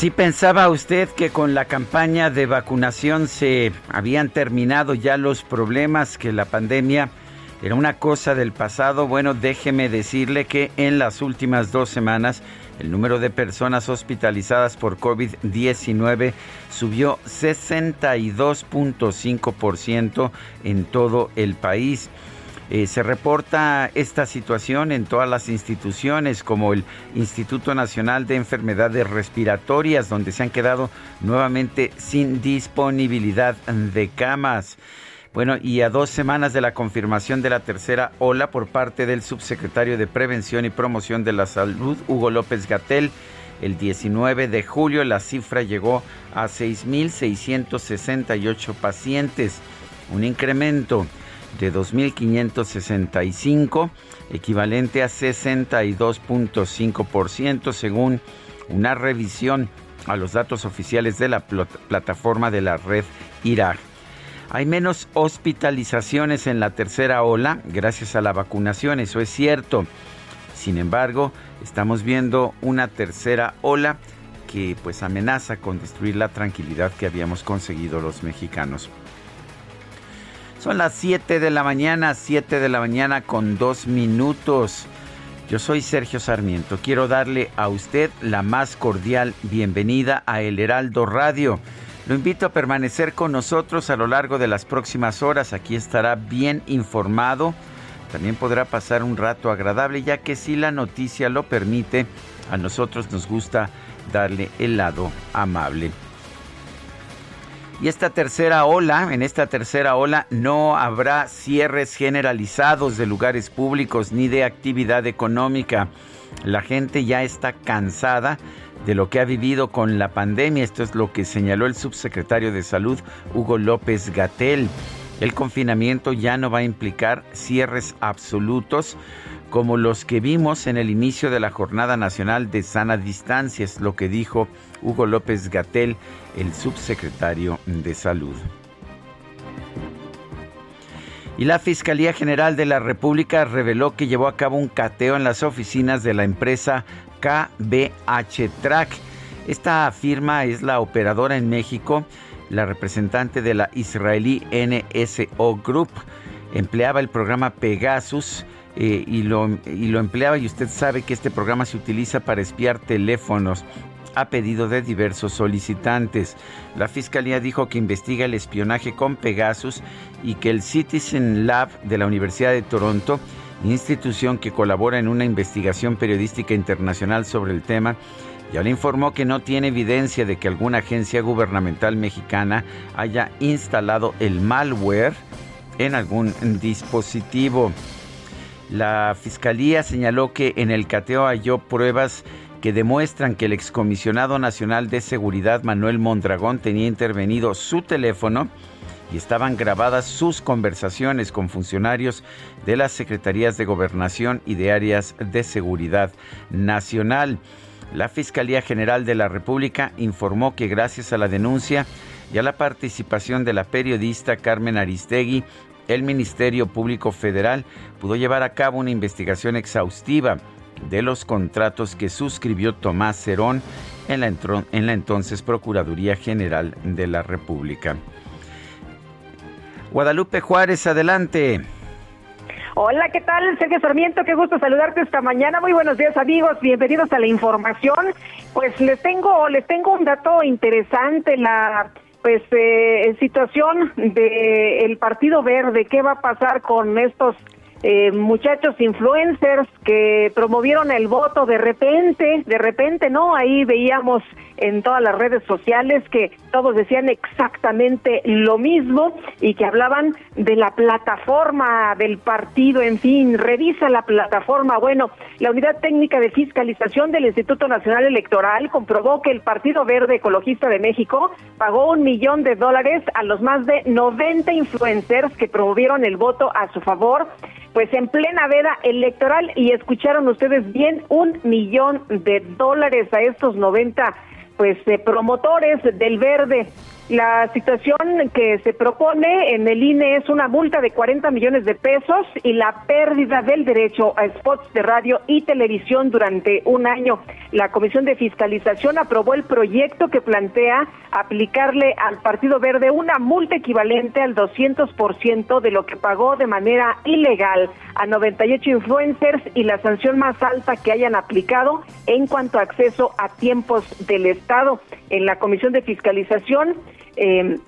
Si pensaba usted que con la campaña de vacunación se habían terminado ya los problemas, que la pandemia era una cosa del pasado, bueno, déjeme decirle que en las últimas dos semanas el número de personas hospitalizadas por COVID-19 subió 62.5% en todo el país. Eh, se reporta esta situación en todas las instituciones como el Instituto Nacional de Enfermedades Respiratorias, donde se han quedado nuevamente sin disponibilidad de camas. Bueno, y a dos semanas de la confirmación de la tercera ola por parte del subsecretario de Prevención y Promoción de la Salud, Hugo López Gatel, el 19 de julio la cifra llegó a 6.668 pacientes, un incremento de 2.565, equivalente a 62.5% según una revisión a los datos oficiales de la plataforma de la red IRAG. Hay menos hospitalizaciones en la tercera ola gracias a la vacunación, eso es cierto. Sin embargo, estamos viendo una tercera ola que pues amenaza con destruir la tranquilidad que habíamos conseguido los mexicanos. Son las 7 de la mañana, 7 de la mañana con 2 minutos. Yo soy Sergio Sarmiento. Quiero darle a usted la más cordial bienvenida a El Heraldo Radio. Lo invito a permanecer con nosotros a lo largo de las próximas horas. Aquí estará bien informado. También podrá pasar un rato agradable, ya que si la noticia lo permite, a nosotros nos gusta darle el lado amable. Y esta tercera ola, en esta tercera ola no habrá cierres generalizados de lugares públicos ni de actividad económica. La gente ya está cansada de lo que ha vivido con la pandemia. Esto es lo que señaló el subsecretario de Salud, Hugo López Gatel. El confinamiento ya no va a implicar cierres absolutos como los que vimos en el inicio de la Jornada Nacional de Sana Distancia, es lo que dijo Hugo López Gatel, el subsecretario de Salud. Y la Fiscalía General de la República reveló que llevó a cabo un cateo en las oficinas de la empresa KBH Track. Esta firma es la operadora en México, la representante de la israelí NSO Group. Empleaba el programa Pegasus eh, y, lo, y lo empleaba y usted sabe que este programa se utiliza para espiar teléfonos a pedido de diversos solicitantes. La fiscalía dijo que investiga el espionaje con Pegasus y que el Citizen Lab de la Universidad de Toronto, institución que colabora en una investigación periodística internacional sobre el tema, ya le informó que no tiene evidencia de que alguna agencia gubernamental mexicana haya instalado el malware en algún dispositivo. La fiscalía señaló que en el cateo halló pruebas que demuestran que el excomisionado nacional de seguridad Manuel Mondragón tenía intervenido su teléfono y estaban grabadas sus conversaciones con funcionarios de las Secretarías de Gobernación y de áreas de seguridad nacional. La Fiscalía General de la República informó que gracias a la denuncia y a la participación de la periodista Carmen Aristegui, el Ministerio Público Federal pudo llevar a cabo una investigación exhaustiva de los contratos que suscribió Tomás Cerón en la, en la entonces Procuraduría General de la República. Guadalupe Juárez, adelante. Hola, ¿qué tal? Sergio Sarmiento, qué gusto saludarte esta mañana. Muy buenos días, amigos. Bienvenidos a la información. Pues les tengo les tengo un dato interesante, la pues eh, situación de el Partido Verde, qué va a pasar con estos eh, muchachos influencers que promovieron el voto de repente, de repente, ¿no? Ahí veíamos en todas las redes sociales que todos decían exactamente lo mismo y que hablaban de la plataforma del partido, en fin, revisa la plataforma. Bueno, la Unidad Técnica de Fiscalización del Instituto Nacional Electoral comprobó que el Partido Verde Ecologista de México pagó un millón de dólares a los más de 90 influencers que promovieron el voto a su favor pues en plena veda electoral y escucharon ustedes bien un millón de dólares a estos 90 pues eh, promotores del verde la situación que se propone en el INE es una multa de 40 millones de pesos y la pérdida del derecho a spots de radio y televisión durante un año. La Comisión de Fiscalización aprobó el proyecto que plantea aplicarle al Partido Verde una multa equivalente al 200% de lo que pagó de manera ilegal a 98 influencers y la sanción más alta que hayan aplicado en cuanto a acceso a tiempos del Estado. En la Comisión de Fiscalización eh,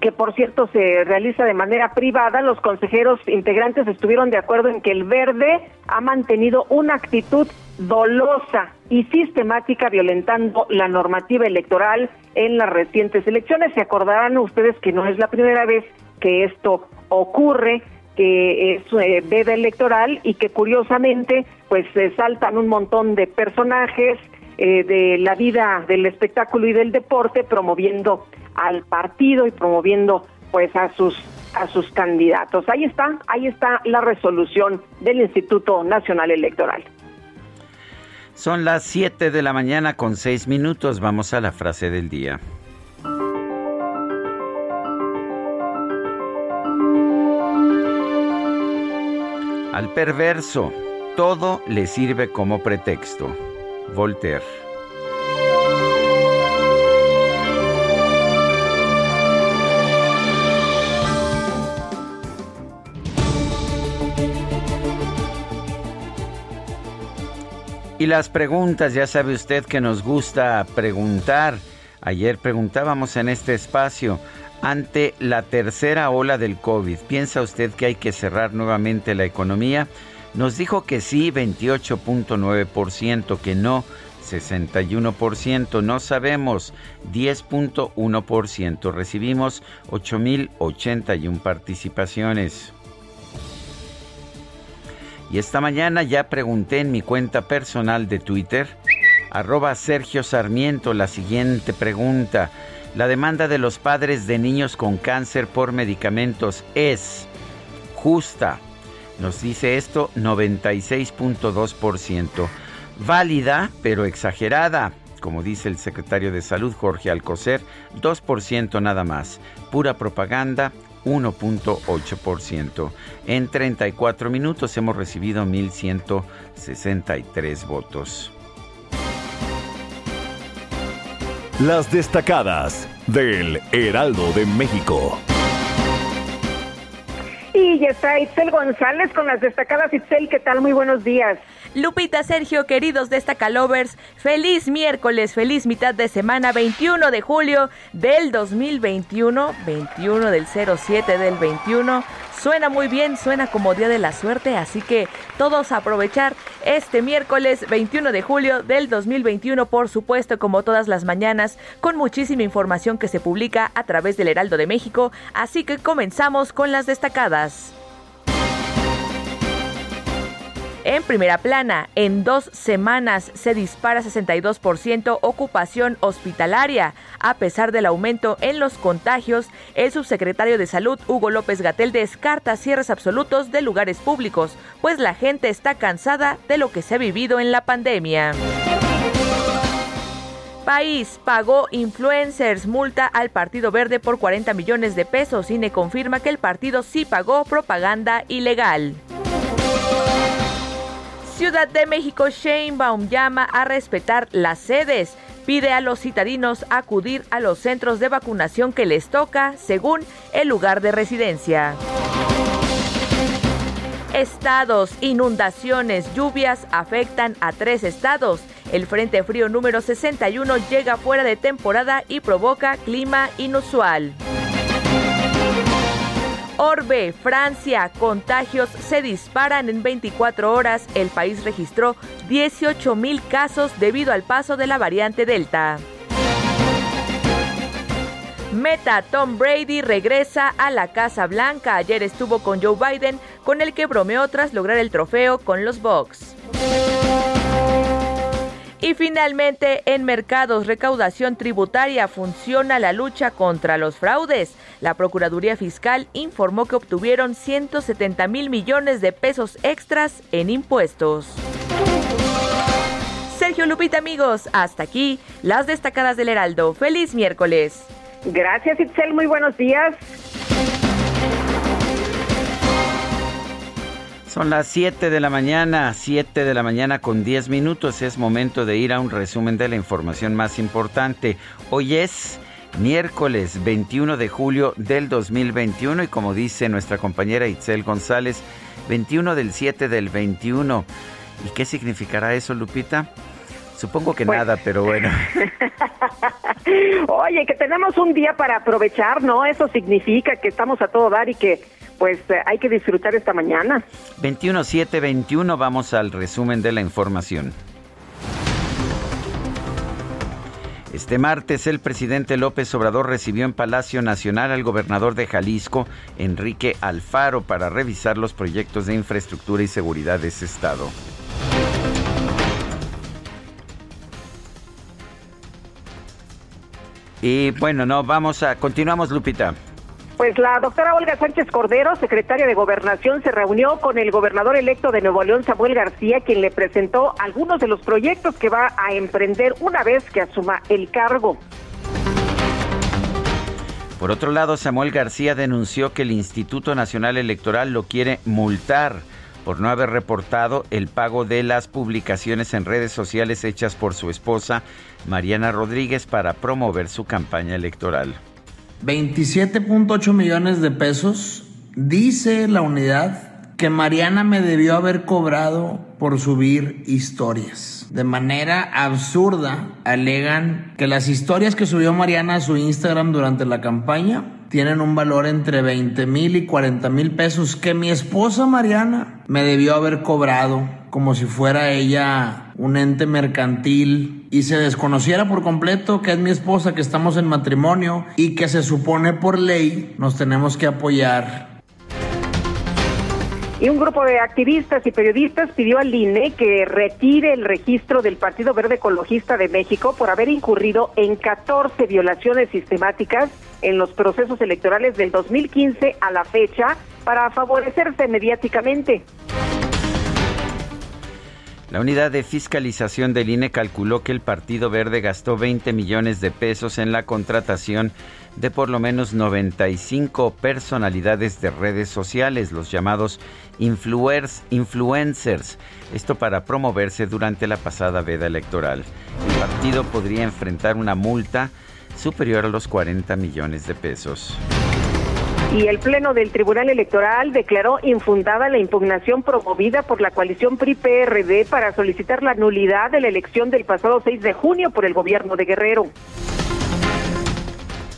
que por cierto se realiza de manera privada, los consejeros integrantes estuvieron de acuerdo en que el verde ha mantenido una actitud dolosa y sistemática violentando la normativa electoral en las recientes elecciones. Se acordarán ustedes que no es la primera vez que esto ocurre que es eh, veda electoral y que curiosamente pues se saltan un montón de personajes eh, de la vida del espectáculo y del deporte promoviendo al partido y promoviendo pues a sus a sus candidatos. Ahí está, ahí está la resolución del Instituto Nacional Electoral. Son las 7 de la mañana con 6 minutos. Vamos a la frase del día. Al perverso, todo le sirve como pretexto. Voltaire. Y las preguntas, ya sabe usted que nos gusta preguntar. Ayer preguntábamos en este espacio, ante la tercera ola del COVID, ¿piensa usted que hay que cerrar nuevamente la economía? Nos dijo que sí, 28.9%, que no, 61%, no sabemos, 10.1%. Recibimos 8.081 participaciones. Y esta mañana ya pregunté en mi cuenta personal de Twitter, arroba Sergio Sarmiento, la siguiente pregunta. La demanda de los padres de niños con cáncer por medicamentos es justa. Nos dice esto 96.2%. Válida, pero exagerada. Como dice el secretario de Salud Jorge Alcocer, 2% nada más. Pura propaganda, 1.8%. En 34 minutos hemos recibido 1.163 votos. Las destacadas del Heraldo de México. Y ya está Itzel González con las destacadas. Itzel, ¿qué tal? Muy buenos días. Lupita, Sergio, queridos Destacalovers, feliz miércoles, feliz mitad de semana, 21 de julio del 2021, 21 del 07 del 21. Suena muy bien, suena como Día de la Suerte, así que todos aprovechar este miércoles 21 de julio del 2021, por supuesto, como todas las mañanas, con muchísima información que se publica a través del Heraldo de México, así que comenzamos con las destacadas. En primera plana, en dos semanas se dispara 62% ocupación hospitalaria. A pesar del aumento en los contagios, el subsecretario de Salud, Hugo López Gatel, descarta cierres absolutos de lugares públicos, pues la gente está cansada de lo que se ha vivido en la pandemia. País pagó influencers multa al Partido Verde por 40 millones de pesos. Cine confirma que el partido sí pagó propaganda ilegal. Ciudad de México, Sheinbaum llama a respetar las sedes. pide a los citadinos acudir a los centros de vacunación que les toca según el lugar de residencia. Estados, inundaciones, lluvias afectan a tres estados. El Frente Frío número 61 llega fuera de temporada y provoca clima inusual. Orbe, Francia, contagios se disparan en 24 horas. El país registró 18 mil casos debido al paso de la variante Delta. Meta Tom Brady regresa a la Casa Blanca. Ayer estuvo con Joe Biden, con el que bromeó tras lograr el trofeo con los Bucks. Y finalmente, en mercados, recaudación tributaria funciona la lucha contra los fraudes. La Procuraduría Fiscal informó que obtuvieron 170 mil millones de pesos extras en impuestos. Sergio Lupita, amigos, hasta aquí las destacadas del Heraldo. Feliz miércoles. Gracias, Itzel. Muy buenos días. Son las 7 de la mañana, 7 de la mañana con 10 minutos. Es momento de ir a un resumen de la información más importante. Hoy es miércoles 21 de julio del 2021 y como dice nuestra compañera Itzel González, 21 del 7 del 21. ¿Y qué significará eso, Lupita? Supongo que pues nada, pero bueno. Oye, que tenemos un día para aprovechar, ¿no? Eso significa que estamos a todo dar y que pues eh, hay que disfrutar esta mañana. 21-7-21, vamos al resumen de la información. Este martes el presidente López Obrador recibió en Palacio Nacional al gobernador de Jalisco, Enrique Alfaro, para revisar los proyectos de infraestructura y seguridad de ese estado. Y bueno, no, vamos a, continuamos Lupita. Pues la doctora Olga Sánchez Cordero, secretaria de Gobernación, se reunió con el gobernador electo de Nuevo León, Samuel García, quien le presentó algunos de los proyectos que va a emprender una vez que asuma el cargo. Por otro lado, Samuel García denunció que el Instituto Nacional Electoral lo quiere multar por no haber reportado el pago de las publicaciones en redes sociales hechas por su esposa, Mariana Rodríguez, para promover su campaña electoral. 27.8 millones de pesos, dice la unidad que Mariana me debió haber cobrado por subir historias. De manera absurda, alegan que las historias que subió Mariana a su Instagram durante la campaña tienen un valor entre 20 mil y 40 mil pesos que mi esposa Mariana me debió haber cobrado como si fuera ella un ente mercantil y se desconociera por completo que es mi esposa, que estamos en matrimonio y que se supone por ley nos tenemos que apoyar y un grupo de activistas y periodistas pidió al INE que retire el registro del Partido Verde Ecologista de México por haber incurrido en 14 violaciones sistemáticas en los procesos electorales del 2015 a la fecha para favorecerse mediáticamente. La unidad de fiscalización del INE calculó que el Partido Verde gastó 20 millones de pesos en la contratación de por lo menos 95 personalidades de redes sociales, los llamados influencers, esto para promoverse durante la pasada veda electoral. El partido podría enfrentar una multa superior a los 40 millones de pesos. Y el Pleno del Tribunal Electoral declaró infundada la impugnación promovida por la coalición PRI-PRD para solicitar la nulidad de la elección del pasado 6 de junio por el gobierno de Guerrero.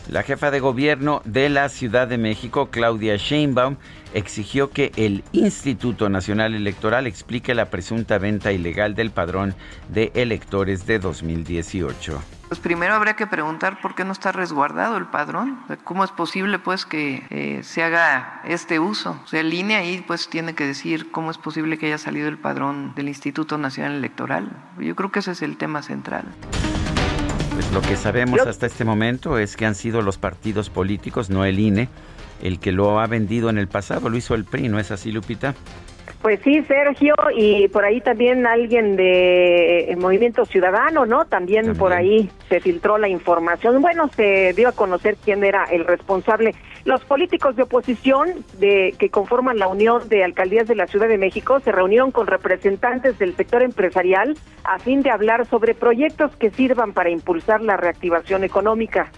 La jefa de gobierno de la Ciudad de México, Claudia Sheinbaum, exigió que el Instituto Nacional Electoral explique la presunta venta ilegal del padrón de electores de 2018. Pues primero habría que preguntar por qué no está resguardado el padrón, cómo es posible pues que eh, se haga este uso. O sea, el INE ahí pues tiene que decir cómo es posible que haya salido el padrón del Instituto Nacional Electoral. Yo creo que ese es el tema central. Pues lo que sabemos hasta este momento es que han sido los partidos políticos, no el INE, el que lo ha vendido en el pasado, lo hizo el PRI, ¿no es así, Lupita? Pues sí, Sergio, y por ahí también alguien de eh, Movimiento Ciudadano, ¿no? También, por ahí se filtró la información. Bueno, se dio a conocer quién era el responsable. Los políticos de oposición de que conforman la Unión de Alcaldías de la Ciudad de México se reunieron con representantes del sector empresarial a fin de hablar sobre proyectos que sirvan para impulsar la reactivación económica.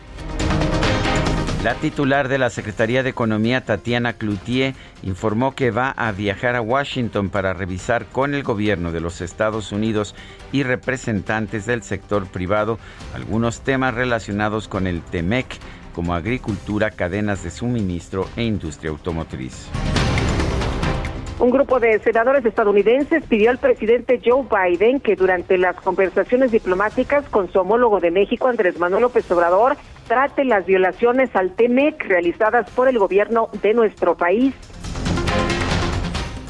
La titular de la Secretaría de Economía, Tatiana Cloutier, informó que va a viajar a Washington para revisar con el gobierno de los Estados Unidos y representantes del sector privado algunos temas relacionados con el TEMEC, como agricultura, cadenas de suministro e industria automotriz. Un grupo de senadores estadounidenses pidió al presidente Joe Biden que durante las conversaciones diplomáticas con su homólogo de México, Andrés Manuel López Obrador, trate las violaciones al TEMEC realizadas por el gobierno de nuestro país.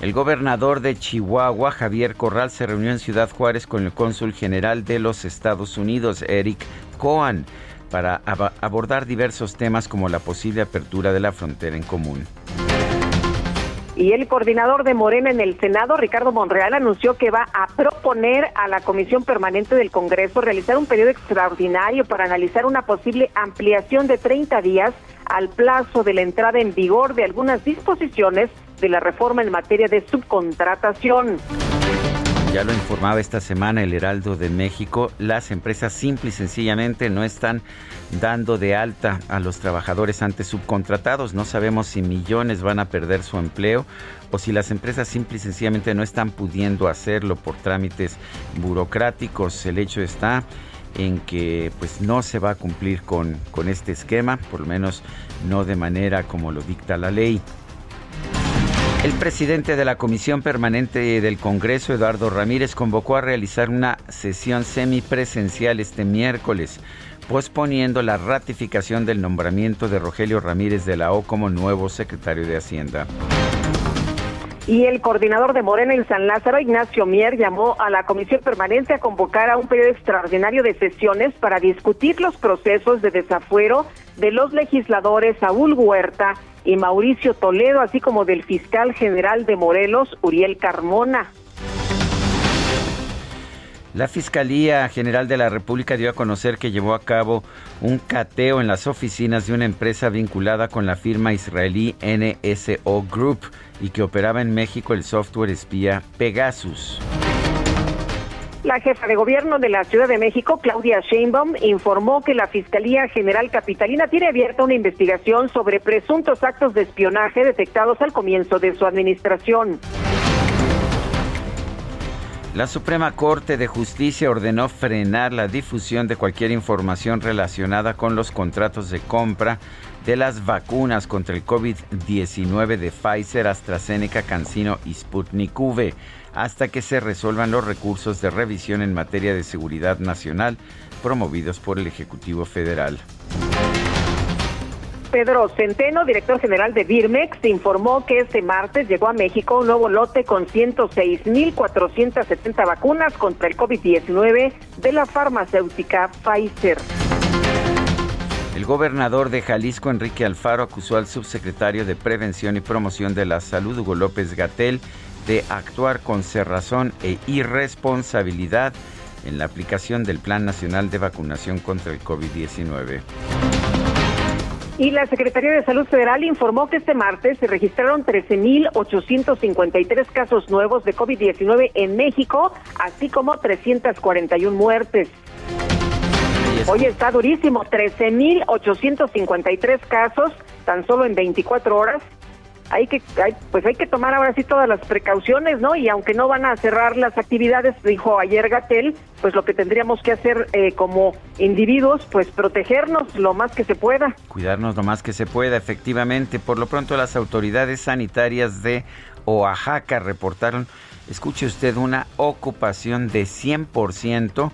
El gobernador de Chihuahua, Javier Corral, se reunió en Ciudad Juárez con el cónsul general de los Estados Unidos, Eric Cohen, para abordar diversos temas como la posible apertura de la frontera en común. Y el coordinador de Morena en el Senado, Ricardo Monreal, anunció que va a proponer a la Comisión Permanente del Congreso realizar un periodo extraordinario para analizar una posible ampliación de 30 días al plazo de la entrada en vigor de algunas disposiciones de la reforma en materia de subcontratación. Ya lo informaba esta semana el Heraldo de México, las empresas simple y sencillamente no están dando de alta a los trabajadores antes subcontratados. No sabemos si millones van a perder su empleo o si las empresas simple y sencillamente no están pudiendo hacerlo por trámites burocráticos. El hecho está en que pues no se va a cumplir con, con este esquema, por lo menos no de manera como lo dicta la ley. El presidente de la Comisión Permanente del Congreso, Eduardo Ramírez, convocó a realizar una sesión semipresencial este miércoles, posponiendo la ratificación del nombramiento de Rogelio Ramírez de la O como nuevo secretario de Hacienda. Y el coordinador de Morena en San Lázaro, Ignacio Mier, llamó a la Comisión Permanente a convocar a un periodo extraordinario de sesiones para discutir los procesos de desafuero de los legisladores Saúl Huerta y Mauricio Toledo, así como del fiscal general de Morelos, Uriel Carmona. La Fiscalía General de la República dio a conocer que llevó a cabo un cateo en las oficinas de una empresa vinculada con la firma israelí NSO Group y que operaba en México el software espía Pegasus. La jefa de gobierno de la Ciudad de México, Claudia Sheinbaum, informó que la Fiscalía General Capitalina tiene abierta una investigación sobre presuntos actos de espionaje detectados al comienzo de su administración. La Suprema Corte de Justicia ordenó frenar la difusión de cualquier información relacionada con los contratos de compra de las vacunas contra el COVID-19 de Pfizer, AstraZeneca, CanSino y Sputnik V hasta que se resuelvan los recursos de revisión en materia de seguridad nacional promovidos por el Ejecutivo Federal. Pedro Centeno, director general de Birmex, informó que este martes llegó a México un nuevo lote con 106.470 vacunas contra el COVID-19 de la farmacéutica Pfizer. El gobernador de Jalisco, Enrique Alfaro, acusó al subsecretario de Prevención y Promoción de la Salud, Hugo López Gatel, de actuar con cerrazón e irresponsabilidad en la aplicación del Plan Nacional de Vacunación contra el COVID-19. Y la Secretaría de Salud Federal informó que este martes se registraron 13.853 casos nuevos de COVID-19 en México, así como 341 muertes. Hoy está durísimo, 13.853 casos tan solo en 24 horas hay que pues hay que tomar ahora sí todas las precauciones, ¿no? Y aunque no van a cerrar las actividades, dijo ayer Gatel, pues lo que tendríamos que hacer eh, como individuos, pues protegernos lo más que se pueda. Cuidarnos lo más que se pueda, efectivamente. Por lo pronto las autoridades sanitarias de Oaxaca reportaron, escuche usted, una ocupación de 100%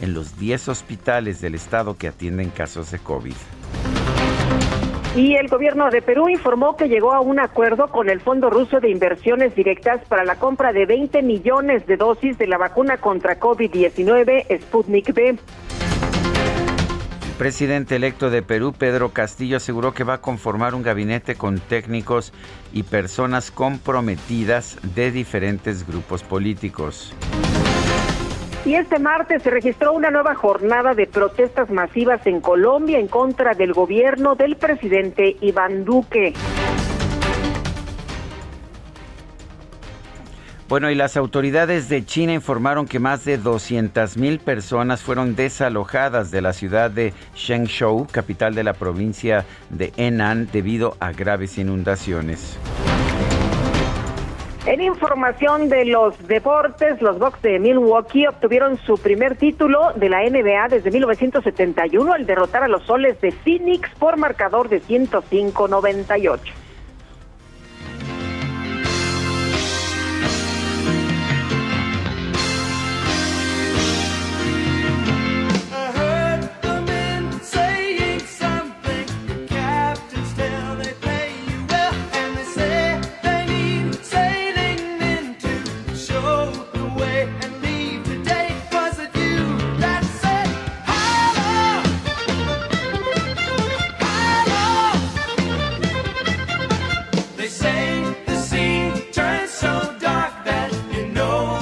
en los 10 hospitales del estado que atienden casos de COVID. Y el gobierno de Perú informó que llegó a un acuerdo con el Fondo Ruso de Inversiones Directas para la compra de 20 millones de dosis de la vacuna contra COVID-19 Sputnik V. presidente electo de Perú, Pedro Castillo, aseguró que va a conformar un gabinete con técnicos y personas comprometidas de diferentes grupos políticos. Y este martes se registró una nueva jornada de protestas masivas en Colombia en contra del gobierno del presidente Iván Duque. Bueno, y las autoridades de China informaron que más de 200.000 personas fueron desalojadas de la ciudad de Shenzhou, capital de la provincia de Henan, debido a graves inundaciones. En información de los deportes, los Bucks de Milwaukee obtuvieron su primer título de la NBA desde 1971 al derrotar a los Soles de Phoenix por marcador de 105-98.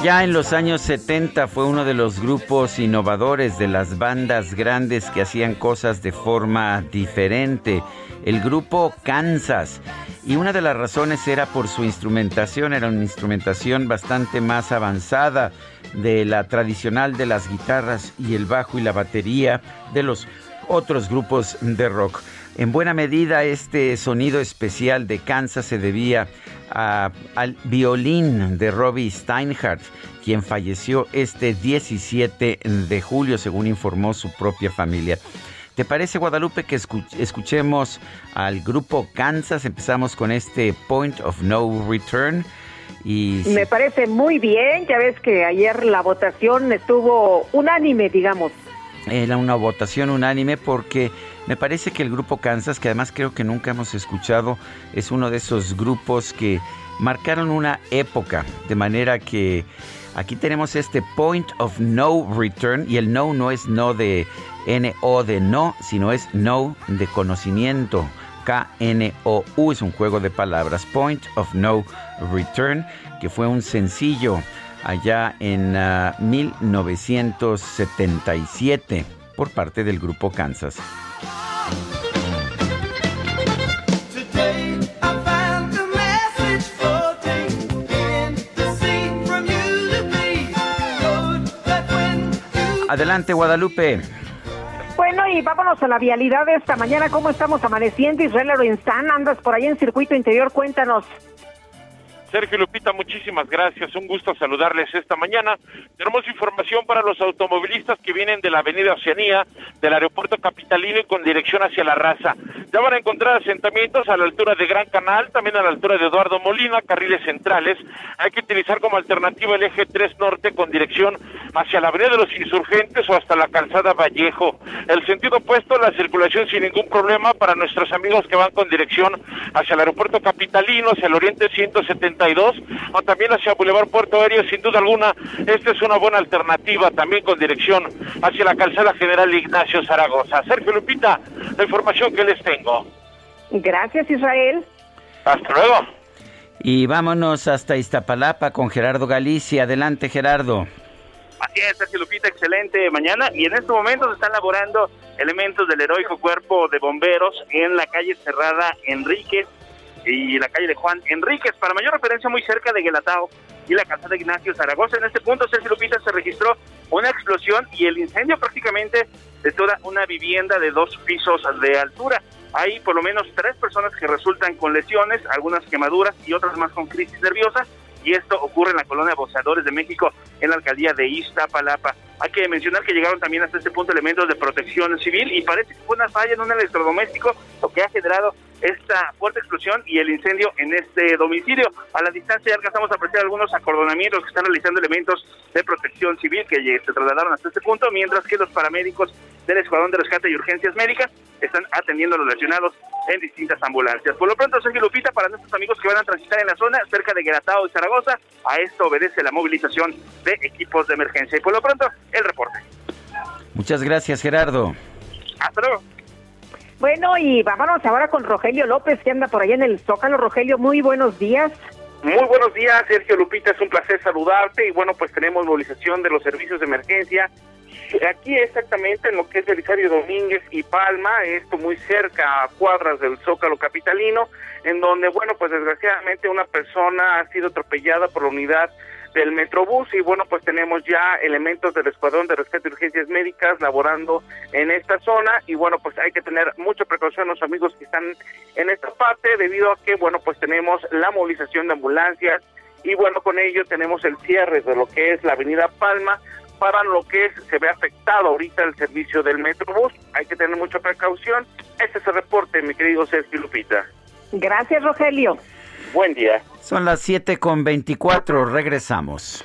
Ya en los años 70 fue uno de los grupos innovadores de las bandas grandes que hacían cosas de forma diferente, el grupo Kansas. Y una de las razones era por su instrumentación, era una instrumentación bastante más avanzada de la tradicional de las guitarras y el bajo y la batería de los otros grupos de rock. En buena medida este sonido especial de Kansas se debía al violín de Robbie Steinhardt, quien falleció este 17 de julio, según informó su propia familia. ¿Te parece, Guadalupe, que escuchemos al grupo Kansas? Empezamos con este Point of No Return. Y... Me parece muy bien, ya ves que ayer la votación estuvo unánime, digamos. Era una votación unánime porque me parece que el grupo Kansas, que además creo que nunca hemos escuchado, es uno de esos grupos que marcaron una época, de manera que aquí tenemos este point of no return y el no no es no de N-O de no, sino es no de conocimiento. K-N-O-U es un juego de palabras. Point of No Return, que fue un sencillo allá en 1977 ah, por parte del grupo Kansas. Adelante, Guadalupe. Bueno, y vámonos a la vialidad de esta mañana. ¿Cómo estamos amaneciendo? Israel Lorenzán, andas por ahí en circuito interior. Cuéntanos. Sergio Lupita, muchísimas gracias. Un gusto saludarles esta mañana. Tenemos información para los automovilistas que vienen de la Avenida Oceanía, del aeropuerto capitalino y con dirección hacia la raza. Ya van a encontrar asentamientos a la altura de Gran Canal, también a la altura de Eduardo Molina, carriles centrales. Hay que utilizar como alternativa el eje 3 norte con dirección hacia la Avenida de los Insurgentes o hasta la calzada Vallejo. El sentido opuesto, la circulación sin ningún problema para nuestros amigos que van con dirección hacia el aeropuerto capitalino, hacia el oriente 170 o también hacia Boulevard Puerto Aéreo, sin duda alguna, esta es una buena alternativa también con dirección hacia la calzada general Ignacio Zaragoza. Sergio Lupita, la información que les tengo. Gracias, Israel. Hasta luego. Y vámonos hasta Iztapalapa con Gerardo Galicia. Adelante, Gerardo. Así es, Sergio Lupita, excelente mañana. Y en estos momentos se están elaborando elementos del heroico cuerpo de bomberos en la calle cerrada Enríquez y la calle de Juan Enríquez. Para mayor referencia, muy cerca de Guelatao y la calzada de Ignacio Zaragoza. En este punto, Sergio Lupita, se registró una explosión y el incendio prácticamente de toda una vivienda de dos pisos de altura. Hay por lo menos tres personas que resultan con lesiones, algunas quemaduras y otras más con crisis nerviosa. Y esto ocurre en la colonia Boceadores de México, en la alcaldía de Iztapalapa. Hay que mencionar que llegaron también hasta este punto elementos de protección civil y parece que fue una falla en un electrodoméstico, lo que ha generado esta fuerte explosión y el incendio en este domicilio. A la distancia alcanzamos a apreciar algunos acordonamientos que están realizando elementos de protección civil que se trasladaron hasta este punto, mientras que los paramédicos del Escuadrón de Rescate y Urgencias Médicas están atendiendo a los lesionados en distintas ambulancias. Por lo pronto, Sergio Lupita, para nuestros amigos que van a transitar en la zona cerca de Gueratao y Zaragoza, a esto obedece la movilización de equipos de emergencia. Y por lo pronto, el reporte. Muchas gracias, Gerardo. Hasta luego. Bueno, y vámonos ahora con Rogelio López, que anda por allá en el Zócalo. Rogelio, muy buenos días. Muy buenos días, Sergio Lupita, es un placer saludarte y bueno, pues tenemos movilización de los servicios de emergencia. Aquí exactamente en lo que es Belisario Domínguez y Palma, esto muy cerca a cuadras del Zócalo Capitalino, en donde, bueno, pues desgraciadamente una persona ha sido atropellada por la unidad del Metrobús y bueno, pues tenemos ya elementos del Escuadrón de Rescate de Urgencias Médicas laborando en esta zona y bueno, pues hay que tener mucha precaución los amigos que están en esta parte debido a que bueno, pues tenemos la movilización de ambulancias y bueno, con ello tenemos el cierre de lo que es la Avenida Palma para lo que es, se ve afectado ahorita el servicio del Metrobús. Hay que tener mucha precaución. Este es el reporte, mi querido Sergio Lupita. Gracias, Rogelio. Buen día. Son las 7 con 24, regresamos.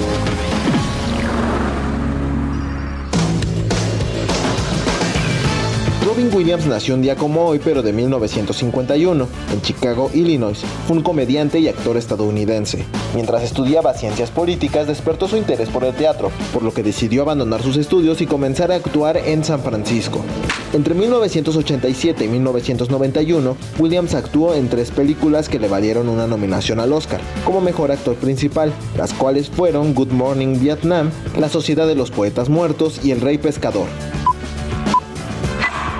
Robin Williams nació un día como hoy, pero de 1951, en Chicago, Illinois. Fue un comediante y actor estadounidense. Mientras estudiaba ciencias políticas, despertó su interés por el teatro, por lo que decidió abandonar sus estudios y comenzar a actuar en San Francisco. Entre 1987 y 1991, Williams actuó en tres películas que le valieron una nominación al Oscar como mejor actor principal, las cuales fueron Good Morning Vietnam, La Sociedad de los Poetas Muertos y El Rey Pescador.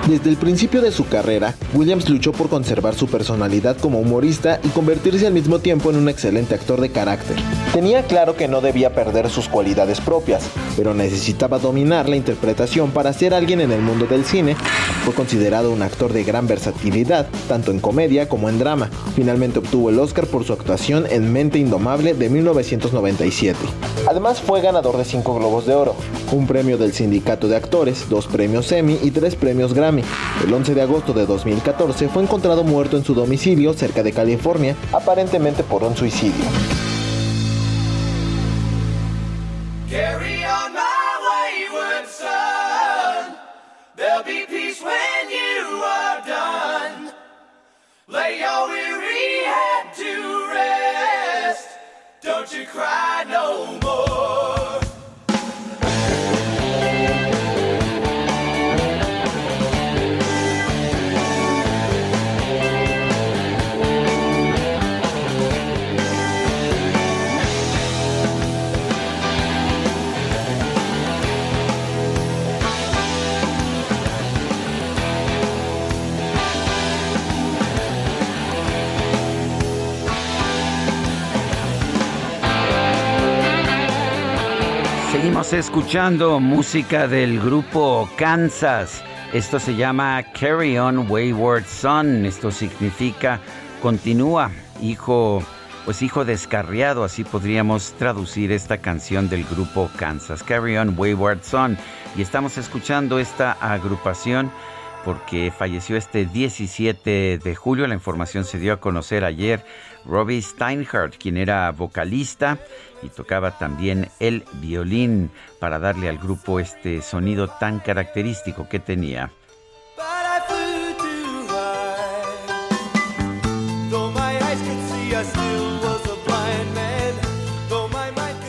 Desde el principio de su carrera, Williams luchó por conservar su personalidad como humorista y convertirse al mismo tiempo en un excelente actor de carácter. Tenía claro que no debía perder sus cualidades propias, pero necesitaba dominar la interpretación para ser alguien en el mundo del cine. Fue considerado un actor de gran versatilidad, tanto en comedia como en drama. Finalmente obtuvo el Oscar por su actuación en Mente Indomable de 1997. Además fue ganador de 5 Globos de Oro, un premio del Sindicato de Actores, dos premios Emmy y tres premios Grammy. El 11 de agosto de 2014 fue encontrado muerto en su domicilio cerca de California, aparentemente por un suicidio. Don't you cry no more. Escuchando música del grupo Kansas. Esto se llama Carry On Wayward Son. Esto significa continúa, hijo, pues hijo descarriado, así podríamos traducir esta canción del grupo Kansas. Carry On Wayward Son. Y estamos escuchando esta agrupación porque falleció este 17 de julio. La información se dio a conocer ayer. Robbie Steinhardt, quien era vocalista y tocaba también el violín para darle al grupo este sonido tan característico que tenía.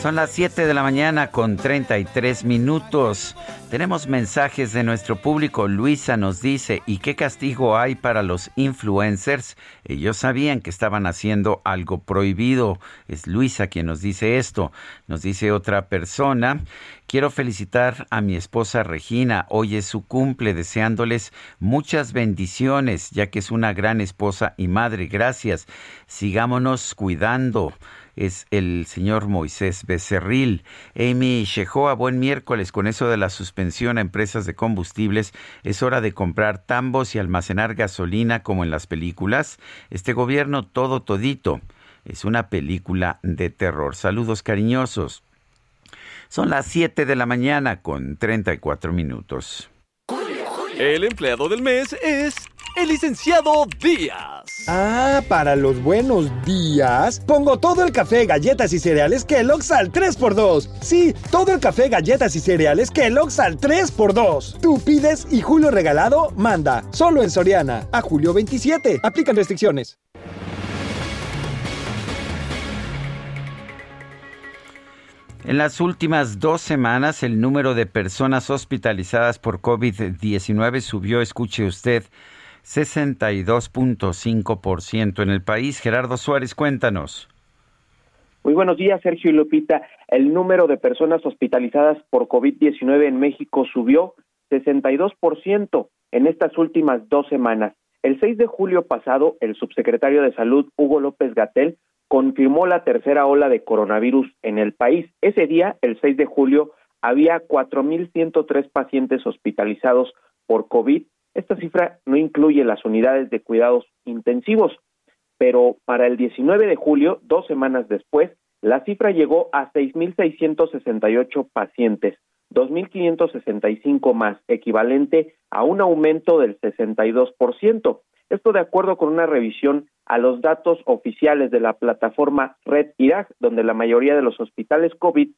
Son las 7 de la mañana con 33 minutos. Tenemos mensajes de nuestro público. Luisa nos dice, ¿y qué castigo hay para los influencers? Ellos sabían que estaban haciendo algo prohibido. Es Luisa quien nos dice esto. Nos dice otra persona, quiero felicitar a mi esposa Regina. Hoy es su cumple, deseándoles muchas bendiciones, ya que es una gran esposa y madre. Gracias. Sigámonos cuidando es el señor Moisés Becerril. Amy Shehoa, buen miércoles. Con eso de la suspensión a empresas de combustibles, es hora de comprar tambos y almacenar gasolina como en las películas. Este gobierno todo todito. Es una película de terror. Saludos cariñosos. Son las 7 de la mañana con 34 minutos. El empleado del mes es el licenciado Díaz. Ah, para los buenos días, pongo todo el café, galletas y cereales Kellogg's al 3x2. Sí, todo el café, galletas y cereales Kellogg's al 3x2. Tú pides y Julio Regalado manda. Solo en Soriana. A julio 27. Aplican restricciones. En las últimas dos semanas, el número de personas hospitalizadas por COVID-19 subió, escuche usted, 62.5% en el país. Gerardo Suárez, cuéntanos. Muy buenos días, Sergio y Lupita. El número de personas hospitalizadas por COVID-19 en México subió 62% en estas últimas dos semanas. El 6 de julio pasado, el subsecretario de Salud, Hugo López Gatel, confirmó la tercera ola de coronavirus en el país. Ese día, el 6 de julio, había 4.103 pacientes hospitalizados por COVID. Esta cifra no incluye las unidades de cuidados intensivos, pero para el 19 de julio, dos semanas después, la cifra llegó a 6.668 pacientes, 2.565 más, equivalente a un aumento del 62%. Esto de acuerdo con una revisión a los datos oficiales de la plataforma Red Irak, donde la mayoría de los hospitales COVID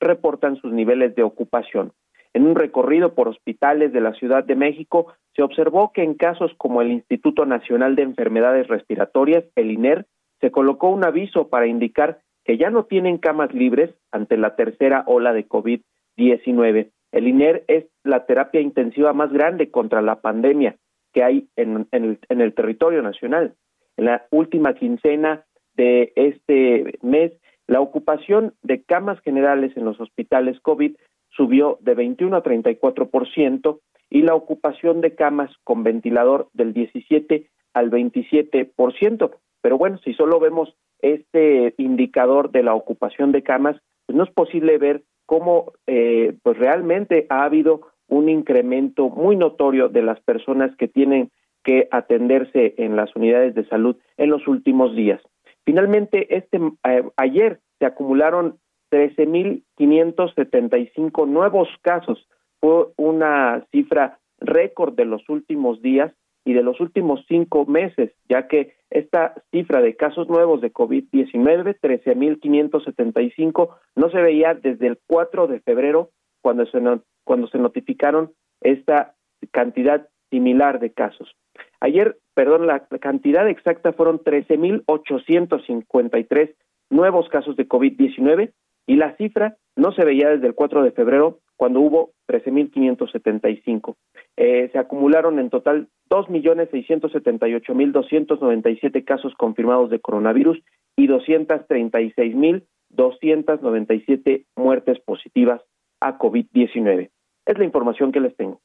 reportan sus niveles de ocupación. En un recorrido por hospitales de la Ciudad de México, se observó que en casos como el Instituto Nacional de Enfermedades Respiratorias, el INER, se colocó un aviso para indicar que ya no tienen camas libres ante la tercera ola de COVID-19. El INER es la terapia intensiva más grande contra la pandemia que hay en, el, en el territorio nacional. En la última quincena de este mes, la ocupación de camas generales en los hospitales COVID subió de 21 a 34% y la ocupación de camas con ventilador del 17 al 27%. Pero bueno, si solo vemos este indicador de la ocupación de camas, pues no es posible ver cómo eh, pues realmente ha habido un incremento muy notorio de las personas que tienen que atenderse en las unidades de salud en los últimos días. Finalmente, este eh, ayer se acumularon 13.575 nuevos casos. Fue una cifra récord de los últimos días y de los últimos cinco meses, ya que esta cifra de casos nuevos de COVID-19, 13.575, no se veía desde el 4 de febrero, cuando se, cuando se notificaron esta cantidad similar de casos. Ayer, perdón, la cantidad exacta fueron 13.853 nuevos casos de COVID-19 y la cifra no se veía desde el 4 de febrero cuando hubo 13.575. Eh, se acumularon en total 2.678.297 casos confirmados de coronavirus y 236.297 muertes positivas a COVID-19. Es la información que les tengo.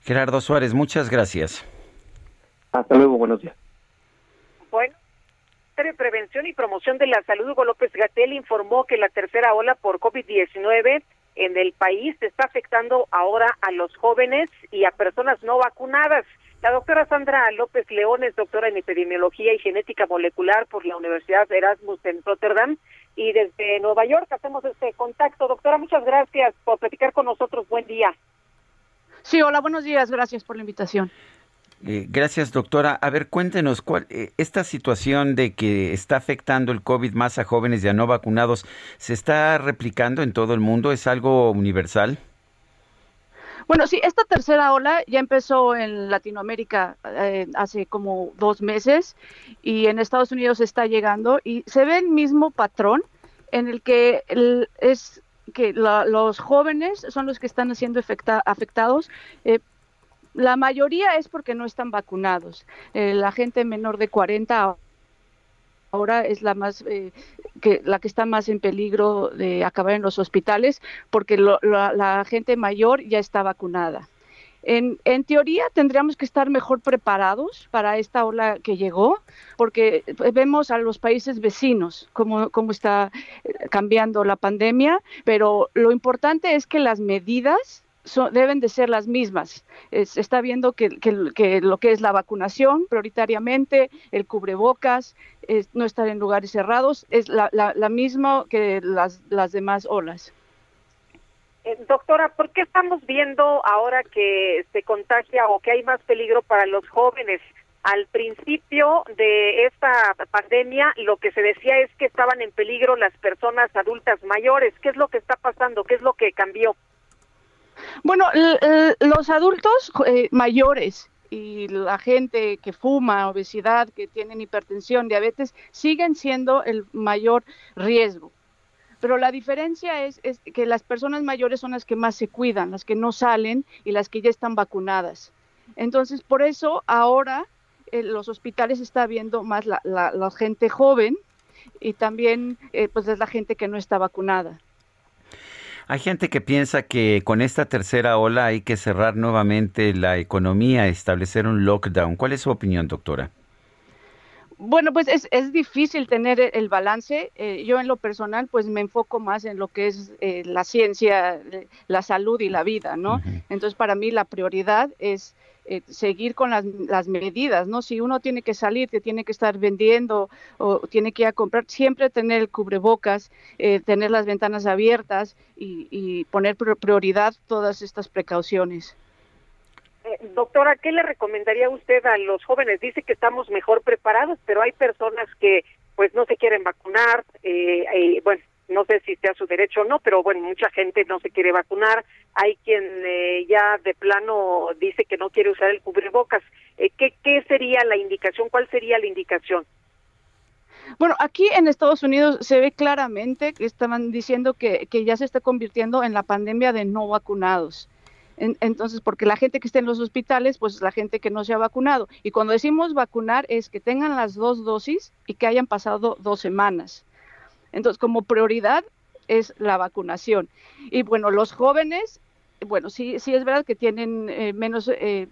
Gerardo Suárez, muchas gracias. Hasta luego, buenos días. De Prevención y Promoción de la Salud, Hugo López Gatel, informó que la tercera ola por COVID-19 en el país está afectando ahora a los jóvenes y a personas no vacunadas. La doctora Sandra López León es doctora en epidemiología y genética molecular por la Universidad Erasmus en Rotterdam y desde Nueva York hacemos este contacto. Doctora, muchas gracias por platicar con nosotros. Buen día. Sí, hola, buenos días. Gracias por la invitación. Eh, gracias, doctora. A ver, cuéntenos, ¿cuál, eh, ¿esta situación de que está afectando el COVID más a jóvenes y a no vacunados, ¿se está replicando en todo el mundo? ¿Es algo universal? Bueno, sí, esta tercera ola ya empezó en Latinoamérica eh, hace como dos meses y en Estados Unidos está llegando y se ve el mismo patrón en el que el, es que los jóvenes son los que están siendo afecta, afectados eh, la mayoría es porque no están vacunados. Eh, la gente menor de 40 ahora es la más eh, que la que está más en peligro de acabar en los hospitales porque lo, la, la, gente mayor ya está vacunada. En, teoría tendríamos que estar mejor preparados para esta ola que llegó, porque vemos a los países vecinos cómo, cómo está cambiando la pandemia, pero lo importante es que las medidas son- deben de ser las mismas. Se está viendo que, que- que lo que es la vacunación prioritariamente, el cubrebocas, es no estar en lugares cerrados, es la, la, la misma que las, las demás olas. Eh, doctora, ¿por qué estamos viendo ahora que se contagia o que hay más peligro para los jóvenes? Al principio de esta pandemia, lo que se decía es que estaban en peligro las personas adultas mayores. ¿Qué es lo que está pasando? ¿Qué es lo que cambió? Bueno, los adultos eh, mayores y la gente que fuma, obesidad, que tienen hipertensión, diabetes, siguen siendo el mayor riesgo. Pero la diferencia es, que las personas mayores son las que más se cuidan, las que no salen y las que ya están vacunadas. Entonces, por eso ahora en los hospitales está viendo más la, la- la gente joven y también eh, pues es la gente que no está vacunada. Hay gente que piensa que con esta tercera ola hay que cerrar nuevamente la economía, establecer un lockdown. ¿Cuál es su opinión, doctora? Bueno, pues es, es difícil tener e- el balance. Eh, yo en lo personal, pues me enfoco más en lo que es eh, la ciencia, eh, la salud y la vida, ¿no? Entonces, para mí la prioridad es eh, seguir con las, las medidas, ¿no? Si uno tiene que salir, que tiene que estar vendiendo o tiene que ir a comprar, siempre tener el cubrebocas, eh, tener las ventanas abiertas y, y poner pri- prioridad todas estas precauciones. Eh, doctora, ¿qué le recomendaría usted a los jóvenes? Dice que estamos mejor preparados, pero hay personas que pues no se quieren vacunar, eh, eh, bueno, no sé si sea su derecho o no, pero bueno, mucha gente no se quiere vacunar, hay quien eh, ya de plano dice que no quiere usar el cubrebocas. Eh, ¿qué, ¿Qué sería la indicación? ¿Cuál sería la indicación? Bueno, aquí en Estados Unidos se ve claramente que estaban diciendo que, que ya se está convirtiendo en la pandemia de no vacunados. En- entonces, porque la gente que está en los hospitales, pues es la gente que no se ha vacunado. Y cuando decimos vacunar es que tengan las dos dosis y que hayan pasado dos semanas. Entonces, como prioridad es la vacunación. Y bueno, los jóvenes, bueno, sí, sí es verdad que tienen eh, menos eh,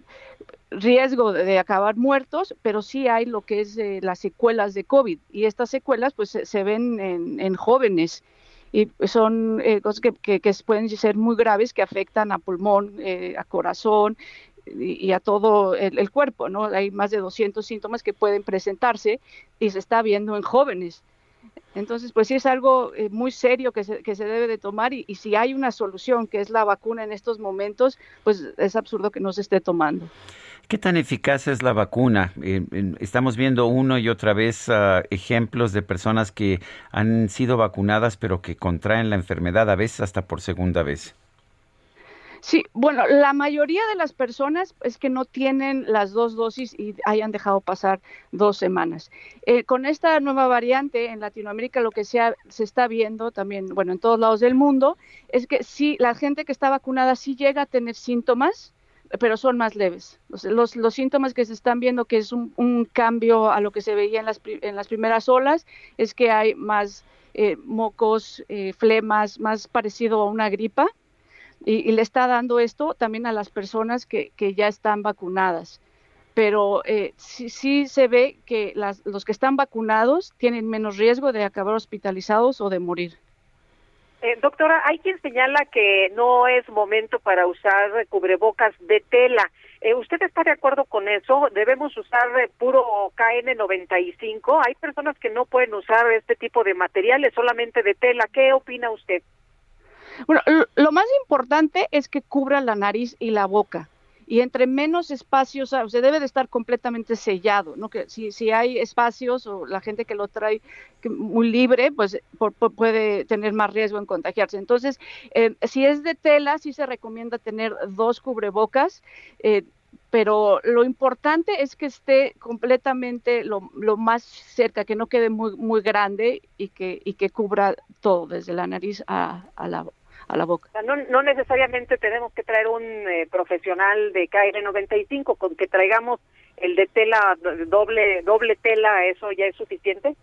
riesgo de, acabar muertos, pero sí hay lo que es eh, las secuelas de COVID. Y estas secuelas pues se, ven en, en jóvenes y son eh, cosas que, pueden ser muy graves que afectan a pulmón, a corazón y, y a todo el, el cuerpo, ¿no? Hay más de 200 síntomas que pueden presentarse y se está viendo en jóvenes. Entonces, pues sí es algo eh, muy serio que se, que se debe de tomar y, si hay una solución que es la vacuna en estos momentos, pues es absurdo que no se esté tomando. ¿Qué tan eficaz es la vacuna? Eh, estamos viendo uno y otra vez ah, ejemplos de personas que han sido vacunadas pero que contraen la enfermedad a veces hasta por segunda vez. Sí, bueno, la mayoría de las personas es que no tienen las dos dosis y hayan dejado pasar dos semanas. Eh, con esta nueva variante en Latinoamérica lo que se, ha- se está viendo también, bueno, en todos lados del mundo, es que sí, la gente que está vacunada sí llega a tener síntomas, pero son más leves. Los, los, síntomas que se están viendo, que es un, un cambio a lo que se veía en las, en las primeras olas, es que hay más eh, mocos, eh, flemas, más parecido a una gripa y, le está dando esto también a las personas que, que ya están vacunadas. Pero eh, sí, sí se ve que las, los que están vacunados tienen menos riesgo de acabar hospitalizados o de morir. Eh, doctora, hay quien señala que no es momento para usar cubrebocas de tela. Eh, ¿Usted está de acuerdo con eso? ¿Debemos usar eh, puro KN95? Hay personas que no pueden usar este tipo de materiales, solamente de tela. ¿Qué opina usted? Bueno, lo, más importante es que cubra la nariz y la boca. Y entre menos espacios, o sea, debe de estar completamente sellado, ¿no? Que si, si hay espacios o la gente que lo trae muy libre, pues por- puede tener más riesgo en contagiarse. Entonces, eh, si es de tela, sí se recomienda tener dos cubrebocas, eh, pero lo importante es que esté completamente lo, lo más cerca, que no quede muy, muy grande y que, y que cubra todo, desde la nariz a, a la, a la boca. No, no necesariamente tenemos que traer un eh, profesional de KN95, con que traigamos el de tela doble doble tela, ¿eso ya es suficiente?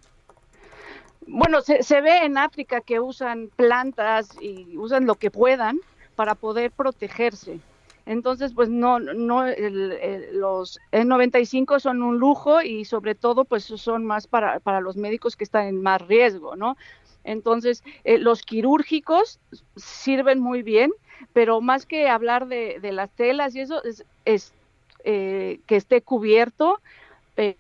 Bueno, se, se ve en África que usan plantas y usan lo que puedan para poder protegerse. Entonces, pues no, no, el- el- los N95 son un lujo y sobre todo, pues son más para, para los médicos que están en más riesgo, ¿no? Entonces, eh, los quirúrgicos sirven muy bien, pero más que hablar de, las telas y eso, es, es eh, que esté cubierto, eh,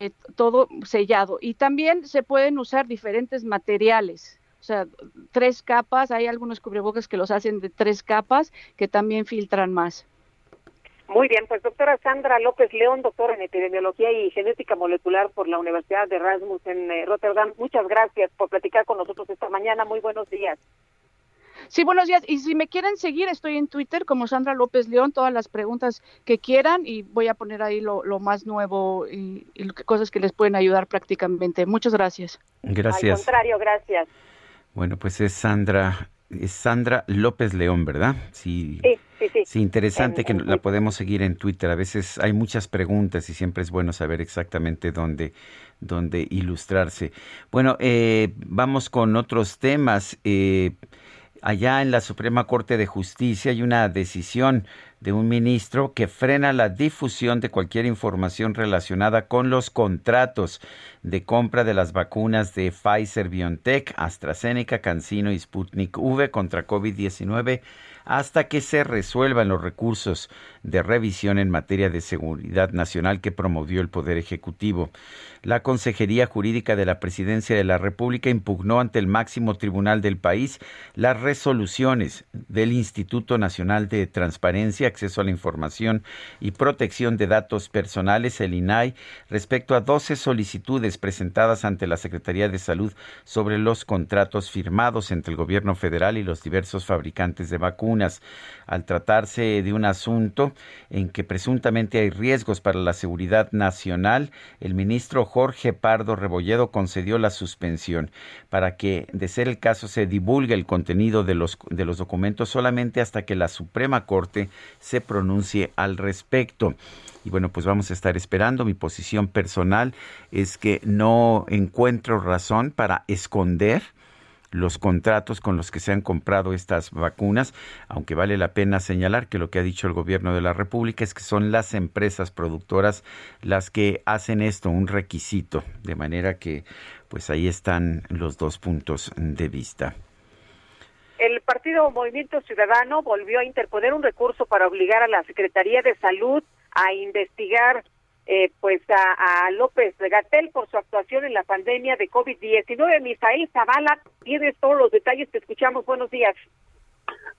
eh, todo sellado. Y también se pueden usar diferentes materiales. O sea, tres capas, hay algunos cubrebocas que los hacen de tres capas que también filtran más. Muy bien, pues doctora Sandra López León, doctora en epidemiología y genética molecular por la Universidad de Erasmus en eh, Rotterdam, muchas gracias por platicar con nosotros esta mañana. Muy buenos días. Sí, buenos días. Y si me quieren seguir, estoy en Twitter como Sandra López León, todas las preguntas que quieran y voy a poner ahí lo, lo más nuevo y, y cosas que les pueden ayudar prácticamente. Muchas gracias. Al Gracias. contrario, gracias. Bueno, pues es Sandra, es Sandra López León, ¿verdad? Sí. Sí, sí, sí. Sí, interesante En- que en la podemos seguir en Twitter. A veces hay muchas preguntas y siempre es bueno saber exactamente dónde, dónde ilustrarse. Bueno, eh, vamos con otros temas. Eh, allá en la Suprema Corte de Justicia hay una decisión de un ministro que frena la difusión de cualquier información relacionada con los contratos de compra de las vacunas de Pfizer, BioNTech, AstraZeneca, CanSino y Sputnik V contra COVID-19 hasta que se resuelvan los recursos de revisión en materia de seguridad nacional que promovió el Poder Ejecutivo. La Consejería Jurídica de la Presidencia de la República impugnó ante el máximo tribunal del país las resoluciones del Instituto Nacional de Transparencia, Acceso a la Información y Protección de Datos Personales, el INAI, respecto a 12 solicitudes presentadas ante la Secretaría de Salud sobre los contratos firmados entre el gobierno federal y los diversos fabricantes de vacunas. Al tratarse de un asunto en que presuntamente hay riesgos para la seguridad nacional, el ministro Jorge Pardo Rebolledo concedió la suspensión para que, de ser el caso, se divulgue el contenido de los, de los documentos solamente hasta que la Suprema Corte se pronuncie al respecto. Y bueno, pues vamos a estar esperando. Mi posición personal es que no encuentro razón para esconder los contratos con los que se han comprado estas vacunas, aunque vale la pena señalar que lo que ha dicho el gobierno de la República es que son las empresas productoras las que hacen esto un requisito, de manera que pues ahí están los dos puntos de vista. El partido Movimiento Ciudadano volvió a interponer un recurso para obligar a la Secretaría de Salud a investigar eh, pues a, López Gatel por su actuación en la pandemia de COVID-19. Misael Zavala, tienes todos los detalles, te escuchamos. Buenos días.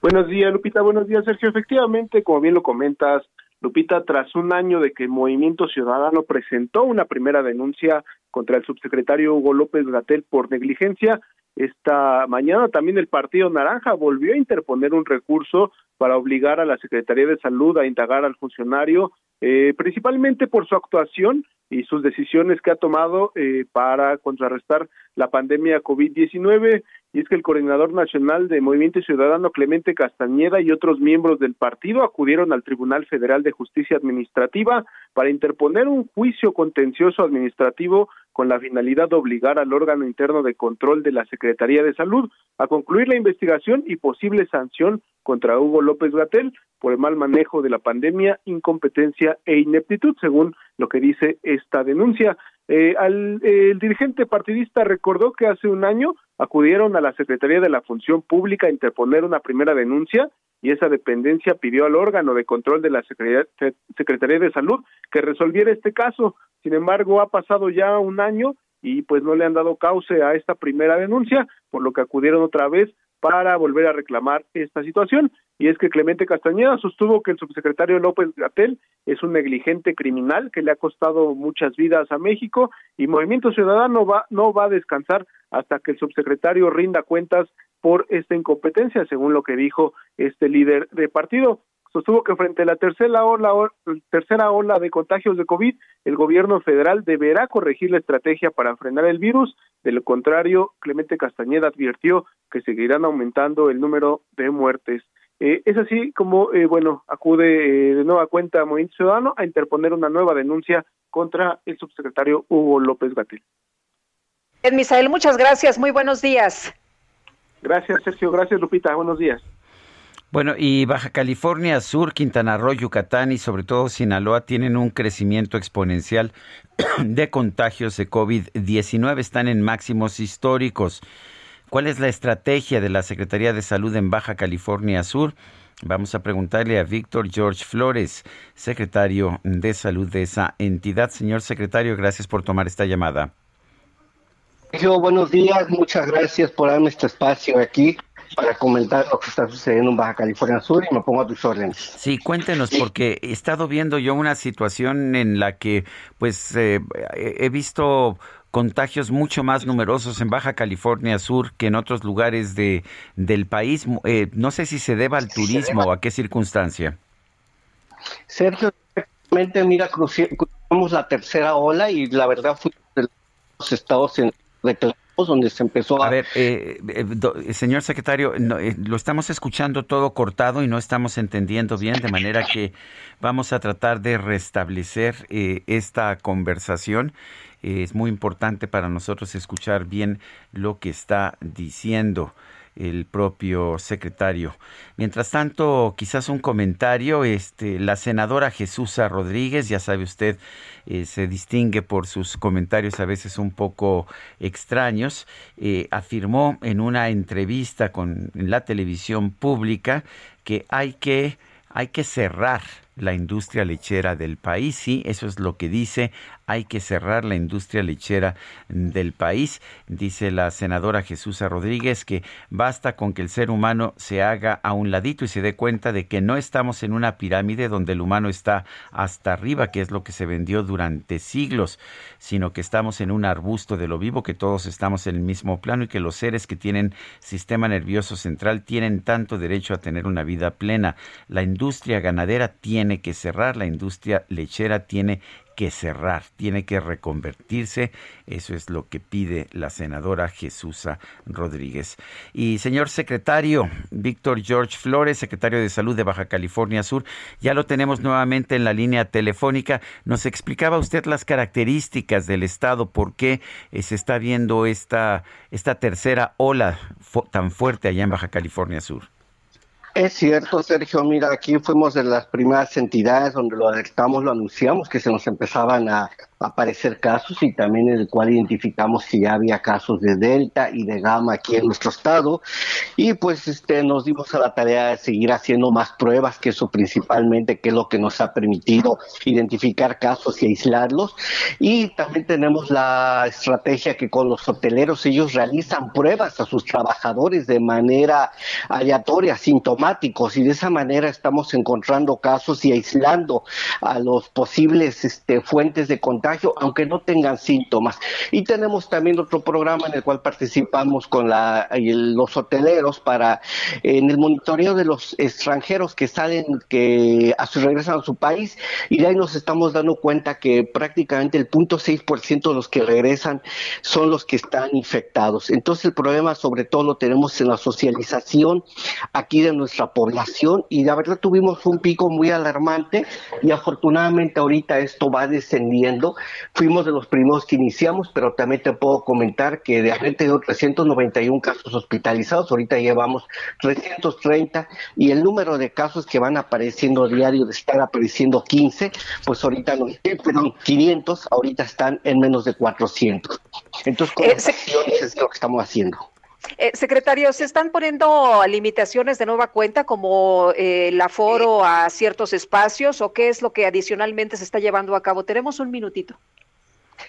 Buenos días, Lupita. Buenos días, Sergio. Efectivamente, como bien lo comentas, Lupita, tras un año de que Movimiento Ciudadano presentó una primera denuncia contra el subsecretario Hugo López Gatel por negligencia, esta mañana también el Partido Naranja volvió a interponer un recurso para obligar a la Secretaría de Salud a indagar al funcionario, eh, principalmente por su actuación y sus decisiones que ha tomado eh, para contrarrestar la pandemia COVID-19. Y es que el coordinador nacional de Movimiento Ciudadano, Clemente Castañeda, y otros miembros del partido acudieron al Tribunal Federal de Justicia Administrativa para interponer un juicio contencioso administrativo con la finalidad de obligar al órgano interno de control de la Secretaría de Salud a concluir la investigación y posible sanción contra Hugo López Gatel por el mal manejo de la pandemia, incompetencia e ineptitud, según lo que dice esta denuncia. Eh, al, el dirigente partidista recordó que hace un año acudieron a la Secretaría de la Función Pública a interponer una primera denuncia y esa dependencia pidió al órgano de control de la Secretaría, de Salud que resolviera este caso. Sin embargo, ha pasado ya un año y pues no le han dado cauce a esta primera denuncia, por lo que acudieron otra vez para volver a reclamar esta situación. Y es que Clemente Castañeda sostuvo que el subsecretario López Gatel es un negligente criminal que le ha costado muchas vidas a México y Movimiento Ciudadano va, no va a descansar hasta que el subsecretario rinda cuentas por esta incompetencia, según lo que dijo este líder de partido. Sostuvo que frente a la tercera ola, tercera ola de contagios de COVID, el gobierno federal deberá corregir la estrategia para frenar el virus. De lo contrario, Clemente Castañeda advirtió que seguirán aumentando el número de muertes. Eh, es así como, eh, bueno, acude eh, de nueva cuenta Movimiento Ciudadano a interponer una nueva denuncia contra el subsecretario Hugo López Gatel. Misael, muchas gracias. Muy buenos días. Gracias, Sergio. Gracias, Lupita. Buenos días. Bueno, y Baja California Sur, Quintana Roo, Yucatán y sobre todo Sinaloa tienen un crecimiento exponencial de contagios de COVID-19. Están en máximos históricos. ¿Cuál es la estrategia de la Secretaría de Salud en Baja California Sur? Vamos a preguntarle a Víctor George Flores, secretario de salud de esa entidad. Señor secretario, gracias por tomar esta llamada. Sergio, buenos días, muchas gracias por darme este espacio aquí para comentar lo que está sucediendo en Baja California Sur y me pongo a tus órdenes. Sí, cuéntenos, porque he estado viendo yo una situación en la que, pues, eh, he visto contagios mucho más numerosos en Baja California Sur que en otros lugares de, del país. Eh, no sé si se deba al turismo o a qué circunstancia. Sergio, realmente, mira, cruzamos la tercera ola y la verdad fue de los estados en reclamos donde se empezó a... A ver, eh, eh, señor secretario, lo estamos escuchando todo cortado y no estamos entendiendo bien, de manera que vamos a tratar de restablecer esta conversación. Es muy importante para nosotros escuchar bien lo que está diciendo el propio secretario. Mientras tanto, quizás un comentario, este, la senadora Jesús Rodríguez, ya sabe usted, eh, se distingue por sus comentarios a veces un poco extraños, eh, afirmó en una entrevista con la televisión pública que hay que, hay que cerrar la industria lechera del país. Sí, eso es lo que dice hay que cerrar la industria lechera del país. Dice la senadora Jesús Rodríguez que basta con que el ser humano se haga a un ladito y se dé cuenta de que no estamos en una pirámide donde el humano está hasta arriba, que es lo que se vendió durante siglos, sino que estamos en un arbusto de lo vivo, que todos estamos en el mismo plano y que los seres que tienen sistema nervioso central tienen tanto derecho a tener una vida plena. La industria ganadera tiene que cerrar, la industria lechera tiene que cerrar, tiene que reconvertirse. Eso es lo que pide la senadora Jesús Rodríguez. Y señor secretario, Víctor George Flores, secretario de Salud de Baja California Sur, ya lo tenemos nuevamente en la línea telefónica. Nos explicaba usted las características del estado, por qué eh, se está viendo esta, esta tercera ola tan fuerte allá en Baja California Sur. Es cierto, Sergio. Mira, aquí fuimos de las primeras entidades donde lo alertamos, lo anunciamos, que se nos empezaban a aparecer casos y también en el cual identificamos si ya había casos de Delta y de Gamma aquí en nuestro estado. Y pues este, nos dimos a la tarea de seguir haciendo más pruebas, que eso principalmente, que es lo que nos ha permitido identificar casos y aislarlos. Y también tenemos la estrategia que con los hoteleros ellos realizan pruebas a sus trabajadores de manera aleatoria, sintomáticos, y de esa manera estamos encontrando casos y aislando a los posibles este, fuentes de contagio aunque no tengan síntomas. Y tenemos también otro programa en el cual participamos con la, los hoteleros para en el monitoreo de los extranjeros que salen, que a su regresan a su país, y de ahí nos estamos dando cuenta que prácticamente el punto de los que regresan son los que están infectados. Entonces el problema sobre todo lo tenemos en la socialización aquí de nuestra población y la verdad tuvimos un pico muy alarmante y afortunadamente ahorita esto va descendiendo Fuimos de los primeros que iniciamos, pero también te puedo comentar que de haber tenido 391 casos hospitalizados, ahorita llevamos 330 y el número de casos que van apareciendo diario de estar apareciendo 15, pues ahorita no, eh, perdón, 500, ahorita están en menos de 400. Entonces, con eh, es lo que estamos haciendo. Eh, secretario, ¿se están poniendo limitaciones de nueva cuenta como eh, el aforo a ciertos espacios o qué es lo que adicionalmente se está llevando a cabo? Tenemos un minutito.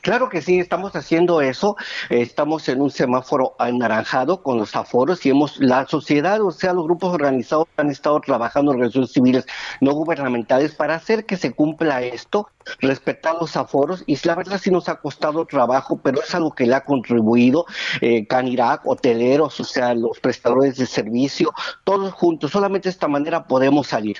Claro que sí, estamos haciendo eso. Estamos en un semáforo anaranjado con los aforos y hemos, la sociedad, o sea, los grupos organizados han estado trabajando organizaciones civiles no gubernamentales para hacer que se cumpla esto, respetar los aforos y la verdad sí nos ha costado trabajo, pero es algo que le ha contribuido eh, Canirac, hoteleros, o sea, los prestadores de servicio, todos juntos. Solamente de esta manera podemos salir.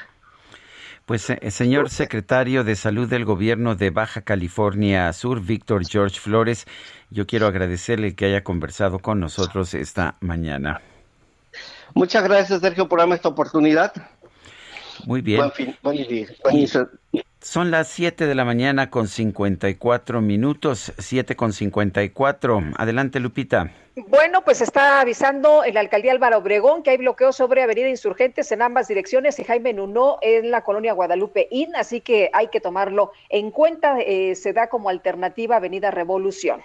Pues, eh, señor secretario de Salud del Gobierno de Baja California Sur, Víctor George Flores, yo quiero agradecerle que haya conversado con nosotros esta mañana. Muchas gracias, Sergio, por darme esta oportunidad. Muy bien. Buen fin, buen día. Son las 7 de la mañana con 54 minutos, 7 con 54. Adelante, Lupita. Bueno, pues está avisando en la alcaldía Álvaro Obregón que hay bloqueo sobre Avenida Insurgentes en ambas direcciones y Jaime Nuno en la colonia Guadalupe Inn, así que hay que tomarlo en cuenta. Eh, se da como alternativa Avenida Revolución.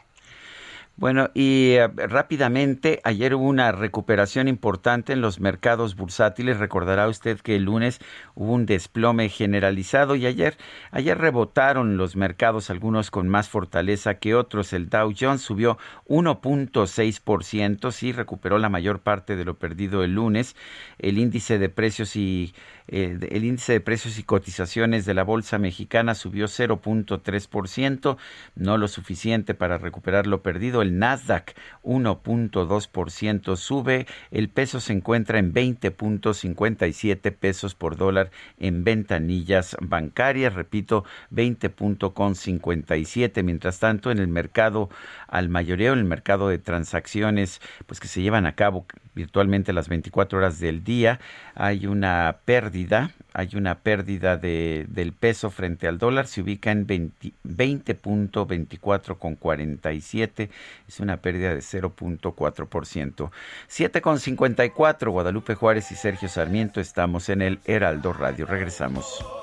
Bueno, y eh, rápidamente, ayer hubo una recuperación importante en los mercados bursátiles. Recordará usted que el lunes hubo un desplome generalizado y ayer, ayer rebotaron los mercados, algunos con más fortaleza que otros. El Dow Jones subió 1.6%, sí recuperó la mayor parte de lo perdido el lunes. El índice de precios y eh, el índice de precios y cotizaciones de la bolsa mexicana subió 0.3%, no lo suficiente para recuperar lo perdido. El Nasdaq 1.2% sube, el peso se encuentra en 20.57 pesos por dólar en ventanillas bancarias, repito, 20.57. Mientras tanto, en el mercado al mayoreo, en el mercado de transacciones, pues que se llevan a cabo virtualmente las 24 horas del día, hay una pérdida, hay una pérdida de, del peso frente al dólar, se ubica en 20.24 con 47, es una pérdida de 0.4%. 7 con 54, Guadalupe Juárez y Sergio Sarmiento, estamos en el Heraldo Radio, regresamos.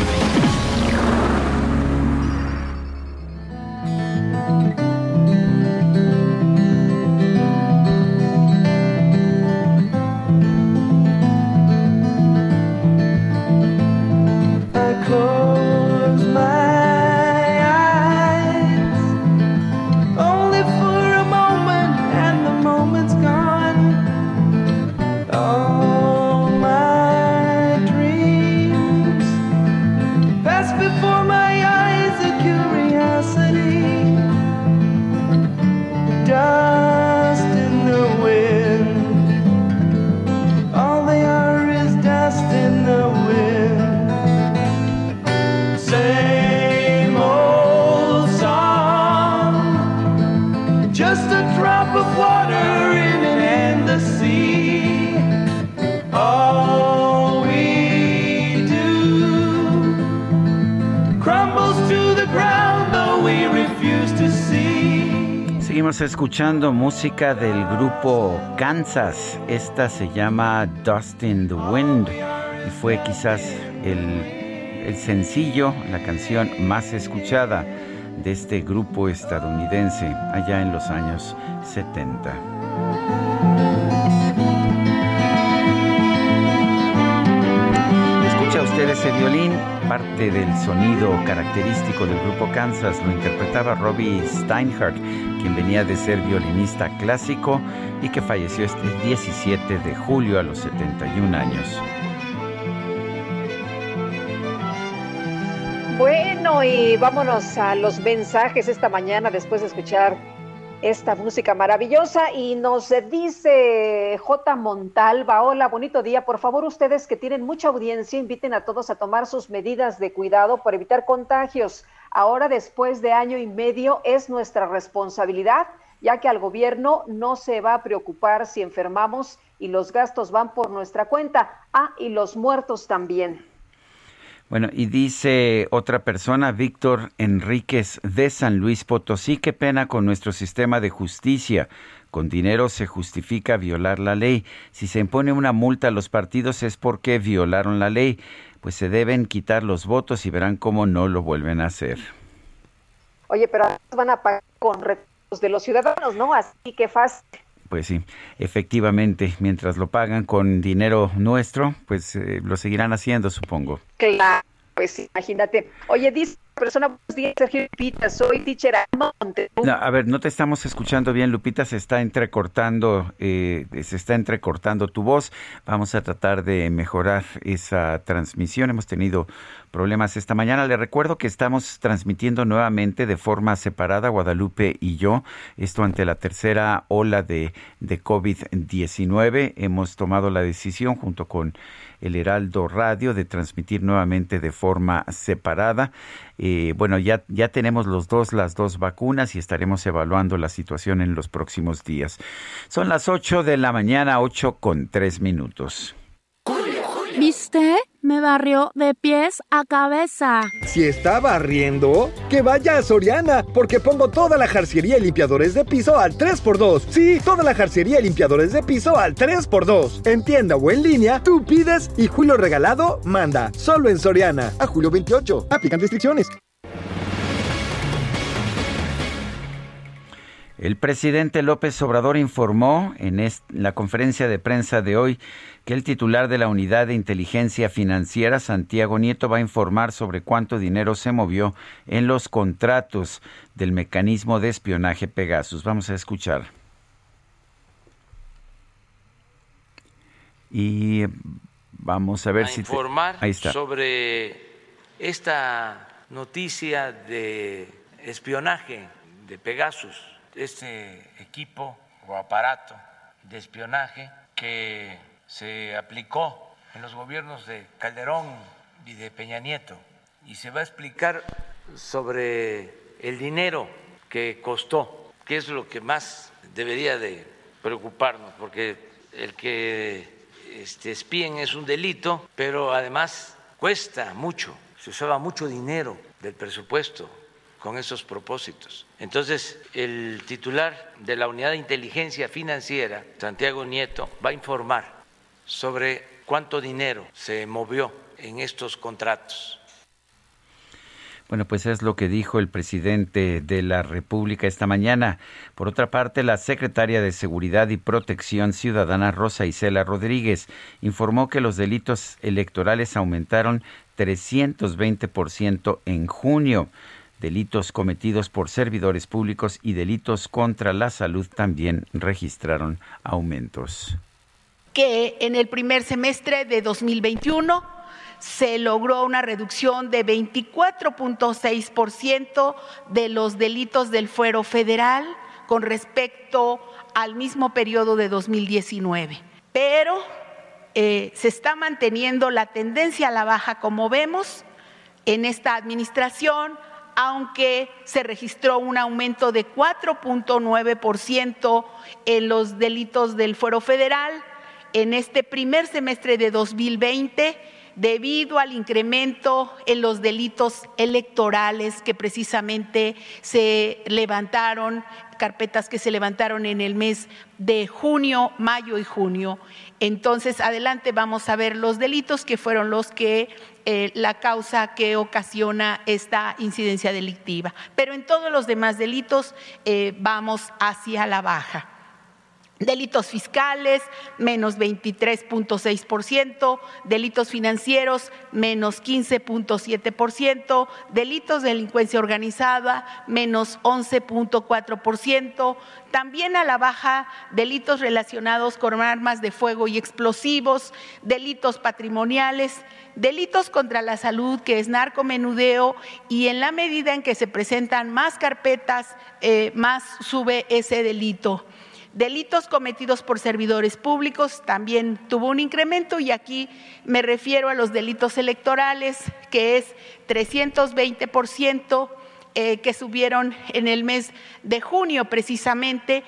Seguimos escuchando música del grupo Kansas. Esta se llama Dust in the Wind y fue quizás el, el sencillo, la canción más escuchada de este grupo estadounidense allá en los años 70. Ese violín, parte del sonido característico del grupo Kansas, lo interpretaba Robbie Steinhardt, quien venía de ser violinista clásico y que falleció este 17 de julio a los 71 años. Bueno, y vámonos a los mensajes esta mañana después de escuchar esta música maravillosa. Y nos dice J. Montalva, hola, bonito día. Por favor, ustedes que tienen mucha audiencia, inviten a todos a tomar sus medidas de cuidado por evitar contagios. Ahora, después de año y medio, es nuestra responsabilidad, ya que al gobierno no se va a preocupar si enfermamos y los gastos van por nuestra cuenta. Ah, y los muertos también. Bueno, y dice otra persona, Víctor Enríquez de San Luis Potosí, qué pena con nuestro sistema de justicia. Con dinero se justifica violar la ley. Si se impone una multa a los partidos es porque violaron la ley. Pues se deben quitar los votos y verán cómo no lo vuelven a hacer. Oye, pero van a pagar con recursos de los ciudadanos, ¿no? Así que fácil. Pues sí, efectivamente, mientras lo pagan con dinero nuestro, pues eh, lo seguirán haciendo, supongo. Claro, pues imagínate. Oye, dice persona. Buenos días, Sergio Lupita. Soy teacher. No, a ver, no te estamos escuchando bien, Lupita. Se está entrecortando, eh, se está entrecortando tu voz. Vamos a tratar de mejorar esa transmisión. Hemos tenido problemas esta mañana. Le recuerdo que estamos transmitiendo nuevamente de forma separada, Guadalupe y yo, esto ante la tercera ola de, de COVID-19. Hemos tomado la decisión junto con el Heraldo Radio de transmitir nuevamente de forma separada. Eh, bueno, ya, ya tenemos los dos, las dos vacunas y estaremos evaluando la situación en los próximos días. Son las 8 de la mañana, 8 con 3 minutos. ¿Viste? Me barrió de pies a cabeza. Si está barriendo, que vaya a Soriana, porque pongo toda la jarcería y limpiadores de piso al 3x2. Sí, toda la jarcería y limpiadores de piso al 3x2. En tienda o en línea, tú pides y Julio Regalado manda. Solo en Soriana. A julio 28. Aplican restricciones. El presidente López Obrador informó en la conferencia de prensa de hoy que el titular de la Unidad de Inteligencia Financiera, Santiago Nieto, va a informar sobre cuánto dinero se movió en los contratos del mecanismo de espionaje Pegasus. Vamos a escuchar. Y vamos a ver a si... informar Ahí está. sobre esta noticia de espionaje de Pegasus, este equipo o aparato de espionaje que se aplicó en los gobiernos de Calderón y de Peña Nieto y se va a explicar sobre el dinero que costó, que es lo que más debería de preocuparnos, porque el que este, espíen es un delito, pero además cuesta mucho, se usaba mucho dinero del presupuesto con esos propósitos. Entonces, el titular de la Unidad de Inteligencia Financiera, Santiago Nieto, va a informar sobre cuánto dinero se movió en estos contratos. Bueno, pues es lo que dijo el presidente de la República esta mañana. Por otra parte, la secretaria de Seguridad y Protección Ciudadana, Rosa Isela Rodríguez, informó que los delitos electorales aumentaron 320% en junio. Delitos cometidos por servidores públicos y delitos contra la salud también registraron aumentos que en el primer semestre de 2021 se logró una reducción de 24.6% de los delitos del fuero federal con respecto al mismo periodo de 2019. Pero eh, se está manteniendo la tendencia a la baja, como vemos, en esta administración, aunque se registró un aumento de 4.9% en los delitos del fuero federal en este primer semestre de 2020 debido al incremento en los delitos electorales que precisamente se levantaron, carpetas que se levantaron en el mes de junio, mayo y junio. Entonces, adelante vamos a ver los delitos que fueron los que eh, la causa que ocasiona esta incidencia delictiva. Pero en todos los demás delitos eh, vamos hacia la baja. Delitos fiscales, menos 23.6%, delitos financieros, menos 15.7%, delitos de delincuencia organizada, menos 11.4%, también a la baja delitos relacionados con armas de fuego y explosivos, delitos patrimoniales, delitos contra la salud, que es narcomenudeo, y en la medida en que se presentan más carpetas, eh, más sube ese delito. Delitos cometidos por servidores públicos también tuvo un incremento y aquí me refiero a los delitos electorales, que es 320% eh, que subieron en el mes de junio precisamente.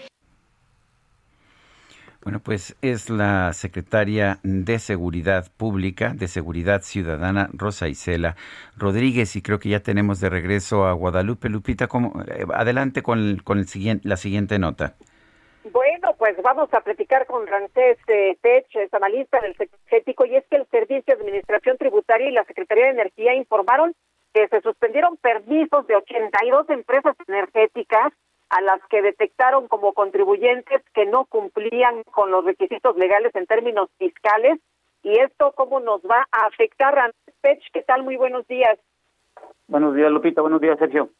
Bueno, pues es la secretaria de Seguridad Pública, de Seguridad Ciudadana, Rosa Isela Rodríguez, y creo que ya tenemos de regreso a Guadalupe. Lupita, ¿cómo? Eh, adelante con, con el siguiente, la siguiente nota. Bueno, pues vamos a platicar con Rancés eh, Tech, analista del energético, y es que el Servicio de Administración Tributaria y la Secretaría de Energía informaron que se suspendieron permisos de 82 empresas energéticas a las que detectaron como contribuyentes que no cumplían con los requisitos legales en términos fiscales. ¿Y esto cómo nos va a afectar? Rancés Tech, ¿qué tal? Muy buenos días. Buenos días, Lupita. Buenos días, Sergio.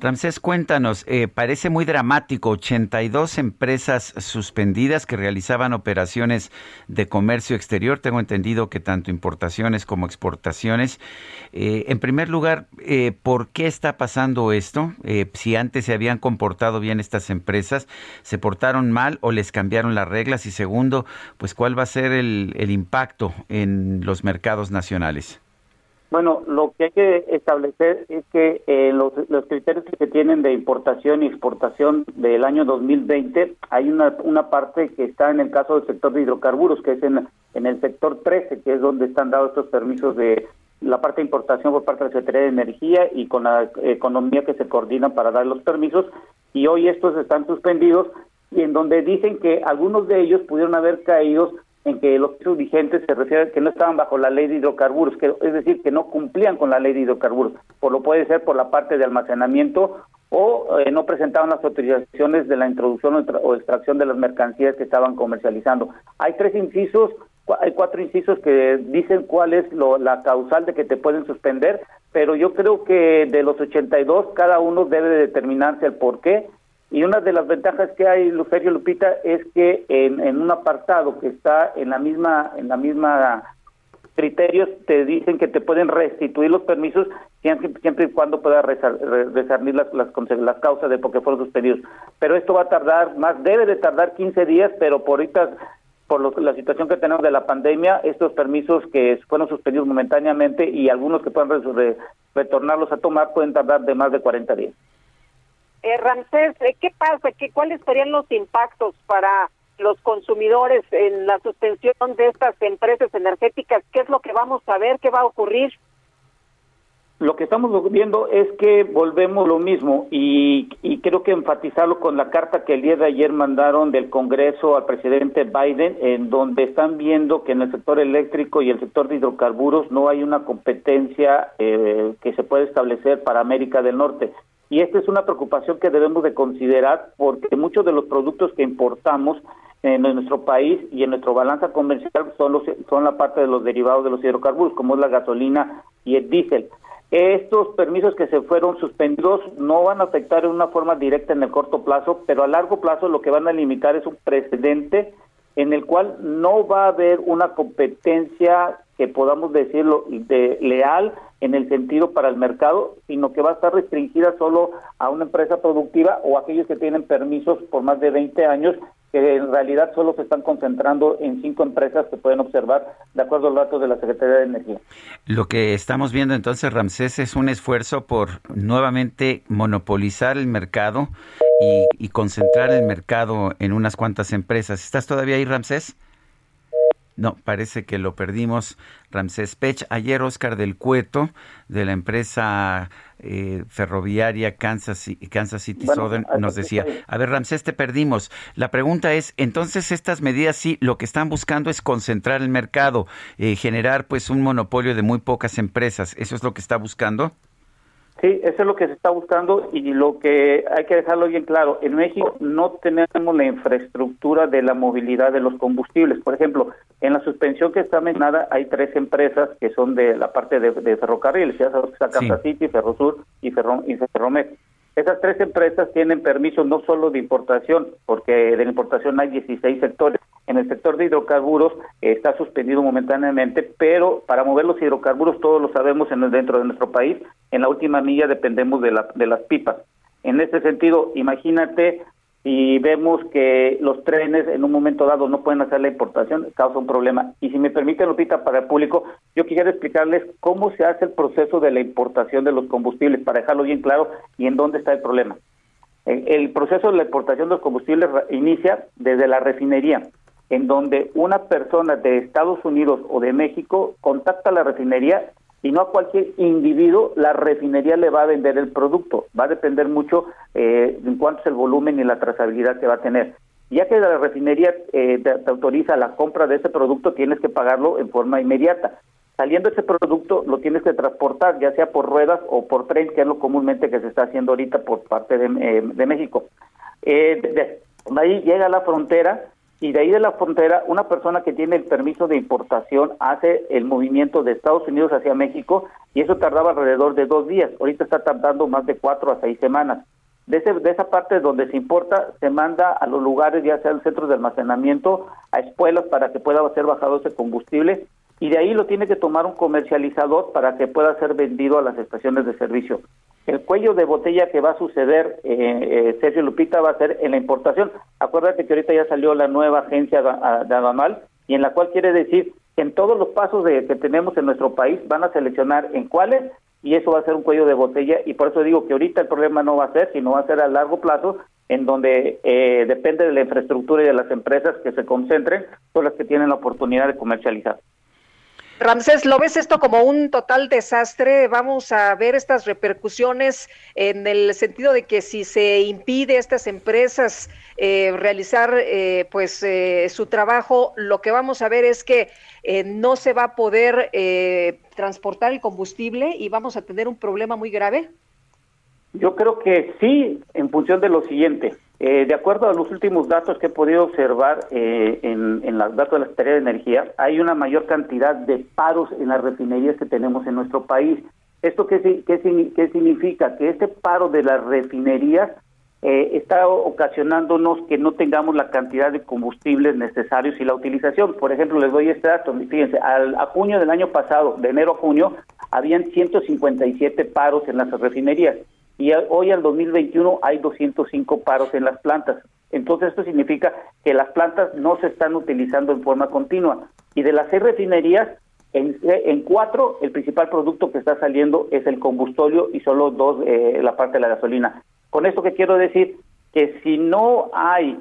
Ramsés, cuéntanos, eh, parece muy dramático, 82 empresas suspendidas que realizaban operaciones de comercio exterior, tengo entendido que tanto importaciones como exportaciones. Eh, en primer lugar, eh, ¿por qué está pasando esto? si antes se habían comportado bien estas empresas, ¿se portaron mal o les cambiaron las reglas? Y segundo, pues ¿cuál va a ser el impacto en los mercados nacionales? Bueno, lo que hay que establecer es que eh, los, los, criterios que se tienen de importación y exportación del año 2020, hay una, una parte que está en el caso del sector de hidrocarburos, que es en, en el sector 13, que es donde están dados estos permisos de la parte de importación por parte de la Secretaría de Energía y con la economía que se coordina para dar los permisos, y hoy estos están suspendidos, y en donde dicen que algunos de ellos pudieron haber caído en que los vigentes se refiere que no estaban bajo la ley de hidrocarburos, que, es decir, que no cumplían con la ley de hidrocarburos, por lo puede ser por la parte de almacenamiento o eh, no presentaban las autorizaciones de la introducción o extracción de las mercancías que estaban comercializando. Hay tres incisos, hay cuatro incisos que dicen cuál es lo, la causal de que te pueden suspender, pero yo creo que de los 82 cada uno debe determinarse el por qué y una de las ventajas que hay, Luferio Lupita, es que en, un apartado que está en la misma, en la misma criterios, te dicen que te pueden restituir los permisos siempre, siempre y cuando puedas resarcir las, las, las causas de por qué fueron suspendidos. Pero esto va a tardar más, debe de tardar 15 días, pero por ahorita por la situación que tenemos de la pandemia, estos permisos que fueron suspendidos momentáneamente y algunos que puedan retornarlos a tomar pueden tardar de más de 40 días. Eh, eh, ¿qué pasa? ¿Qué, ¿Cuáles serían los impactos para los consumidores en la suspensión de estas empresas energéticas? ¿Qué es lo que vamos a ver? ¿Qué va a ocurrir? Lo que estamos viendo es que volvemos lo mismo y, y, creo que enfatizarlo con la carta que el día de ayer mandaron del Congreso al presidente Biden, en donde están viendo que en el sector eléctrico y el sector de hidrocarburos no hay una competencia eh, que se puede establecer para América del Norte. Y esta es una preocupación que debemos de considerar porque muchos de los productos que importamos en nuestro país y en nuestra balanza comercial son, los, son la parte de los derivados de los hidrocarburos, como es la gasolina y el diésel. Estos permisos que se fueron suspendidos no van a afectar en una forma directa en el corto plazo, pero a largo plazo lo que van a limitar es un precedente en el cual no va a haber una competencia que podamos decirlo de leal en el sentido para el mercado, sino que va a estar restringida solo a una empresa productiva o aquellos que tienen permisos por más de 20 años, que en realidad solo se están concentrando en cinco empresas que pueden observar de acuerdo a los datos de la Secretaría de Energía. Lo que estamos viendo entonces, Ramsés, es un esfuerzo por nuevamente monopolizar el mercado y, y concentrar el mercado en unas cuantas empresas. ¿Estás todavía ahí, Ramsés? No, parece que lo perdimos. Ramsés Pech. Ayer Oscar del Cueto, de la empresa eh, ferroviaria Kansas, Kansas City Southern, nos decía, a ver Ramsés, te perdimos. La pregunta es, entonces estas medidas sí, lo que están buscando es concentrar el mercado, eh, generar pues un monopolio de muy pocas empresas. ¿Eso es lo que está buscando? Sí, eso es lo que se está buscando y lo que hay que dejarlo bien claro. En México no tenemos la infraestructura de la movilidad de los combustibles. Por ejemplo, en la suspensión que está mencionada hay tres empresas que son de la parte de, de ferrocarriles, ya sabes está Kansas City, Ferrosur y, Ferro, y Ferromex. Esas tres empresas tienen permiso no solo de importación, porque de la importación hay 16 sectores. En el sector de hidrocarburos eh, está suspendido momentáneamente, pero para mover los hidrocarburos, todos lo sabemos en el, dentro de nuestro país, en la última milla dependemos de, la, de las pipas. En este sentido, imagínate y vemos que los trenes en un momento dado no pueden hacer la importación, causa un problema. Y si me permite, Lupita, para el público, yo quisiera explicarles cómo se hace el proceso de la importación de los combustibles, para dejarlo bien claro y en dónde está el problema. El proceso de la importación de los combustibles inicia desde la refinería, en donde una persona de Estados Unidos o de México contacta a la refinería y no a cualquier individuo la refinería le va a vender el producto. Va a depender mucho eh, en cuánto es el volumen y la trazabilidad que va a tener. Ya que la refinería eh, te, autoriza la compra de ese producto, tienes que pagarlo en forma inmediata. Saliendo ese producto, lo tienes que transportar, ya sea por ruedas o por tren, que es lo comúnmente que se está haciendo ahorita por parte de, eh, de México. Eh, ahí llega la frontera y de ahí de la frontera una persona que tiene el permiso de importación hace el movimiento de Estados Unidos hacia México y eso tardaba alrededor de dos días. Ahorita está tardando más de cuatro a seis semanas. De, ese, de esa parte donde se importa, se manda a los lugares, ya sean centros de almacenamiento, a escuelas para que pueda ser bajado ese combustible y de ahí lo tiene que tomar un comercializador para que pueda ser vendido a las estaciones de servicio. El cuello de botella que va a suceder, eh, eh, Sergio Lupita, va a ser en la importación. Acuérdate que ahorita ya salió la nueva agencia de aduanal y en la cual quiere decir que en todos los pasos de, que tenemos en nuestro país van a seleccionar en cuáles y eso va a ser un cuello de botella y por eso digo que ahorita el problema no va a ser, sino va a ser a largo plazo en donde eh, depende de la infraestructura y de las empresas que se concentren, son las que tienen la oportunidad de comercializar. Ramsés, ¿lo ves esto como un total desastre? Vamos a ver estas repercusiones en el sentido de que si se impide a estas empresas eh, realizar eh, pues eh, su trabajo, lo que vamos a ver es que no se va a poder transportar el combustible y vamos a tener un problema muy grave. Yo creo que sí, en función de lo siguiente. Eh, de acuerdo a los últimos datos que he podido observar eh, en, los datos de la Secretaría de Energía, hay una mayor cantidad de paros en las refinerías que tenemos en nuestro país. ¿Esto qué significa? Que este paro de las refinerías eh, está ocasionándonos que no tengamos la cantidad de combustibles necesarios y la utilización. Por ejemplo, les doy este dato. Fíjense, al, a junio del año pasado, de enero a junio, habían 157 paros en las refinerías y hoy al 2021 hay 205 paros en las plantas. Entonces esto significa que las plantas no se están utilizando en forma continua. Y de las seis refinerías, en, cuatro el principal producto que está saliendo es el combustóleo y solo dos eh, la parte de la gasolina. Con esto que quiero decir que si no hay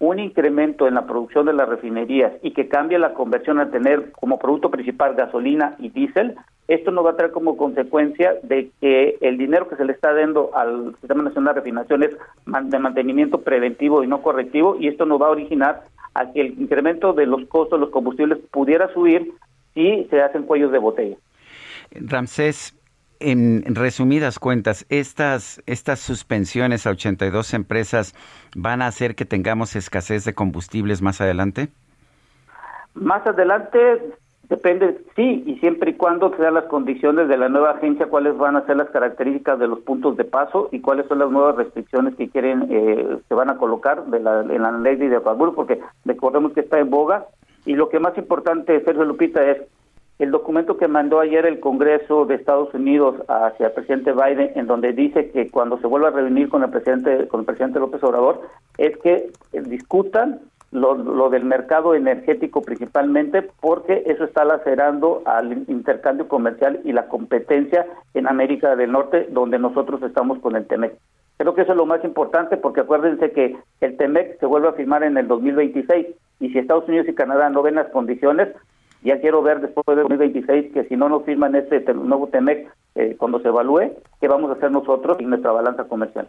un incremento en la producción de las refinerías y que cambie la conversión a tener como producto principal gasolina y diésel, esto nos va a traer como consecuencia de que el dinero que se le está dando al Sistema Nacional de Refinación es de mantenimiento preventivo y no correctivo y esto nos va a originar a que el incremento de los costos de los combustibles pudiera subir si se hacen cuellos de botella. Ramsés, en resumidas cuentas, estas, estas suspensiones a 82 empresas van a hacer que tengamos escasez de combustibles más adelante? Más adelante Depende, sí, y siempre y cuando sean las condiciones de la nueva agencia, cuáles van a ser las características de los puntos de paso y cuáles son las nuevas restricciones que quieren, eh, se van a colocar de la, en la ley de hidrocarburos, porque recordemos que está en boga. Y lo que más importante, Sergio Lupita, es el documento que mandó ayer el Congreso de Estados Unidos hacia el presidente Biden, en donde dice que cuando se vuelva a reunir con el presidente, con el presidente López Obrador, es que discutan lo, lo, del mercado energético principalmente porque eso está lacerando al intercambio comercial y la competencia en América del Norte donde nosotros estamos con el TEMEC. Creo que eso es lo más importante porque acuérdense que el TEMEC se vuelve a firmar en el 2026 y si Estados Unidos y Canadá no ven las condiciones, ya quiero ver después del 2026 que si no nos firman este nuevo TEMEC eh, cuando se evalúe, ¿qué vamos a hacer nosotros en nuestra balanza comercial?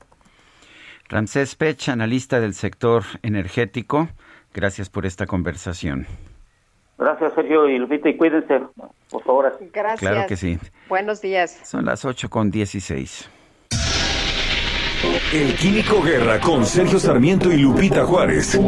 Ramsés Pech, analista del sector energético. Gracias por esta conversación. Gracias, Sergio y Lupita, y cuídense, por favor. Gracias. Claro que sí. Buenos días. Son las 8 con 16. El Químico Guerra con Sergio Sarmiento y Lupita Juárez.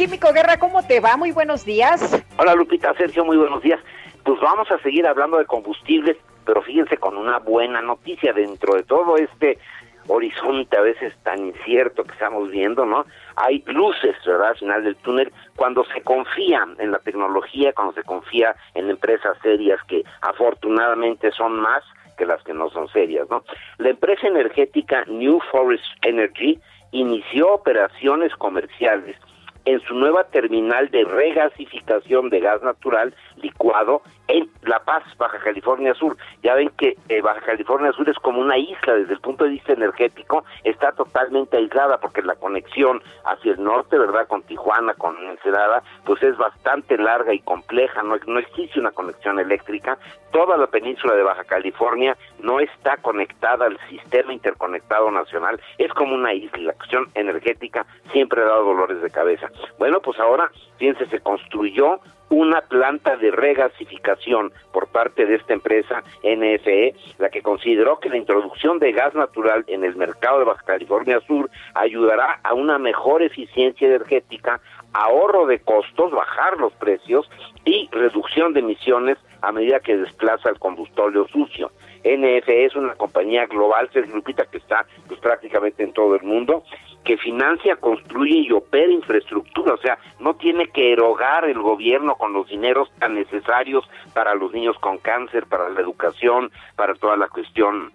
Químico Guerra, ¿cómo te va? Muy buenos días. Hola, Lupita, Sergio, muy buenos días. Pues vamos a seguir hablando de combustibles, pero fíjense con una buena noticia dentro de todo este horizonte a veces tan incierto que estamos viendo, ¿no? Hay luces, ¿verdad? Al final del túnel, cuando se confía en la tecnología, cuando se confía en empresas serias que afortunadamente son más que las que no son serias, ¿no? La empresa energética New Forest Energy inició operaciones comerciales en su nueva terminal de regasificación de gas natural licuado en La Paz, Baja California Sur. Ya ven que eh, Baja California Sur es como una isla desde el punto de vista energético, está totalmente aislada porque la conexión hacia el norte, ¿verdad? Con Tijuana, con Ensenada, pues es bastante larga y compleja, no, no existe una conexión eléctrica. Toda la península de Baja California no está conectada al sistema interconectado nacional, es como una isla. La cuestión energética siempre ha dado dolores de cabeza. Bueno, pues ahora, fíjense, se construyó una planta de regasificación por parte de esta empresa NFE, la que consideró que la introducción de gas natural en el mercado de Baja California Sur ayudará a una mejor eficiencia energética, ahorro de costos, bajar los precios y reducción de emisiones a medida que desplaza el combustible sucio. NFE es una compañía global, Sergio Lupita, que está pues, prácticamente en todo el mundo, que financia, construye y opera infraestructura, o sea, no tiene que erogar el gobierno con los dineros tan necesarios para los niños con cáncer, para la educación, para toda la cuestión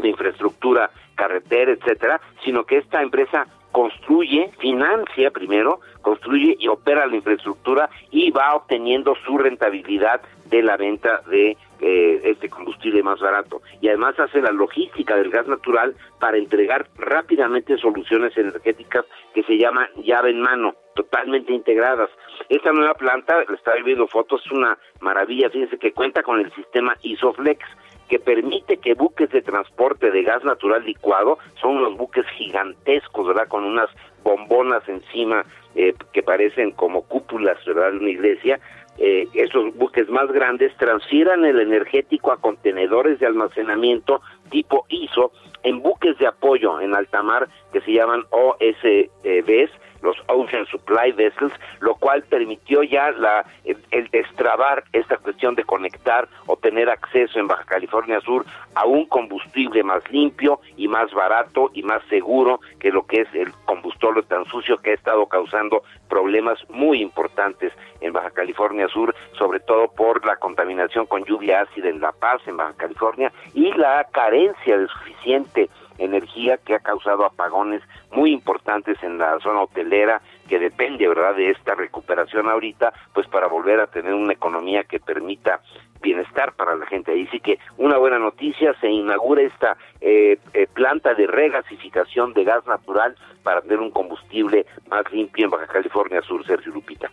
de infraestructura, carretera, etcétera, sino que esta empresa construye, financia primero, construye y opera la infraestructura y va obteniendo su rentabilidad de la venta de eh, este combustible más barato. Y además hace la logística del gas natural para entregar rápidamente soluciones energéticas que se llaman llave en mano, totalmente integradas. Esta nueva planta, le estaba viendo fotos, es una maravilla, fíjense que cuenta con el sistema Isoflex, que permite que buques de transporte de gas natural licuado, son unos buques gigantescos, ¿verdad? Con unas bombonas encima eh, que parecen como cúpulas, ¿verdad? De una iglesia, eh, esos buques más grandes transfieran el energético a contenedores de almacenamiento tipo ISO en buques de apoyo en alta mar que se llaman OSVs los Ocean Supply Vessels, lo cual permitió ya la, el, destrabar esta cuestión de conectar o tener acceso en Baja California Sur a un combustible más limpio y más barato y más seguro que lo que es el combustible tan sucio que ha estado causando problemas muy importantes en Baja California Sur, sobre todo por la contaminación con lluvia ácida en La Paz, en Baja California, y la carencia de suficiente energía que ha causado apagones muy importantes en la zona hotelera que depende, ¿verdad?, de esta recuperación ahorita, pues para volver a tener una economía que permita bienestar para la gente. Ahí sí que una buena noticia, se inaugura esta eh, eh, planta de regasificación de gas natural para tener un combustible más limpio en Baja California Sur, Sergio Lupita.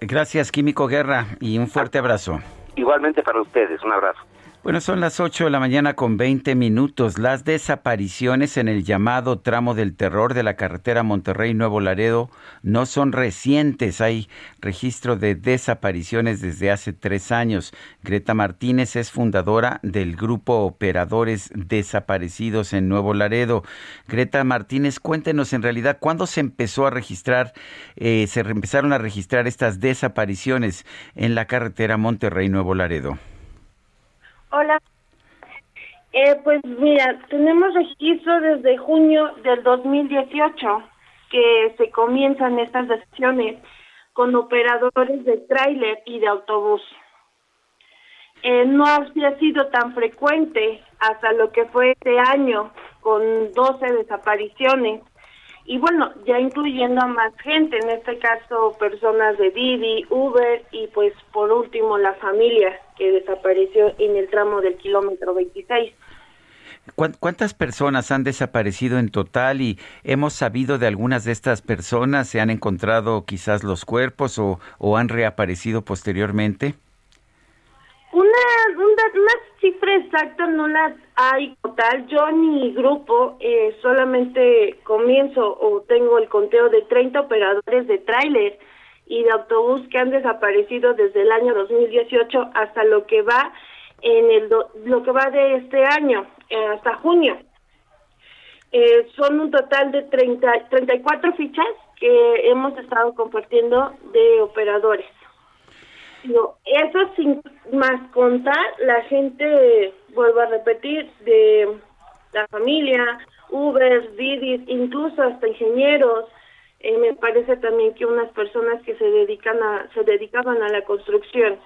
Gracias, Químico Guerra, y un fuerte abrazo. Igualmente para ustedes, un abrazo. Bueno, son las 8 de la mañana con 20 minutos. Las desapariciones en el llamado tramo del terror de la carretera Monterrey-Nuevo Laredo no son recientes. Hay registro de desapariciones desde hace tres años. Greta Martínez es fundadora del grupo Operadores Desaparecidos en Nuevo Laredo. Greta Martínez, cuéntenos en realidad cuándo se empezó a registrar, eh, se empezaron a registrar estas desapariciones en la carretera Monterrey-Nuevo Laredo. Hola. Eh, pues mira, tenemos registro desde junio del 2018 que se comienzan estas sesiones con operadores de tráiler y de autobús. Eh, no había sido tan frecuente hasta lo que fue este año con 12 desapariciones y bueno, ya incluyendo a más gente, en este caso personas de Didi, Uber y pues por último la familia que desapareció en el tramo del kilómetro 26. ¿Cuántas personas han desaparecido en total y hemos sabido de algunas de estas personas? ¿Se han encontrado quizás los cuerpos o, o han reaparecido posteriormente? Una, una, cifra exacta no la hay total. Yo en mi grupo eh, solamente comienzo o tengo el conteo de 30 operadores de tráiler y de autobús que han desaparecido desde el año 2018 hasta lo que va en el lo que va de este año eh, hasta junio. Eh, son un total de 30, 34 fichas que hemos estado compartiendo de operadores. No, eso sin más contar, la gente, vuelvo a repetir, de la familia, Uber, Didi, incluso hasta ingenieros, eh, me parece también que unas personas que se dedican a, se dedicaban a la construcción.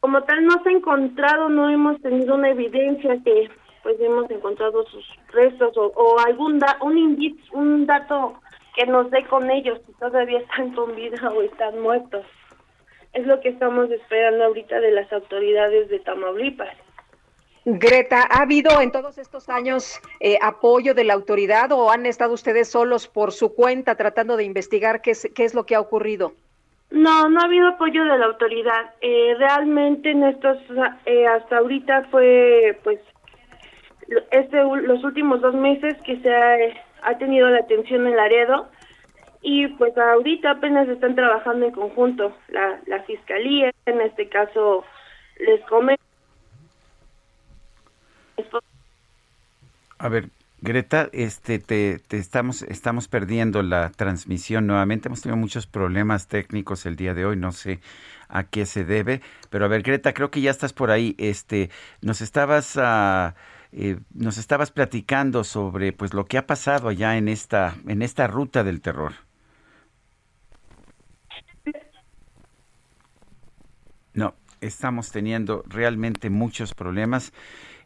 Como tal no se ha encontrado, no hemos tenido una evidencia que pues hemos encontrado sus restos o, algún da, un un dato que nos dé con ellos si todavía están con vida o están muertos es lo que estamos esperando ahorita de las autoridades de Tamaulipas. Greta, ¿ha habido en todos estos años eh, apoyo de la autoridad o han estado ustedes solos por su cuenta tratando de investigar qué es, qué es lo que ha ocurrido? No, no ha habido apoyo de la autoridad. Eh, realmente en estos, eh, hasta ahorita fue pues este los últimos dos meses que se ha, ha tenido la atención en Laredo y pues ahorita apenas están trabajando en conjunto la, la fiscalía, en este caso les comento. A ver, Greta, este, te, te, estamos, estamos perdiendo la transmisión nuevamente. Hemos tenido muchos problemas técnicos el día de hoy. No sé a qué se debe, pero a ver, Greta, creo que ya estás por ahí. Este, nos estabas, uh, nos estabas platicando sobre, pues, lo que ha pasado allá en esta, en esta ruta del terror. No, estamos teniendo realmente muchos problemas.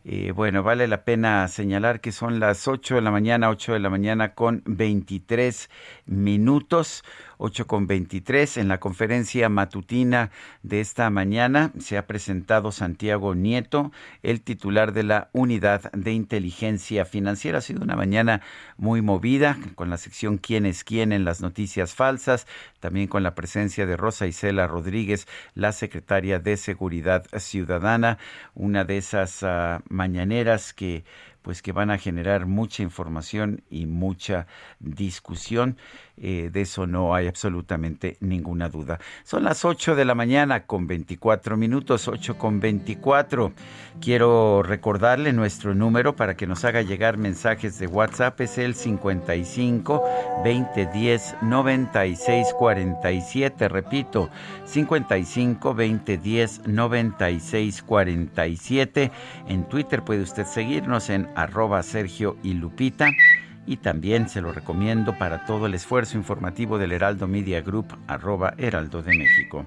Eh, bueno, vale la pena señalar que son las 8 de la mañana, 8 de la mañana con 23 minutos. 8 con 23. En la conferencia matutina de esta mañana se ha presentado Santiago Nieto, el titular de la Unidad de Inteligencia Financiera. Ha sido una mañana muy movida con la sección ¿Quién es quién? en las noticias falsas, también con la presencia de Rosa Isela Rodríguez, la secretaria de Seguridad Ciudadana, una de esas uh, mañaneras que pues que van a generar mucha información y mucha discusión. Eh, de eso no hay absolutamente ninguna duda. Son las 8 de la mañana con 24 minutos, 8 con 24. Quiero recordarle nuestro número para que nos haga llegar mensajes de WhatsApp. Es el 55 2010 96 47. Repito, 55 2010 96 47. En Twitter puede usted seguirnos en arroba Sergio y Lupita. Y también se lo recomiendo para todo el esfuerzo informativo del Heraldo Media Group, arroba Heraldo de México.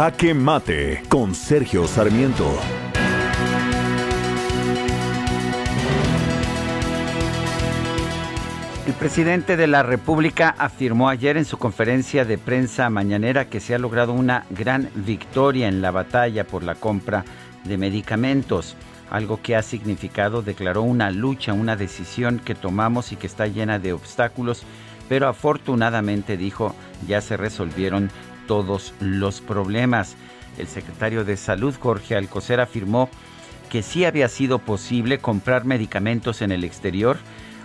Jaque Mate con Sergio Sarmiento. El presidente de la República afirmó ayer en su conferencia de prensa mañanera que se ha logrado una gran victoria en la batalla por la compra de medicamentos, algo que ha significado, declaró, una lucha, una decisión que tomamos y que está llena de obstáculos, pero afortunadamente, dijo, ya se resolvieron todos los problemas. El secretario de Salud, Jorge Alcocer, afirmó que sí había sido posible comprar medicamentos en el exterior,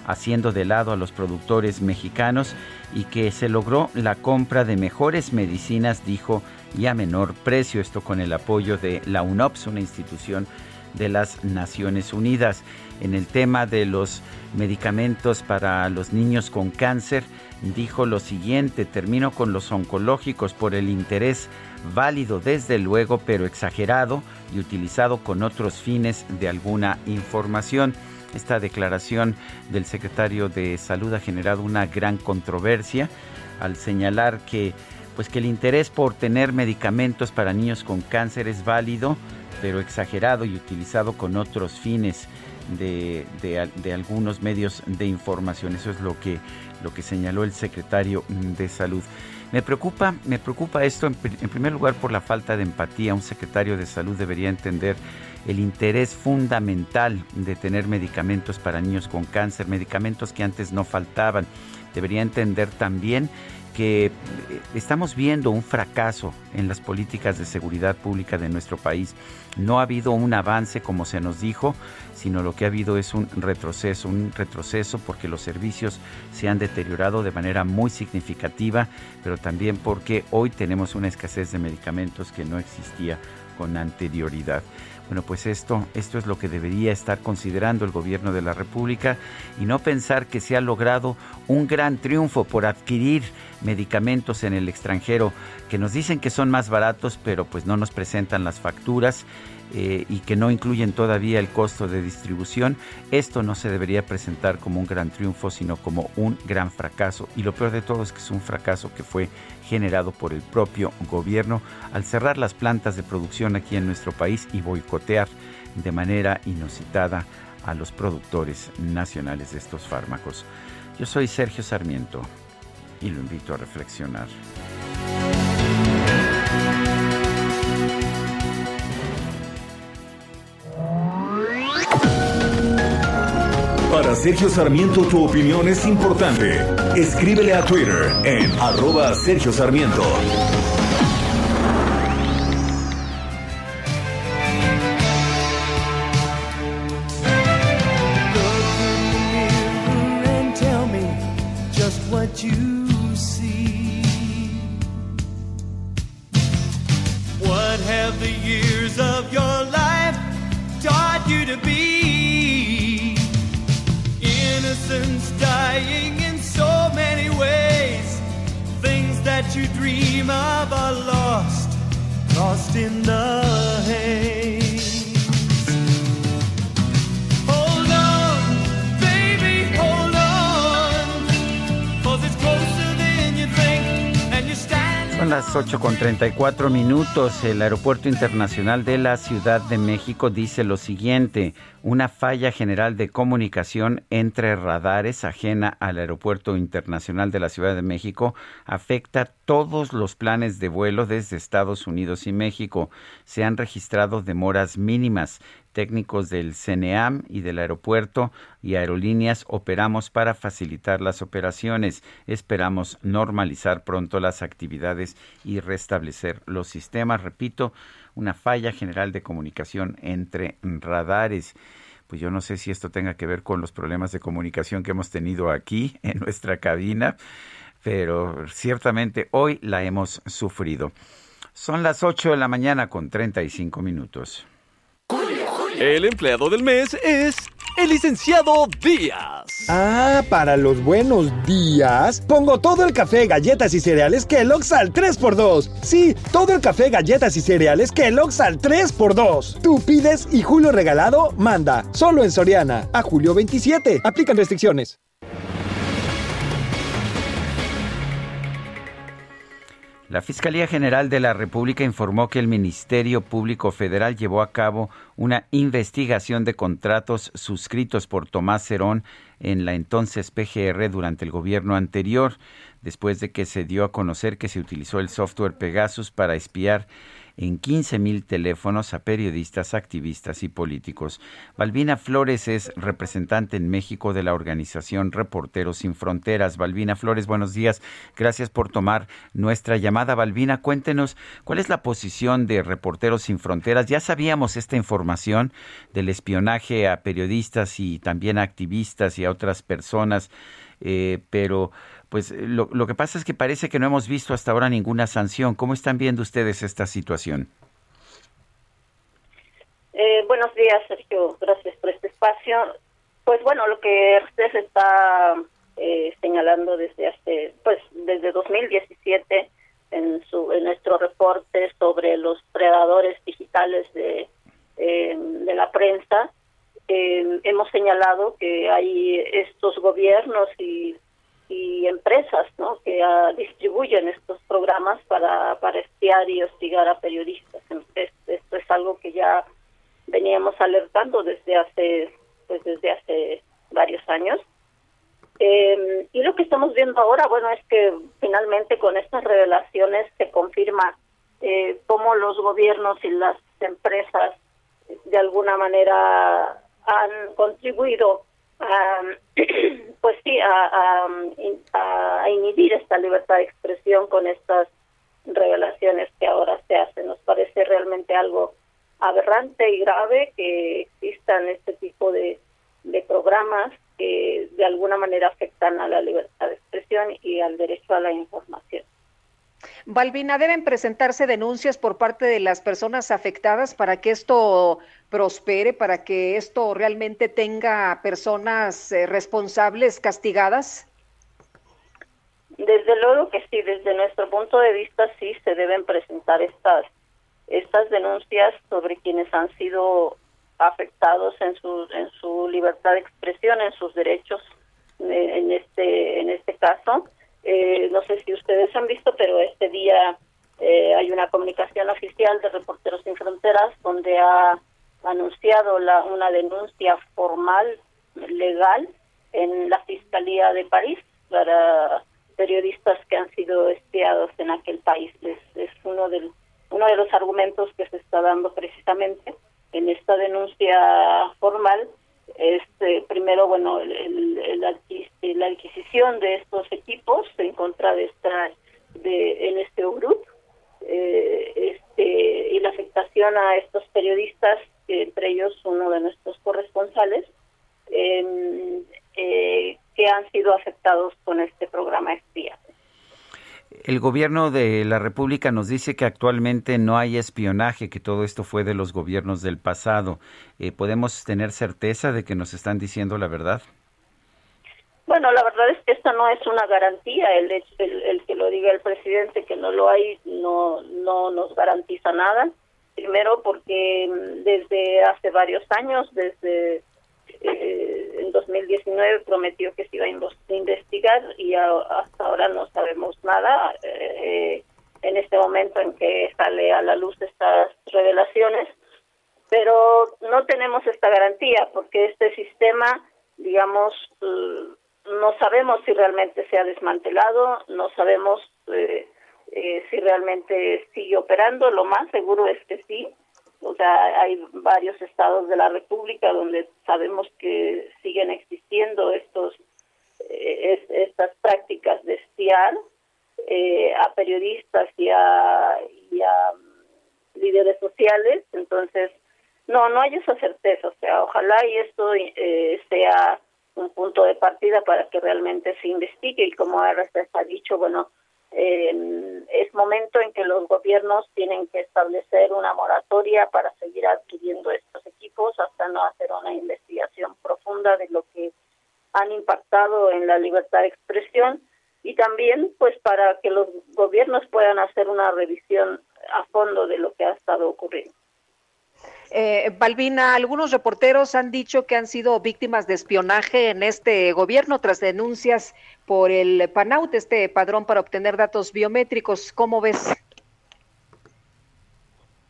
haciendo de lado a los productores mexicanos, y que se logró la compra de mejores medicinas, dijo, y a menor precio, esto con el apoyo de la UNOPS, una institución de las Naciones Unidas. En el tema de los medicamentos para los niños con cáncer, dijo lo siguiente, termino con los oncológicos por el interés válido desde luego, pero exagerado y utilizado con otros fines de alguna información. Esta declaración del secretario de Salud ha generado una gran controversia al señalar que pues que el interés por tener medicamentos para niños con cáncer es válido, pero exagerado y utilizado con otros fines de, de, de algunos medios de información. Eso es lo que lo que señaló el secretario de Salud. Me preocupa, me preocupa esto en, en, primer lugar por la falta de empatía. Un secretario de Salud debería entender el interés fundamental de tener medicamentos para niños con cáncer, medicamentos que antes no faltaban. Debería entender también que estamos viendo un fracaso en las políticas de seguridad pública de nuestro país. No ha habido un avance como se nos dijo, sino lo que ha habido es un retroceso, un retroceso porque los servicios se han deteriorado de manera muy significativa, pero también porque hoy tenemos una escasez de medicamentos que no existía con anterioridad. Bueno, pues esto, esto es lo que debería estar considerando el gobierno de la República y no pensar que se ha logrado un gran triunfo por adquirir medicamentos en el extranjero que nos dicen que son más baratos, pero pues no nos presentan las facturas eh, y que no incluyen todavía el costo de distribución, esto no se debería presentar como un gran triunfo, sino como un gran fracaso. Y lo peor de todo es que es un fracaso que fue generado por el propio gobierno al cerrar las plantas de producción aquí en nuestro país y boicotear de manera inusitada a los productores nacionales de estos fármacos. Yo soy Sergio Sarmiento y lo invito a reflexionar. Sergio Sarmiento tu opinión es importante. Escríbele a Twitter en arroba Sergio Sarmiento. and tell me just what you see. What have the years of your life taught you to be? Innocence dying in so many ways. Things that you dream of are lost, lost in the haze. Son las 8 con 34 minutos. El Aeropuerto Internacional de la Ciudad de México dice lo siguiente. Una falla general de comunicación entre radares ajena al Aeropuerto Internacional de la Ciudad de México afecta todos los planes de vuelo desde Estados Unidos y México. Se han registrado demoras mínimas. Técnicos del CNEAM y del aeropuerto y aerolíneas operamos para facilitar las operaciones. Esperamos normalizar pronto las actividades y restablecer los sistemas. Repito, una falla general de comunicación entre radares. Pues yo no sé si esto tenga que ver con los problemas de comunicación que hemos tenido aquí en nuestra cabina, pero ciertamente hoy la hemos sufrido. Son las 8 de la mañana con 35 minutos. El empleado del mes es el licenciado Díaz. Ah, para los buenos días, pongo todo el café, galletas y cereales Kellogg's al 3x2. Sí, todo el café, galletas y cereales Kellogg's al 3x2. Tú pides y Julio Regalado manda. Solo en Soriana. A julio 27. Aplican restricciones. La Fiscalía General de la República informó que el Ministerio Público Federal llevó a cabo una investigación de contratos suscritos por Tomás Cerón en la entonces PGR durante el gobierno anterior, después de que se dio a conocer que se utilizó el software Pegasus para espiar en 15 mil teléfonos a periodistas, activistas y políticos. Balbina Flores es representante en México de la organización Reporteros Sin Fronteras. Balbina Flores, buenos días. Gracias por tomar nuestra llamada. Balbina, cuéntenos cuál es la posición de Reporteros Sin Fronteras. Ya sabíamos esta información del espionaje a periodistas y también a activistas y a otras personas, eh, pero pues lo, lo, que pasa es que parece que no hemos visto hasta ahora ninguna sanción. ¿Cómo están viendo ustedes esta situación? Eh, buenos días, Sergio. Gracias por este espacio. Pues bueno, lo que usted está eh, señalando desde hace, pues desde 2017 en su en nuestro reporte sobre los predadores digitales de eh, de la prensa, hemos señalado que hay estos gobiernos y y empresas ¿no? que uh, distribuyen estos programas para, para espiar y hostigar a periodistas. Entonces, esto es algo que ya veníamos alertando desde hace pues desde hace varios años. Eh, y lo que estamos viendo ahora, bueno, es que finalmente con estas revelaciones se confirma eh, cómo los gobiernos y las empresas de alguna manera han contribuido pues sí, a, a, a, inhibir esta libertad de expresión con estas revelaciones que ahora se hacen. Nos parece realmente algo aberrante y grave que existan este tipo de, de programas que de alguna manera afectan a la libertad de expresión y al derecho a la información. Balbina, ¿deben presentarse denuncias por parte de las personas afectadas para que esto prospere, para que esto realmente tenga personas eh, responsables castigadas? Desde luego que sí, desde nuestro punto de vista sí se deben presentar estas estas denuncias sobre quienes han sido afectados en su en su libertad de expresión, en sus derechos eh, en este en este caso. Eh, no sé si ustedes han visto, pero este día eh, hay una comunicación oficial de Reporteros Sin Fronteras donde ha anunciado la, una denuncia formal legal en la Fiscalía de París para periodistas que han sido espiados en aquel país. Es, uno, del, uno de los argumentos que se está dando precisamente en esta denuncia formal. Este, primero, bueno, el, la adquisición de estos equipos en contra de esta, de, en este grupo, eh, este, y la afectación a estos periodistas, entre ellos uno de nuestros corresponsales, eh, eh, que han sido afectados con este programa espía. El gobierno de la República nos dice que actualmente no hay espionaje, que todo esto fue de los gobiernos del pasado. Eh, ¿Podemos tener certeza de que nos están diciendo la verdad? Bueno, la verdad es que esta no es una garantía. El, el, que lo diga el presidente que no lo hay no, no nos garantiza nada. Primero porque mm, desde hace varios años, desde eh, en 2019 prometió que se iba a investigar y hasta ahora no sabemos nada. Eh, en este momento en que sale a la luz estas revelaciones, pero no tenemos esta garantía porque este sistema, digamos, mm, no sabemos si realmente se ha desmantelado, no sabemos eh, eh, si realmente sigue operando, lo más seguro es que sí, o sea, hay varios estados de la República donde sabemos que siguen existiendo estos eh, estas prácticas de espiar eh, a periodistas y a, y a mm, líderes sociales. Entonces, no, no hay esa certeza. O sea, ojalá y esto eh, sea un punto de partida para que realmente se investigue y como RFS ha dicho, bueno, eh, es momento en que los gobiernos tienen que establecer una moratoria para seguir adquiriendo estos equipos hasta no hacer una investigación profunda de lo que han impactado en la libertad de expresión y también pues para que los gobiernos puedan hacer una revisión a fondo de lo que ha estado ocurriendo. Eh, Balbina, algunos reporteros han dicho que han sido víctimas de espionaje en este gobierno tras denuncias por el PANAUT, este padrón para obtener datos biométricos. ¿Cómo ves?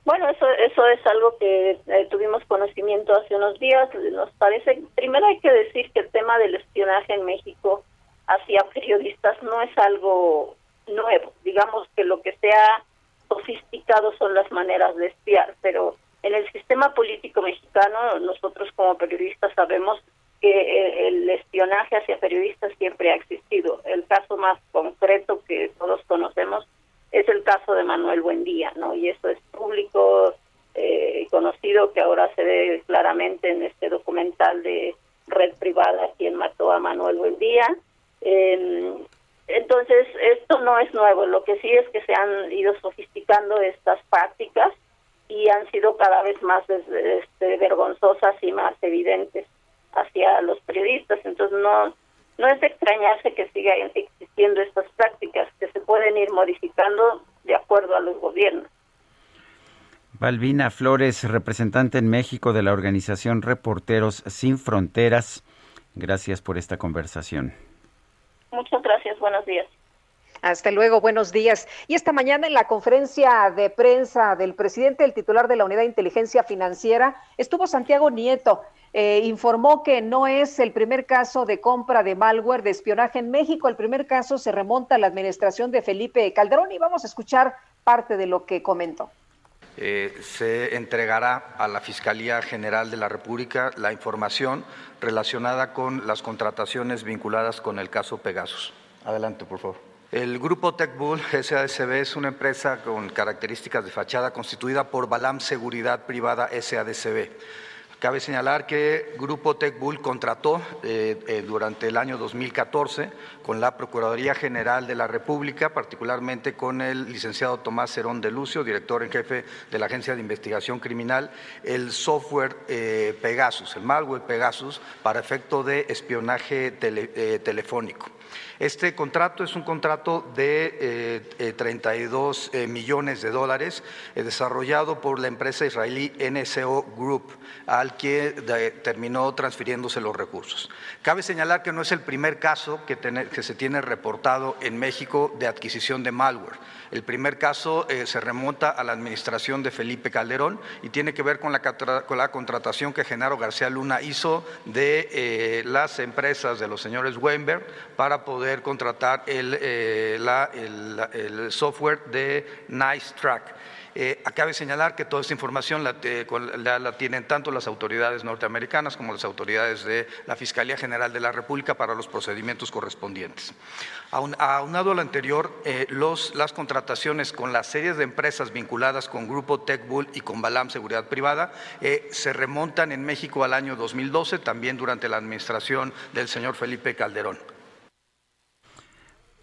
Bueno, eso, eso es algo que eh, tuvimos conocimiento hace unos días. Nos parece, primero hay que decir que el tema del espionaje en México hacia periodistas no es algo nuevo. Digamos que lo que se ha sofisticado son las maneras de espiar, pero en el sistema político mexicano, nosotros como periodistas sabemos que el espionaje hacia periodistas siempre ha existido. El caso más concreto que todos conocemos es el caso de Manuel Buendía, ¿no? Y eso es público eh, conocido que ahora se ve claramente en este documental de Red Privada, quien mató a Manuel Buendía. Eh, entonces, esto no es nuevo, lo que sí es que se han ido sofisticando estas prácticas y han sido cada vez más este, vergonzosas y más evidentes hacia los periodistas. Entonces no no es de extrañarse que sigan existiendo estas prácticas que se pueden ir modificando de acuerdo a los gobiernos. Balbina Flores, representante en México de la organización Reporteros Sin Fronteras, gracias por esta conversación. Muchas gracias, buenos días. Hasta luego, buenos días. Y esta mañana en la conferencia de prensa del presidente, el titular de la Unidad de Inteligencia Financiera, estuvo Santiago Nieto. Eh, informó que no es el primer caso de compra de malware de espionaje en México. El primer caso se remonta a la administración de Felipe Calderón y vamos a escuchar parte de lo que comentó. Eh, se entregará a la Fiscalía General de la República la información relacionada con las contrataciones vinculadas con el caso Pegasus. Adelante, por favor. El grupo TechBull SADCB es una empresa con características de fachada constituida por Balam Seguridad Privada SADCB. Cabe señalar que Grupo TechBull contrató eh, eh, durante el año 2014 con la Procuraduría General de la República, particularmente con el licenciado Tomás Cerón de Lucio, director en jefe de la Agencia de Investigación Criminal, el software eh, Pegasus, el malware Pegasus, para efecto de espionaje telefónico. Este contrato es un contrato de 32 eh, eh, millones de dólares eh, desarrollado por la empresa israelí NSO Group, al que terminó transfiriéndose los recursos. Cabe señalar que no es el primer caso que se tiene reportado en México de adquisición de malware. El primer caso eh, se remonta a la administración de Felipe Calderón y tiene que ver con la, contratación que Genaro García Luna hizo de eh, las empresas de los señores Weinberg para poder contratar el, eh, el software de Nice Track. Eh, cabe señalar que toda esta información la, tienen tanto las autoridades norteamericanas como las autoridades de la Fiscalía General de la República para los procedimientos correspondientes. aunado a lo anterior, eh, las contrataciones con las series de empresas vinculadas con Grupo TechBull y con Balam Seguridad Privada eh, se remontan en México al año 2012, también durante la administración del señor Felipe Calderón.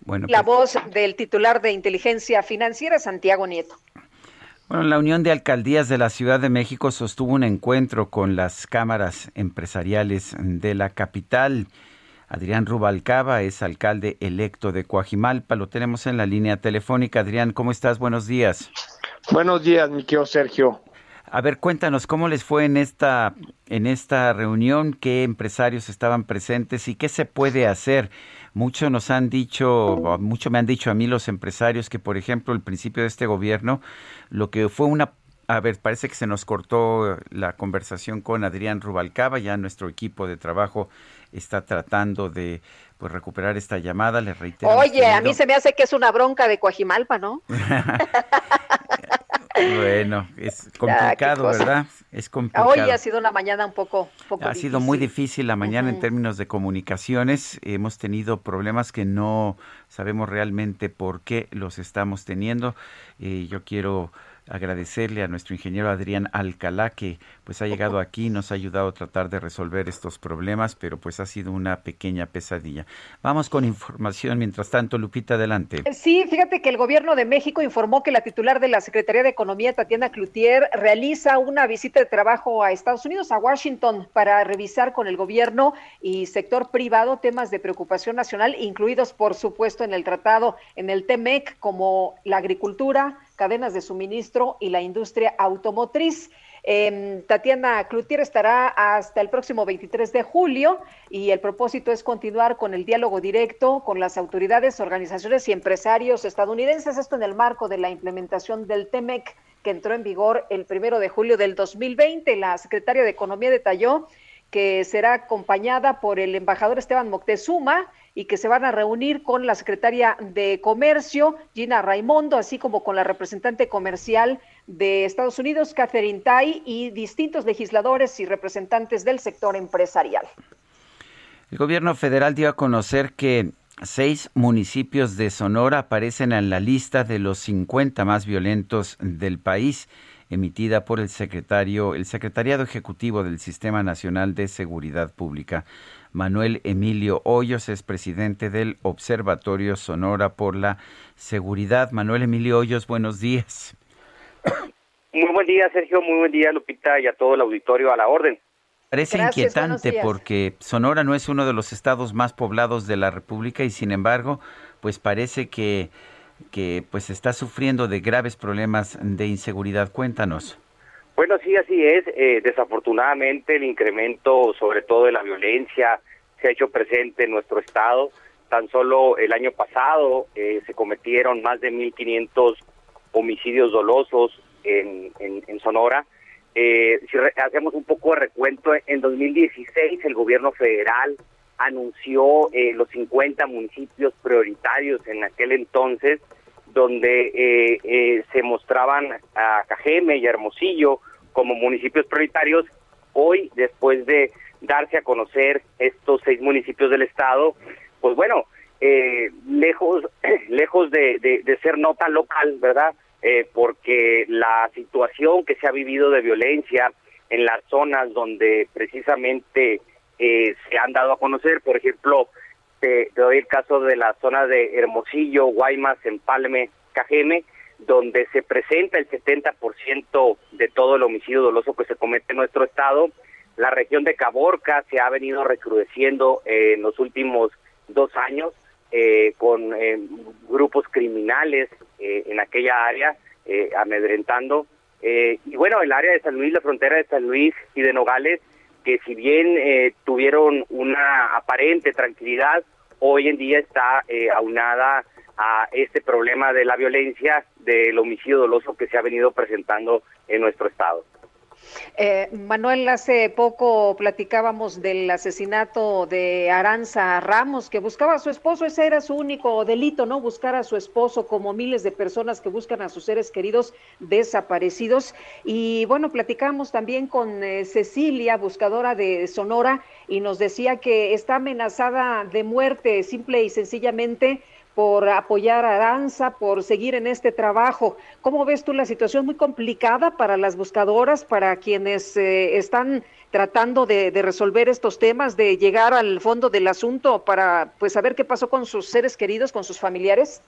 la pues voz del titular de inteligencia financiera, Santiago Nieto. Bueno, la Unión de Alcaldías de la Ciudad de México sostuvo un encuentro con las cámaras empresariales de la capital. Adrián Rubalcaba es alcalde electo de Coajimalpa. Lo tenemos en la línea telefónica. Adrián, ¿cómo estás? Buenos días. Buenos días, mi querido Sergio. A ver, cuéntanos cómo les fue en esta en esta reunión, qué empresarios estaban presentes y qué se puede hacer. Mucho nos han dicho, mucho me han dicho a mí los empresarios que, por ejemplo, el principio de este gobierno, lo que fue una a ver, parece que se nos cortó la conversación con Adrián Rubalcaba, ya nuestro equipo de trabajo está tratando de pues recuperar esta llamada, le reitero. Oye, a mí se me hace que es una bronca de Coajimalpa, ¿no? Bueno, es complicado, ¿verdad? Es complicado. Hoy ha sido una mañana un poco, Ha sido muy difícil la mañana en términos de comunicaciones. Hemos tenido problemas que no sabemos realmente por qué los estamos teniendo. Eh, yo quiero agradecerle a nuestro ingeniero Adrián Alcalá que pues ha llegado aquí, nos ha ayudado a tratar de resolver estos problemas, pero pues ha sido una pequeña pesadilla. Vamos con información, mientras tanto, Lupita, adelante. Sí, fíjate que el gobierno de México informó que la titular de la Secretaría de Economía, Tatiana Cloutier, realiza una visita de trabajo a Estados Unidos, a Washington, para revisar con el gobierno y sector privado temas de preocupación nacional, incluidos, por supuesto, en el tratado, en el TEMEC, como la agricultura, cadenas de suministro y la industria automotriz. Em, Tatiana Cloutier estará hasta el próximo 23 de julio y el propósito es continuar con el diálogo directo con las autoridades, organizaciones y empresarios estadounidenses, esto en el marco de la implementación del TEMEC que entró en vigor el primero de julio del 2020. La secretaria de Economía detalló que será acompañada por el embajador Esteban Moctezuma y que se van a reunir con la secretaria de Comercio, Gina Raimondo, así como con la representante comercial de Estados Unidos, Catherine Tai, y distintos legisladores y representantes del sector empresarial. El gobierno federal dio a conocer que seis municipios de Sonora aparecen en la lista de los 50 más violentos del país emitida por el secretario, el Secretariado Ejecutivo del Sistema Nacional de Seguridad Pública. Manuel Emilio Hoyos es presidente del Observatorio Sonora por la Seguridad. Manuel Emilio Hoyos, buenos días. Muy buen día, Sergio. Muy buen día, Lupita, y a todo el auditorio a la orden. Parece inquietante porque Sonora no es uno de los estados más poblados de la República y sin embargo, pues parece que que pues está sufriendo de graves problemas de inseguridad. Cuéntanos. Bueno, sí, así es. Eh, desafortunadamente el incremento, sobre todo de la violencia, se ha hecho presente en nuestro estado. Tan solo el año pasado eh, se cometieron más de 1.500 homicidios dolosos en, en, Sonora. Eh, si hacemos un poco de recuento, en 2016 el gobierno federal anunció eh, los 50 municipios prioritarios en aquel entonces, donde eh, eh, se mostraban a Cajeme y Hermosillo como municipios prioritarios. Hoy, después de darse a conocer estos seis municipios del estado, pues bueno, lejos, lejos de, de, ser nota local, ¿verdad? porque la situación que se ha vivido de violencia en las zonas donde precisamente eh, se han dado a conocer. Por ejemplo, te, te doy el caso de la zona de Hermosillo, Guaymas, Empalme, Cajeme, donde se presenta el 70% de todo el homicidio doloso que se comete en nuestro estado. La región de Caborca se ha venido recrudeciendo eh, en los últimos dos años eh, con eh, grupos criminales eh, en aquella área eh, amedrentando. Y bueno, el área de San Luis, la frontera de San Luis y de Nogales, que si bien tuvieron una aparente tranquilidad, hoy en día está eh, aunada a este problema de la violencia, del homicidio doloso que se ha venido presentando en nuestro estado. Eh, Manuel, hace poco platicábamos del asesinato de Aranza Ramos, que buscaba a su esposo, ese era su único delito, ¿no? Buscar a su esposo, como miles de personas que buscan a sus seres queridos desaparecidos. Y bueno, platicamos también con eh, Cecilia, buscadora de Sonora, y nos decía que está amenazada de muerte, simple y sencillamente por apoyar a Aranza, por seguir en este trabajo. ¿Cómo ves tú la situación muy complicada para las buscadoras, para quienes eh, están tratando de, resolver estos temas, de llegar al fondo del asunto para pues saber qué pasó con sus seres queridos, con sus familiares?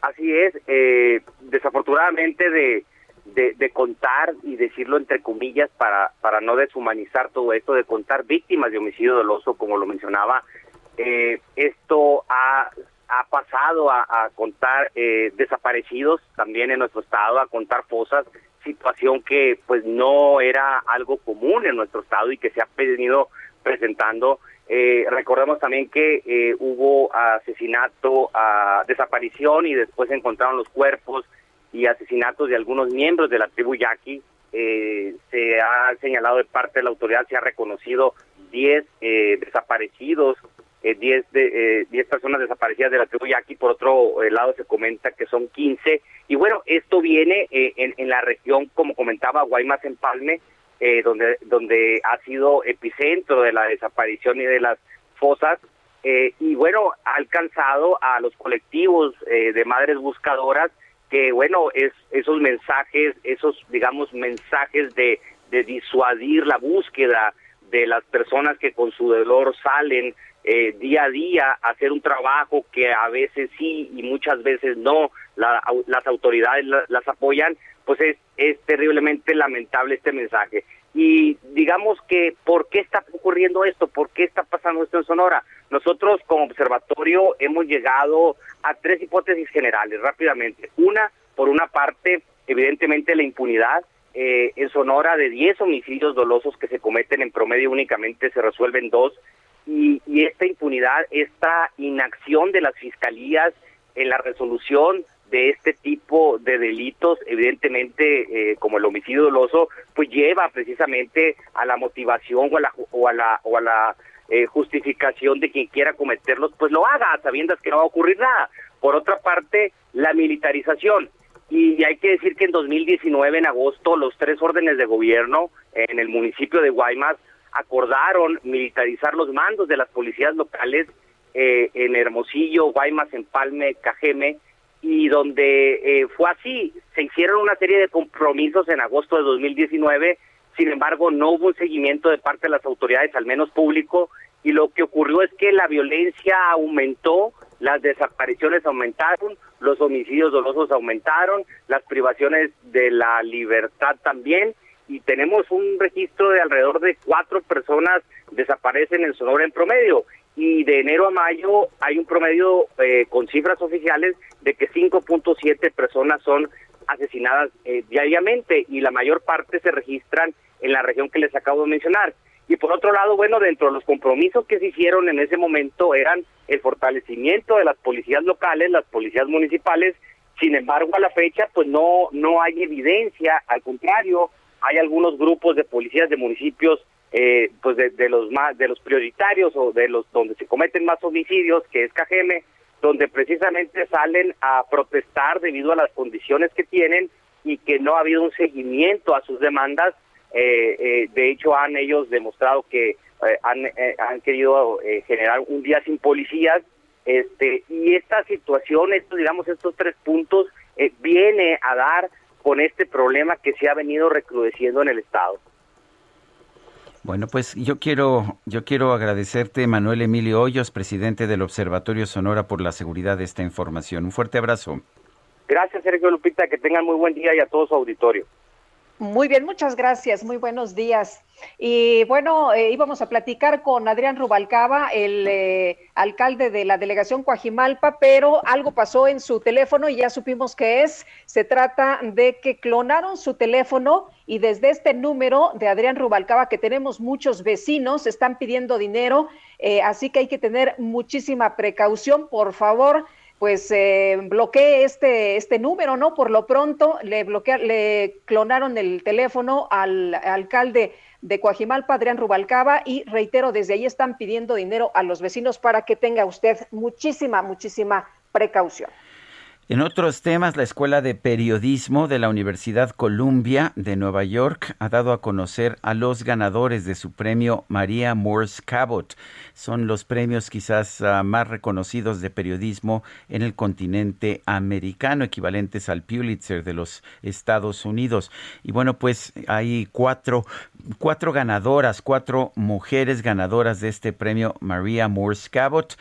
Así es, eh, desafortunadamente de, de, de, contar y decirlo entre comillas para, para no deshumanizar todo esto, de contar víctimas de homicidio doloso, como lo mencionaba, eh, esto ha ha pasado a, contar eh, desaparecidos también en nuestro estado, a contar fosas, situación que pues no era algo común en nuestro estado y que se ha venido presentando. Eh, recordemos también que eh, hubo asesinato, a desaparición y después encontraron los cuerpos y asesinatos de algunos miembros de la tribu Yaqui. Eh, se ha señalado de parte de la autoridad, se ha reconocido 10 eh, desaparecidos 10 eh, de, eh, 10 personas desaparecidas de la tribu Yaqui, por otro eh, lado se comenta que son 15, y bueno, esto viene eh, en, en, la región, como comentaba, Guaymas en Palme, eh, donde, donde ha sido epicentro de la desaparición y de las fosas, eh, y bueno, ha alcanzado a los colectivos de madres buscadoras, que bueno, es esos mensajes, esos, digamos, mensajes de, de disuadir la búsqueda de las personas que con su dolor salen eh, día a día hacer un trabajo que a veces sí y muchas veces no, la, las autoridades la, las apoyan, pues es, es terriblemente lamentable este mensaje. Y digamos que, ¿por qué está ocurriendo esto? ¿Por qué está pasando esto en Sonora? Nosotros como observatorio hemos llegado a tres hipótesis generales rápidamente. Una, por una parte, evidentemente la impunidad, eh, en Sonora de 10 homicidios dolosos que se cometen en promedio únicamente se resuelven dos y, y, esta impunidad, esta inacción de las fiscalías en la resolución de este tipo de delitos, evidentemente eh, como el homicidio doloso, pues lleva precisamente a la motivación o a la, o a la, o a la eh, justificación de quien quiera cometerlos, pues lo haga, sabiendo que no va a ocurrir nada. Por otra parte, la militarización. Y hay que decir que en 2019, en agosto, los tres órdenes de gobierno en el municipio de Guaymas acordaron militarizar los mandos de las policías locales eh, en Hermosillo, Guaymas, Empalme, Cajeme, y donde eh, fue así, se hicieron una serie de compromisos en agosto de 2019, sin embargo no hubo un seguimiento de parte de las autoridades, al menos público, y lo que ocurrió es que la violencia aumentó, las desapariciones aumentaron, los homicidios dolosos aumentaron, las privaciones de la libertad también, y tenemos un registro de alrededor de cuatro personas desaparecen en Sonora en promedio y de enero a mayo hay un promedio eh, con cifras oficiales de que 5.7 personas son asesinadas eh, diariamente y la mayor parte se registran en la región que les acabo de mencionar. Y por otro lado, bueno, dentro de los compromisos que se hicieron en ese momento eran el fortalecimiento de las policías locales, las policías municipales. Sin embargo, a la fecha, pues no no hay evidencia, al contrario, hay algunos grupos de policías de municipios eh, pues de, de, los más de los prioritarios o de los donde se cometen más homicidios que es Cajeme donde precisamente salen a protestar debido a las condiciones que tienen y que no ha habido un seguimiento a sus demandas. Eh, eh, de hecho han ellos demostrado que eh, han, han querido generar un día sin policías. Este y esta situación estos digamos estos tres puntos viene a dar con este problema que se ha venido recrudeciendo en el Estado. Bueno, pues yo quiero, yo quiero agradecerte, Manuel Emilio Hoyos, presidente del Observatorio Sonora, por la seguridad de esta información. Un fuerte abrazo. Gracias, Sergio Lupita, que tengan muy buen día y a todo su auditorio. Muy bien, muchas gracias, muy buenos días. Y bueno, eh, íbamos a platicar con Adrián Rubalcaba, el eh, alcalde de la delegación Coajimalpa, pero algo pasó en su teléfono y ya supimos que es. Se trata de que clonaron su teléfono y desde este número de Adrián Rubalcaba, que tenemos muchos vecinos, están pidiendo dinero, eh, así que hay que tener muchísima precaución, por favor pues eh, bloquee este, este número, ¿no? Por lo pronto le bloquea, le clonaron el teléfono al, alcalde de Coajimalpa, Adrián Rubalcaba, y reitero, desde ahí están pidiendo dinero a los vecinos para que tenga usted muchísima, muchísima precaución. En otros temas, la Escuela de Periodismo de la Universidad Columbia de Nueva York ha dado a conocer a los ganadores de su premio María Morse Cabot. Son los premios quizás ah, más reconocidos de periodismo en el continente americano, equivalentes al Pulitzer de los Estados Unidos. Y bueno, pues hay cuatro, cuatro ganadoras, cuatro mujeres ganadoras de este premio María Morse Cabot.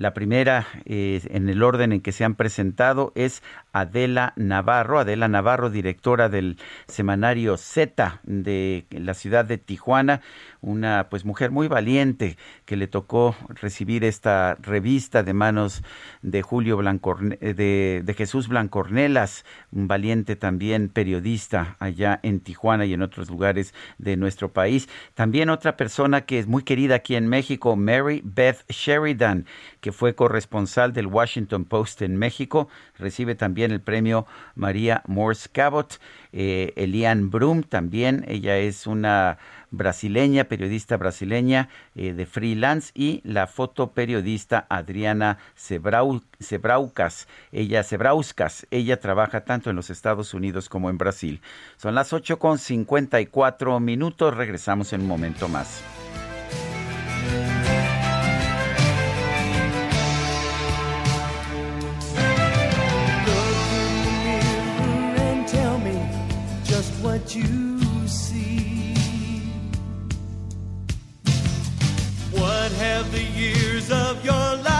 La primera, eh, en el orden en que se han presentado, es Adela Navarro. Adela Navarro, directora del semanario Z de la ciudad de Tijuana, una pues mujer muy valiente que le tocó recibir esta revista de manos de Julio Blancorne de, de Jesús Blancornelas, un valiente también periodista allá en Tijuana y en otros lugares de nuestro país. También otra persona que es muy querida aquí en México, Mary Beth Sheridan, que fue corresponsal del Washington Post en México, recibe también el premio María Morse Cabot. Eh, Elian Brum también, ella es una brasileña, periodista brasileña eh, de freelance y la fotoperiodista Adriana Sebraucas. Ella, Sebrauskas, ella trabaja tanto en los Estados Unidos como en Brasil. Son las 8 con 54 minutos, regresamos en un momento más. You see. What have the years of your life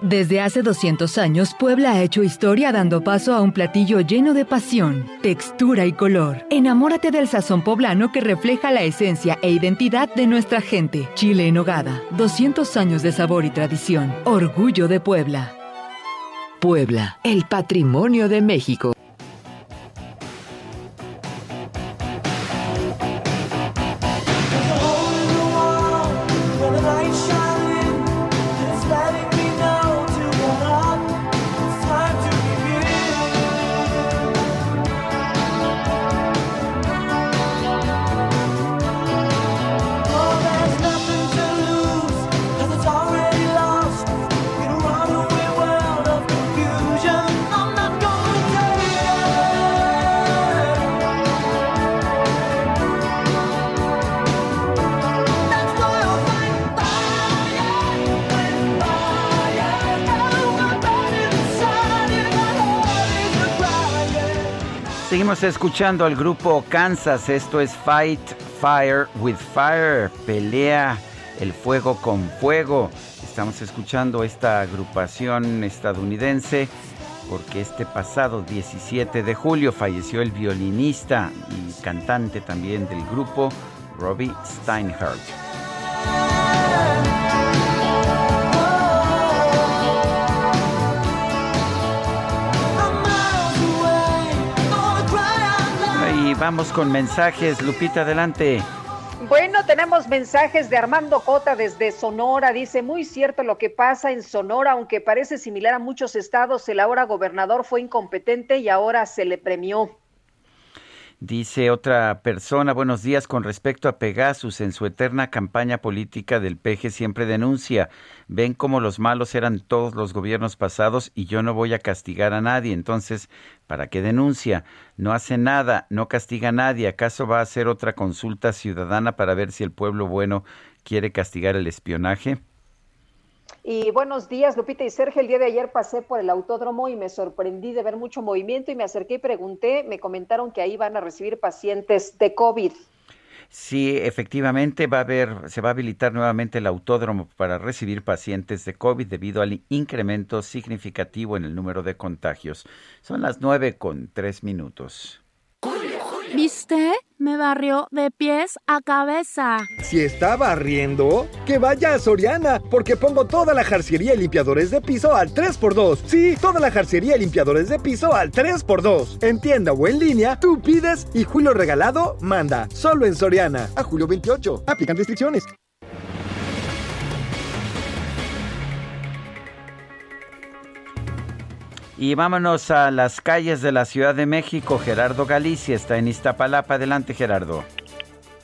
Desde hace 200 años, Puebla ha hecho historia dando paso a un platillo lleno de pasión, textura y color. Enamórate del sazón poblano que refleja la esencia e identidad de nuestra gente. Chile en hogada, 200 años de sabor y tradición. Orgullo de Puebla. Puebla, el patrimonio de México. Escuchando al grupo Kansas. Esto es Fight Fire with Fire. Pelea el fuego con fuego. Estamos escuchando esta agrupación estadounidense porque este pasado 17 de julio falleció el violinista y cantante también del grupo, Robbie Steinhardt. Vamos con mensajes. Lupita, adelante. Bueno, tenemos mensajes de Armando Cota desde Sonora. Dice, muy cierto lo que pasa en Sonora, aunque parece similar a muchos estados, el ahora gobernador fue incompetente y ahora se le premió. Dice otra persona, buenos días, con respecto a Pegasus, en su eterna campaña política del PG siempre denuncia, ven como los malos eran todos los gobiernos pasados y yo no voy a castigar a nadie, entonces, ¿para qué denuncia? No hace nada, no castiga a nadie, ¿acaso va a hacer otra consulta ciudadana para ver si el pueblo bueno quiere castigar el espionaje? Y buenos días, Lupita y Sergio. El día de ayer pasé por el autódromo y me sorprendí de ver mucho movimiento y me acerqué y pregunté, me comentaron que ahí van a recibir pacientes de COVID. Sí, efectivamente va a haber, se va a habilitar nuevamente el autódromo para recibir pacientes de COVID debido al incremento significativo en el número de contagios. Son las nueve con tres minutos. ¿Viste? Me barrió de pies a cabeza. Si está barriendo, que vaya a Soriana, porque pongo toda la jarcería y limpiadores de piso al 3x2. Sí, toda la jarcería y limpiadores de piso al 3x2. En tienda o en línea, tú pides y Julio Regalado manda. Solo en Soriana. A julio 28. Aplican restricciones. Y vámonos a las calles de la Ciudad de México. Gerardo Galicia está en Iztapalapa. Adelante, Gerardo.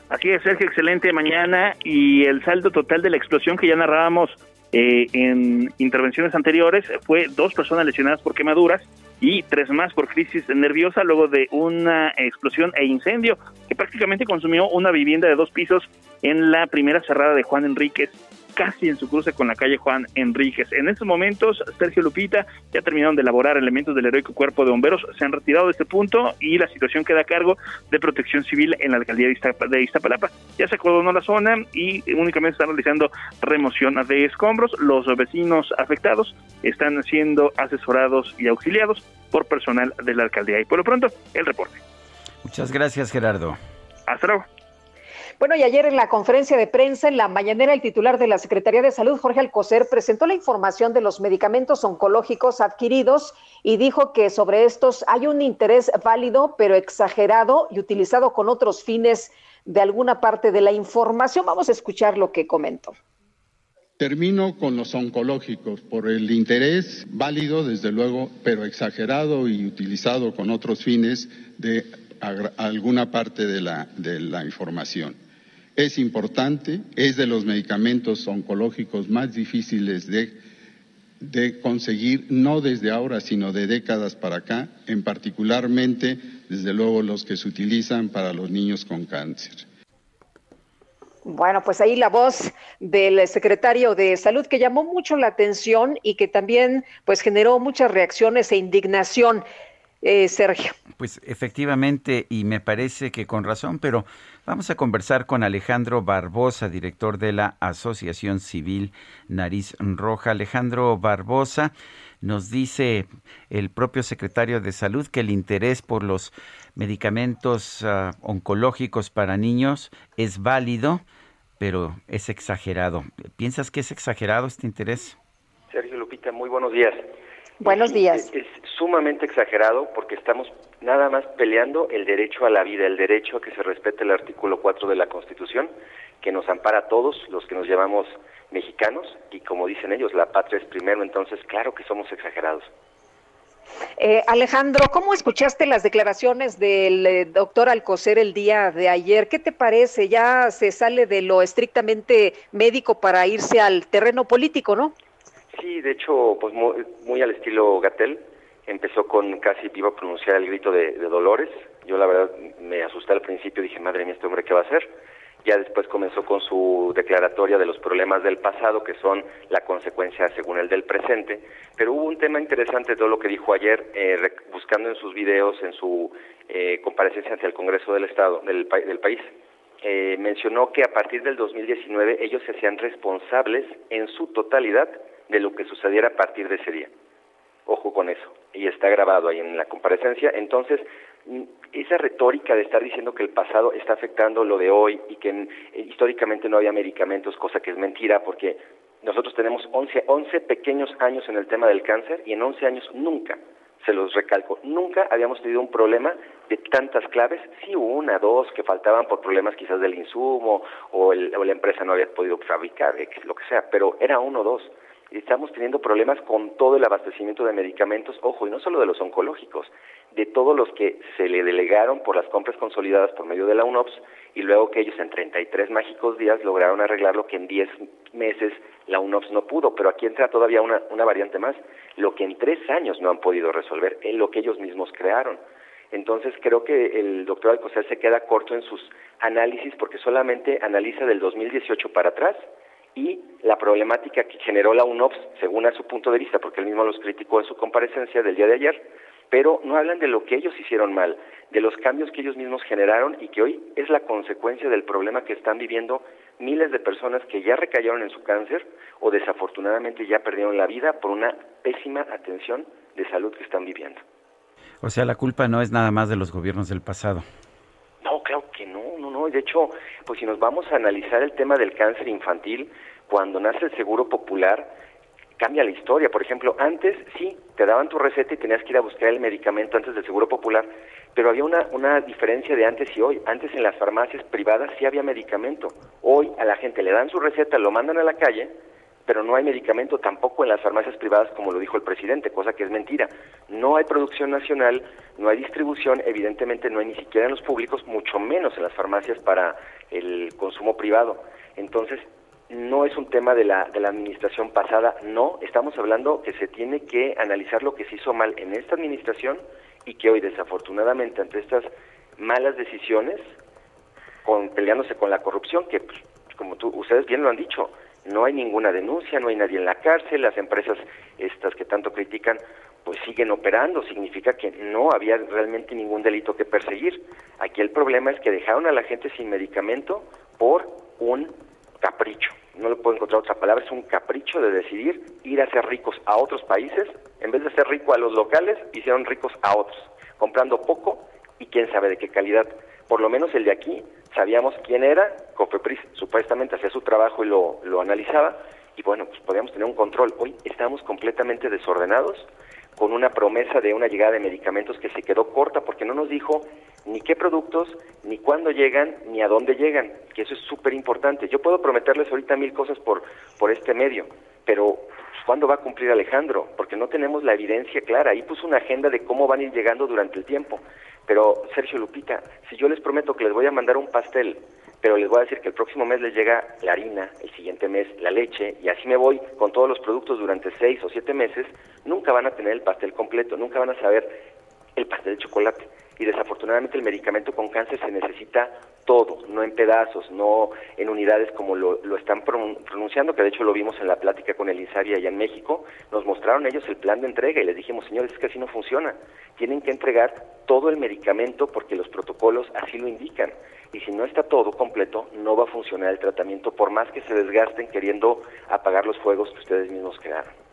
Así es, Sergio, excelente mañana y el saldo total de la explosión que ya narrábamos eh, en intervenciones anteriores fue dos personas lesionadas por quemaduras y tres más por crisis nerviosa luego de una explosión e incendio que prácticamente consumió una vivienda de dos pisos en la primera cerrada de Juan Enríquez casi en su cruce con la calle Juan Enríquez. En estos momentos, Sergio Lupita ya terminaron de elaborar elementos del heroico cuerpo de bomberos, se han retirado de este punto y la situación queda a cargo de protección civil en la alcaldía de Iztapalapa. Ya se acordonó la zona y únicamente están realizando remoción de escombros. Los vecinos afectados están siendo asesorados y auxiliados por personal de la alcaldía. Y por lo pronto, el reporte. Muchas gracias, Gerardo. Hasta luego. Bueno, y ayer en la conferencia de prensa, en la mañanera, el titular de la Secretaría de Salud, Jorge Alcocer, presentó la información de los medicamentos oncológicos adquiridos y dijo que sobre estos hay un interés válido, pero exagerado y utilizado con otros fines de alguna parte de la información. Vamos a escuchar lo que comentó. Termino con los oncológicos por el interés válido, desde luego, pero exagerado y utilizado con otros fines de alguna parte de la, de la información es importante, es de los medicamentos oncológicos más difíciles de, conseguir, no desde ahora, sino de décadas para acá, en particularmente, desde luego, los que se utilizan para los niños con cáncer. Bueno, pues ahí la voz del secretario de Salud que llamó mucho la atención y que también pues generó muchas reacciones e indignación. Eh, Sergio. Pues efectivamente, y me parece que con razón, pero vamos a conversar con Alejandro Barbosa, director de la Asociación Civil Nariz Roja. Alejandro Barbosa, nos dice el propio secretario de Salud que el interés por los medicamentos uh, oncológicos para niños es válido, pero es exagerado. ¿Piensas que es exagerado este interés? Sergio Lupita, muy buenos días. Buenos días. Es, es, sumamente exagerado porque estamos nada más peleando el derecho a la vida, el derecho a que se respete el artículo 4 de la Constitución, que nos ampara a todos los que nos llamamos mexicanos y como dicen ellos, la patria es primero, entonces claro que somos exagerados. Eh, Alejandro, ¿cómo escuchaste las declaraciones del eh, doctor Alcocer el día de ayer? ¿Qué te parece? Ya se sale de lo estrictamente médico para irse al terreno político, ¿no? Sí, de hecho, pues muy, muy al estilo Gatel, empezó con casi iba a pronunciar el grito de, Dolores. Yo la verdad me asusté al principio, dije, madre mía, este hombre, ¿qué va a hacer? Ya después comenzó con su declaratoria de los problemas del pasado, que son la consecuencia, según el del presente. Pero hubo un tema interesante todo lo que dijo ayer, eh, buscando en sus videos, en su eh, comparecencia ante el Congreso del Estado, del, del país. Eh, mencionó que a partir del 2019 ellos se hacían responsables en su totalidad de lo que sucediera a partir de ese día. Ojo con eso. Y está grabado ahí en la comparecencia. Entonces, esa retórica de estar diciendo que el pasado está afectando lo de hoy y que eh, históricamente no había medicamentos, cosa que es mentira, porque nosotros tenemos 11, 11 pequeños años en el tema del cáncer y en 11 años nunca se los recalco, nunca habíamos tenido un problema de tantas claves, sí una, dos que faltaban por problemas quizás del insumo o, el, o la empresa no había podido fabricar, lo que sea, pero era uno o dos. Estamos teniendo problemas con todo el abastecimiento de medicamentos, ojo, y no solo de los oncológicos, de todos los que se le delegaron por las compras consolidadas por medio de la UNOPS y luego que ellos en 33 mágicos días lograron arreglar lo que en 10 meses la UNOPS no pudo, pero aquí entra todavía una, una variante más, lo que en tres años no han podido resolver, en lo que ellos mismos crearon. Entonces creo que el doctor Alcocer se queda corto en sus análisis porque solamente analiza del 2018 para atrás y la problemática que generó la UNOPS, según a su punto de vista, porque él mismo los criticó en su comparecencia del día de ayer, pero no hablan de lo que ellos hicieron mal, de los cambios que ellos mismos generaron y que hoy es la consecuencia del problema que están viviendo miles de personas que ya recayeron en su cáncer o desafortunadamente ya perdieron la vida por una pésima atención de salud que están viviendo. O sea, la culpa no es nada más de los gobiernos del pasado. No. De hecho, pues si nos vamos a analizar el tema del cáncer infantil, cuando nace el Seguro Popular, cambia la historia. Por ejemplo, antes sí, te daban tu receta y tenías que ir a buscar el medicamento antes del Seguro Popular, pero había una, una diferencia de antes y hoy. Antes en las farmacias privadas sí había medicamento. Hoy a la gente le dan su receta, lo mandan a la calle, pero no hay medicamento tampoco en las farmacias privadas como lo dijo el presidente, cosa que es mentira. No hay producción nacional, no hay distribución, evidentemente no hay ni siquiera en los públicos, mucho menos en las farmacias para el consumo privado. Entonces, no es un tema de la, de la administración pasada, no, estamos hablando que se tiene que analizar lo que se hizo mal en esta administración y que hoy desafortunadamente ante estas malas decisiones, con, peleándose con la corrupción, que pues, como tú, ustedes bien lo han dicho, no hay ninguna denuncia, no hay nadie en la cárcel, las empresas estas que tanto critican pues siguen operando, significa que no había realmente ningún delito que perseguir. Aquí el problema es que dejaron a la gente sin medicamento por un capricho. No le puedo encontrar otra palabra, es un capricho de decidir ir a ser ricos a otros países, en vez de ser rico a los locales, hicieron ricos a otros, comprando poco y quién sabe de qué calidad. Por lo menos el de aquí sabíamos quién era, Cofepris supuestamente hacía su trabajo y lo, lo analizaba, y bueno, pues podíamos tener un control. Hoy estamos completamente desordenados, con una promesa de una llegada de medicamentos que se quedó corta porque no nos dijo ni qué productos, ni cuándo llegan, ni a dónde llegan, que eso es súper importante. Yo puedo prometerles ahorita mil cosas por, por este medio, pero ¿cuándo va a cumplir Alejandro? Porque no tenemos la evidencia clara. Ahí puso una agenda de cómo van a ir llegando durante el tiempo. Pero, Sergio Lupita, si yo les prometo que les voy a mandar un pastel, pero les voy a decir que el próximo mes les llega la harina, el siguiente mes la leche, y así me voy con todos los productos durante seis o siete meses, nunca van a tener el pastel completo, nunca van a saber el pastel de chocolate. Y desafortunadamente el medicamento con cáncer se necesita todo, no en pedazos, no en unidades como lo, lo están pronunciando, que de hecho lo vimos en la plática con el INSABI allá en México, nos mostraron ellos el plan de entrega y les dijimos, señores, es que así no funciona, tienen que entregar todo el medicamento porque los protocolos así lo indican. Y si no está todo completo, no va a funcionar el tratamiento, por más que se desgasten queriendo apagar los fuegos que ustedes mismos crearon.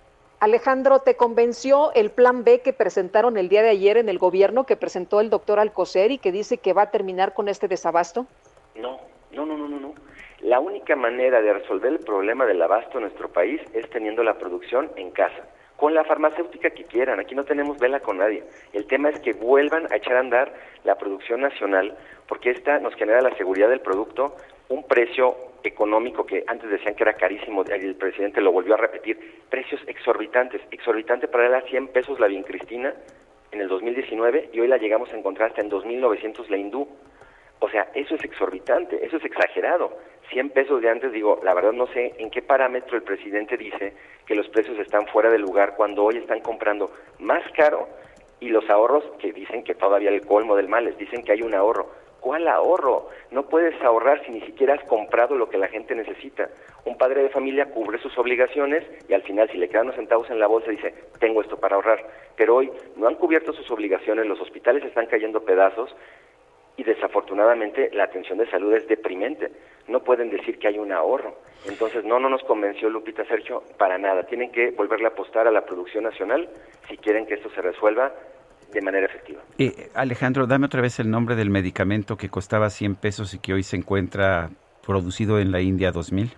Alejandro, ¿te convenció el plan B que presentaron el día de ayer en el gobierno, que presentó el doctor Alcocer y que dice que va a terminar con este desabasto? No, no, no, no, no, no. La única manera de resolver el problema del abasto en nuestro país es teniendo la producción en casa, con la farmacéutica que quieran. Aquí no tenemos vela con nadie. El tema es que vuelvan a echar a andar la producción nacional, porque esta nos genera la seguridad del producto, un precio económico que antes decían que era carísimo, el presidente lo volvió a repetir, precios exorbitantes, exorbitante para él a 100 pesos la bien Cristina en el 2019 y hoy la llegamos a encontrar hasta en 2.900 la hindú. O sea, eso es exorbitante, eso es exagerado. 100 pesos de antes, digo, la verdad no sé en qué parámetro el presidente dice que los precios están fuera de lugar cuando hoy están comprando más caro y los ahorros que dicen que todavía el colmo del mal, les dicen que hay un ahorro. ¿Cuál ahorro? No puedes ahorrar si ni siquiera has comprado lo que la gente necesita. Un padre de familia cubre sus obligaciones y al final si le quedan unos centavos en la bolsa dice, tengo esto para ahorrar. Pero hoy no han cubierto sus obligaciones, los hospitales están cayendo pedazos y desafortunadamente la atención de salud es deprimente. No pueden decir que hay un ahorro. Entonces no, no nos convenció Lupita Sergio para nada. Tienen que volverle a apostar a la producción nacional si quieren que esto se resuelva de manera efectiva. Eh, Alejandro, dame otra vez el nombre del medicamento que costaba 100 pesos y que hoy se encuentra producido en la India 2000.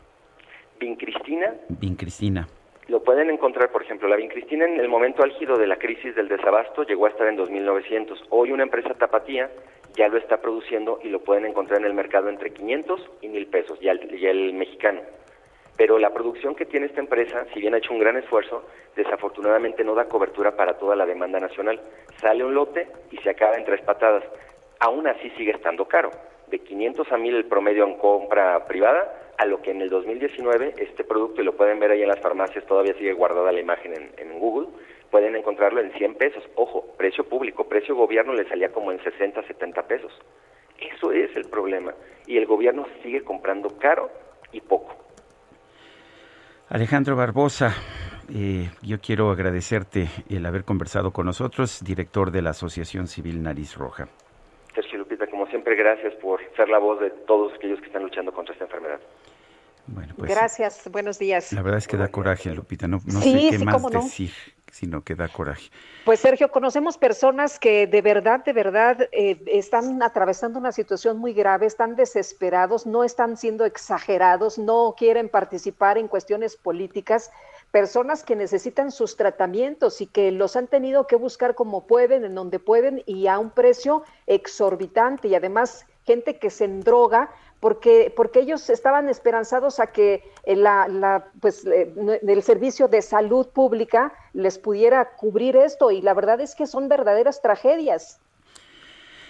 Vincristina. Vincristina. Lo pueden encontrar, por ejemplo, la vincristina en el momento álgido de la crisis del desabasto llegó a estar en 2.900. Hoy una empresa tapatía ya lo está produciendo y lo pueden encontrar en el mercado entre 500 y 1.000 pesos, ya el, ya el mexicano. Pero la producción que tiene esta empresa, si bien ha hecho un gran esfuerzo, desafortunadamente no da cobertura para toda la demanda nacional. Sale un lote y se acaba en tres patadas. Aún así sigue estando caro. De 500 a 1000 el promedio en compra privada, a lo que en el 2019 este producto, y lo pueden ver ahí en las farmacias, todavía sigue guardada la imagen en, en Google, pueden encontrarlo en 100 pesos. Ojo, precio público, precio gobierno le salía como en 60, 70 pesos. Eso es el problema. Y el gobierno sigue comprando caro y poco. Alejandro Barbosa, eh, yo quiero agradecerte el haber conversado con nosotros, director de la Asociación Civil Nariz Roja. Sergio Lupita, como siempre, gracias por ser la voz de todos aquellos que están luchando contra esta enfermedad. Bueno, pues Gracias, buenos días. la verdad es que da coraje, Lupita. No, no Sí, sé qué sí, más no. decir, sino que da coraje. Pues Sergio, conocemos personas que de verdad, de verdad eh, están atravesando una situación muy grave, están desesperados, no están siendo exagerados, no quieren participar en cuestiones políticas, personas que necesitan sus tratamientos y que los han tenido que buscar como pueden, en donde pueden y a un precio exorbitante y además gente que se endroga porque, porque ellos estaban esperanzados a que eh, la, la, pues, el servicio de salud pública les pudiera cubrir esto y la verdad es que son verdaderas tragedias.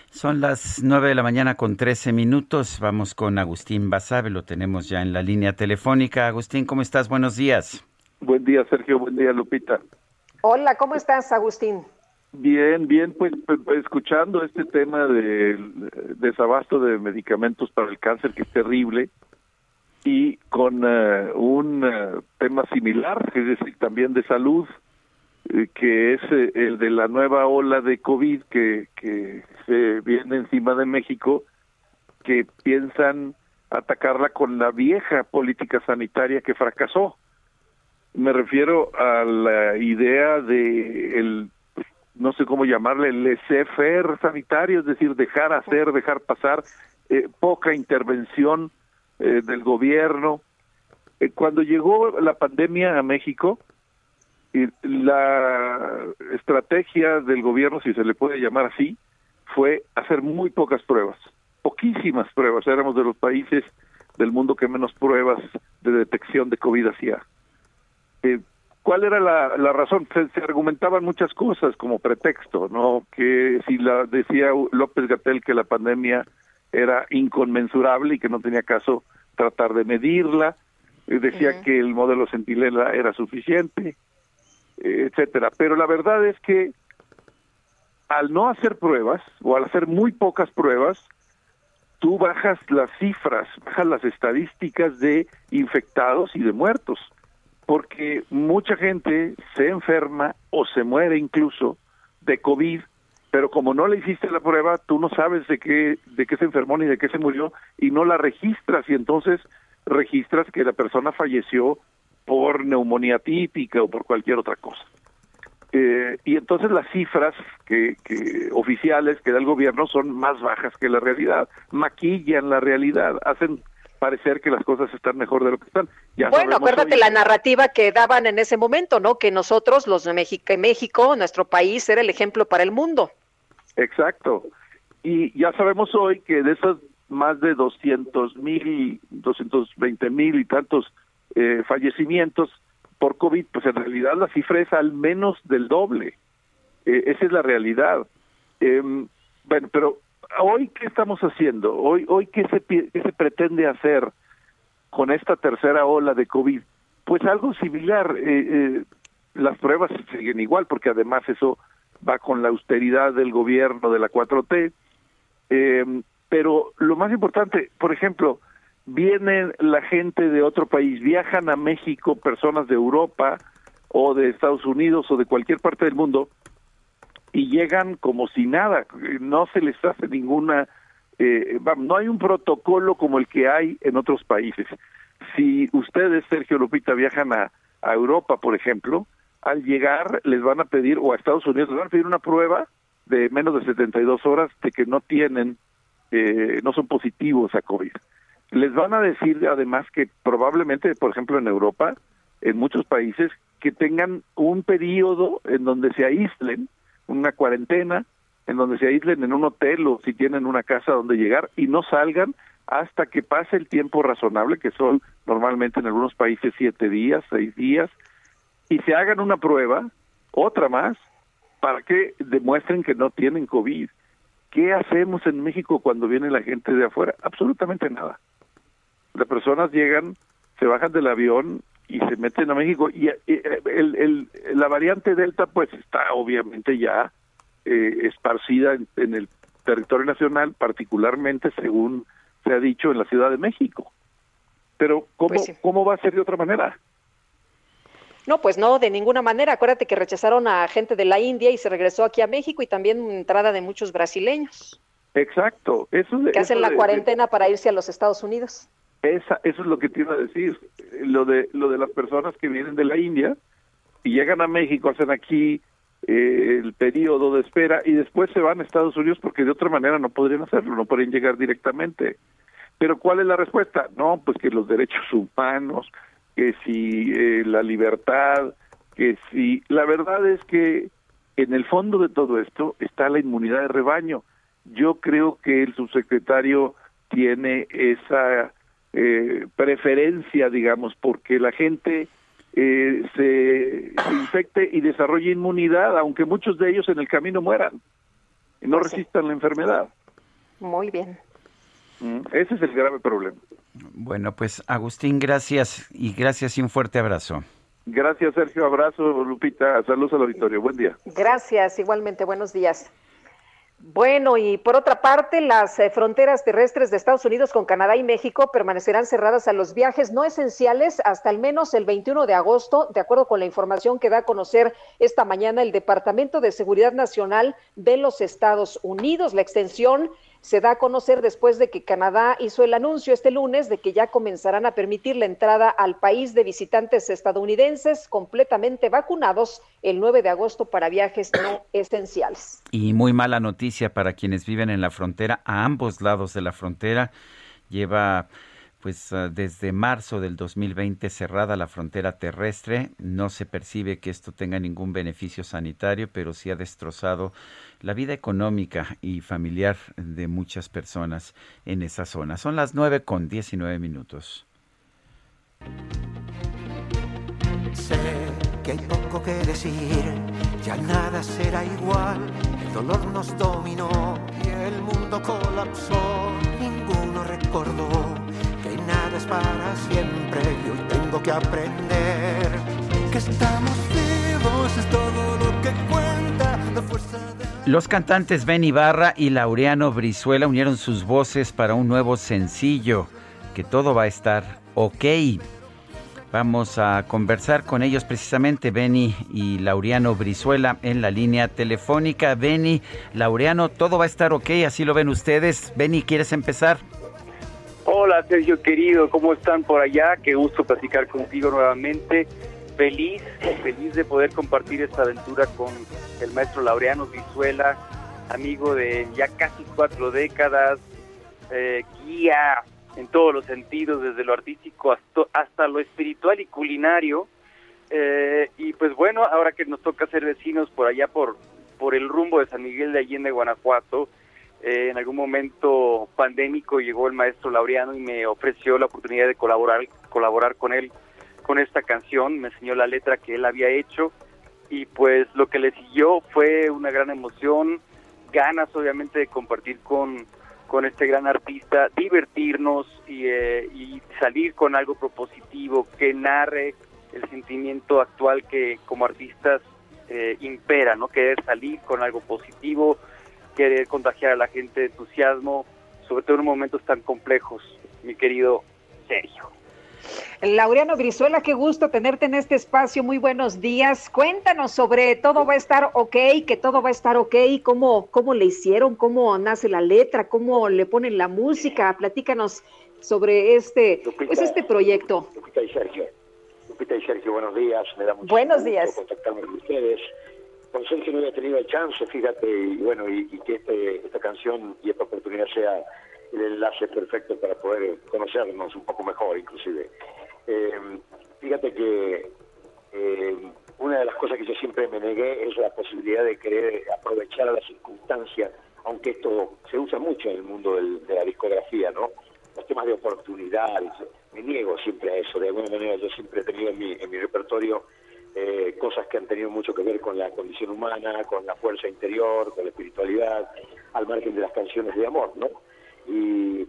Son las 9 de la mañana con 13 minutos. Vamos con Agustín Basabe, lo tenemos ya en la línea telefónica. Agustín, ¿cómo estás? Buenos días. Buen día, Sergio. Buen día, Lupita. Hola, ¿cómo estás, Agustín? Bien, bien, pues pues, escuchando este tema del desabasto de medicamentos para el cáncer, que es terrible, y con eh, un eh, tema similar, es decir, también de salud, eh, que es el de la nueva ola de COVID que, que se viene encima de México, que piensan atacarla con la vieja política sanitaria que fracasó. Me refiero a la idea de el pues, no sé cómo llamarle, laissez-faire sanitario, es decir, dejar hacer, dejar pasar, eh, poca intervención eh, del gobierno. Eh, cuando llegó la pandemia a México, la estrategia del gobierno, si se le puede llamar así, fue hacer muy pocas pruebas, poquísimas pruebas. Éramos de los países del mundo que menos pruebas de detección de COVID hacía. ¿Cuál era la, la razón? Se, se argumentaban muchas cosas como pretexto, ¿no? Que si la decía López Gatel que la pandemia era inconmensurable y que no tenía caso tratar de medirla, eh, decía que el modelo Centinela era suficiente, eh, etcétera. Pero la verdad es que al no hacer pruebas o al hacer muy pocas pruebas, tú bajas las cifras, bajas las estadísticas de infectados y de muertos porque mucha gente se enferma o se muere incluso de COVID, pero como no le hiciste la prueba, tú no sabes de qué, de qué se enfermó ni de qué se murió y no la registras y entonces registras que la persona falleció por neumonía típica o por cualquier otra cosa. Eh, y entonces las cifras que, que oficiales que da el gobierno son más bajas que la realidad, maquillan la realidad, hacen parecer que las cosas están mejor de lo que están. Ya bueno, acuérdate hoy- la narrativa que daban en ese momento, ¿no? Que nosotros, los de México, México, nuestro país, era el ejemplo para el mundo. Exacto. Y ya sabemos hoy que de esos más de 200 mil, 220 mil y tantos eh, fallecimientos por COVID, pues en realidad la cifra es al menos del doble. Eh, esa es la realidad. Em, bueno, pero hoy qué estamos haciendo? Hoy, hoy qué se qué se pretende hacer con esta tercera ola de COVID? Pues algo similar. Eh, eh, las pruebas siguen igual, porque además eso va con la austeridad del gobierno de la 4T. Eh, pero lo más importante, por ejemplo, viene la gente de otro país, viajan a México personas de Europa o de Estados Unidos o de cualquier parte del mundo y llegan como si nada, no se les hace ninguna, eh, no hay un protocolo como el que hay en otros países. Si ustedes, Sergio Lupita, viajan a, a Europa, por ejemplo, al llegar les van a pedir, o a Estados Unidos, les van a pedir una prueba de menos de 72 horas de que no tienen, eh, no son positivos a COVID. Les van a decir además que probablemente, por ejemplo, en Europa, en muchos países, que tengan un periodo en donde se aíslen, una cuarentena, en donde se aíslen en un hotel o si tienen una casa donde llegar y no salgan hasta que pase el tiempo razonable, que son normalmente en algunos países siete días, seis días, y se hagan una prueba, otra más, para que demuestren que no tienen COVID. ¿Qué hacemos en México cuando viene la gente de afuera? Absolutamente nada. Las personas llegan, se bajan del avión y se meten a México y eh, el, el, la variante Delta pues está obviamente ya eh, esparcida en, en el territorio nacional, particularmente según se ha dicho en la Ciudad de México. Pero ¿cómo, Pues sí. ¿cómo va a ser de otra manera? No, pues no, de ninguna manera. Acuérdate que rechazaron a gente de la India y se regresó aquí a México y también entrada de muchos brasileños Exacto, eso de, que hacen eso la de- cuarentena para irse a los Estados Unidos. Esa, eso es lo que te iba a decir, lo de lo de las personas que vienen de la India y llegan a México, hacen aquí eh, el periodo de espera y después se van a Estados Unidos porque de otra manera no podrían hacerlo, no podrían llegar directamente. Pero ¿cuál es la respuesta? No, pues que los derechos humanos, que si eh, la libertad, que si... La verdad es que en el fondo de todo esto está la inmunidad de rebaño. Yo creo que el subsecretario tiene esa eh, preferencia, digamos, porque la gente eh, se, se infecte y desarrolle inmunidad, aunque muchos de ellos en el camino mueran y no Pues sí. resistan la enfermedad. Muy bien. Mm, Ese es el grave problema. Bueno, pues Agustín, gracias y gracias y un fuerte abrazo. Gracias, Sergio. Abrazo, Lupita. Saludos al auditorio. Buen día. Gracias, igualmente. Buenos días. Bueno, y por otra parte, las eh, fronteras terrestres de Estados Unidos con Canadá y México permanecerán cerradas a los viajes no esenciales hasta al menos el 21 de agosto, de acuerdo con la información que da a conocer esta mañana el Departamento de Seguridad Nacional de los Estados Unidos. La extensión se da a conocer después de que Canadá hizo el anuncio este lunes de que ya comenzarán a permitir la entrada al país de visitantes estadounidenses completamente vacunados el 9 de agosto para viajes no esenciales. Y muy mala noticia para quienes viven en la frontera, a ambos lados de la frontera. Lleva pues ah, desde marzo del 2020 cerrada la frontera terrestre. No se percibe que esto tenga ningún beneficio sanitario, pero sí ha destrozado la vida económica y familiar de muchas personas en esa zona. Son las 9 con 19 minutos. Sé que hay poco que decir, ya nada será igual. El dolor nos dominó y el mundo colapsó. Ninguno recordó para siempre y tengo que aprender que estamos vivos, es todo lo que cuenta. La fuerza de Los cantantes Ben Ibarra y Laureano Brizuela unieron sus voces para un nuevo sencillo, que todo va a estar ok. Vamos a conversar con ellos precisamente, Beni y Laureano Brizuela, en la línea telefónica. Beni, Laureano, todo va a estar ok, así lo ven ustedes. Beni, ¿quieres empezar? Hola Sergio querido, ¿cómo están por allá? Qué gusto platicar contigo nuevamente. Feliz, feliz de poder compartir esta aventura con el maestro Laureano Vizuela, amigo de ya casi cuatro décadas, eh, guía en todos los sentidos, desde lo artístico hasta, lo espiritual y culinario. Eh, y pues bueno, ahora que nos toca ser vecinos por allá por, por el rumbo de San Miguel de Allende, Guanajuato, eh, en algún momento pandémico llegó el maestro Laureano y me ofreció la oportunidad de colaborar, colaborar con él con esta canción, me enseñó la letra que él había hecho y pues lo que le siguió fue una gran emoción, ganas obviamente de compartir con, con este gran artista, divertirnos y, eh, y salir con algo propositivo que narre el sentimiento actual que como artistas eh, impera, ¿no? Querer salir con algo positivo, querer contagiar a la gente de entusiasmo, sobre todo en momentos tan complejos, mi querido Sergio. Laureano Brizuela, qué gusto tenerte en este espacio. Muy buenos días. Cuéntanos sobre todo va a estar ok, que todo va a estar ok, cómo, cómo le hicieron, cómo nace la letra, cómo le ponen la música. Platícanos sobre este, pues este proyecto. Lupita y Sergio. Lupita y Sergio, buenos días. Me da mucho Buenos gusto días. contactarme con ustedes. Con Sergio no había tenido el chance, fíjate, y bueno, y, que este, esta canción y esta oportunidad sea el enlace perfecto para poder conocernos un poco mejor, inclusive. Eh, fíjate que eh, cosa que yo siempre me negué es la posibilidad de querer aprovechar a las circunstancias, aunque esto se usa mucho en el mundo del- de la discografía, ¿no? Los temas de oportunidades, me niego siempre a eso, de alguna manera yo siempre he tenido en mi, en mi repertorio eh, cosas que han tenido mucho que ver con la condición humana, con la fuerza interior, con la espiritualidad, al margen de las canciones de amor, ¿no? Y,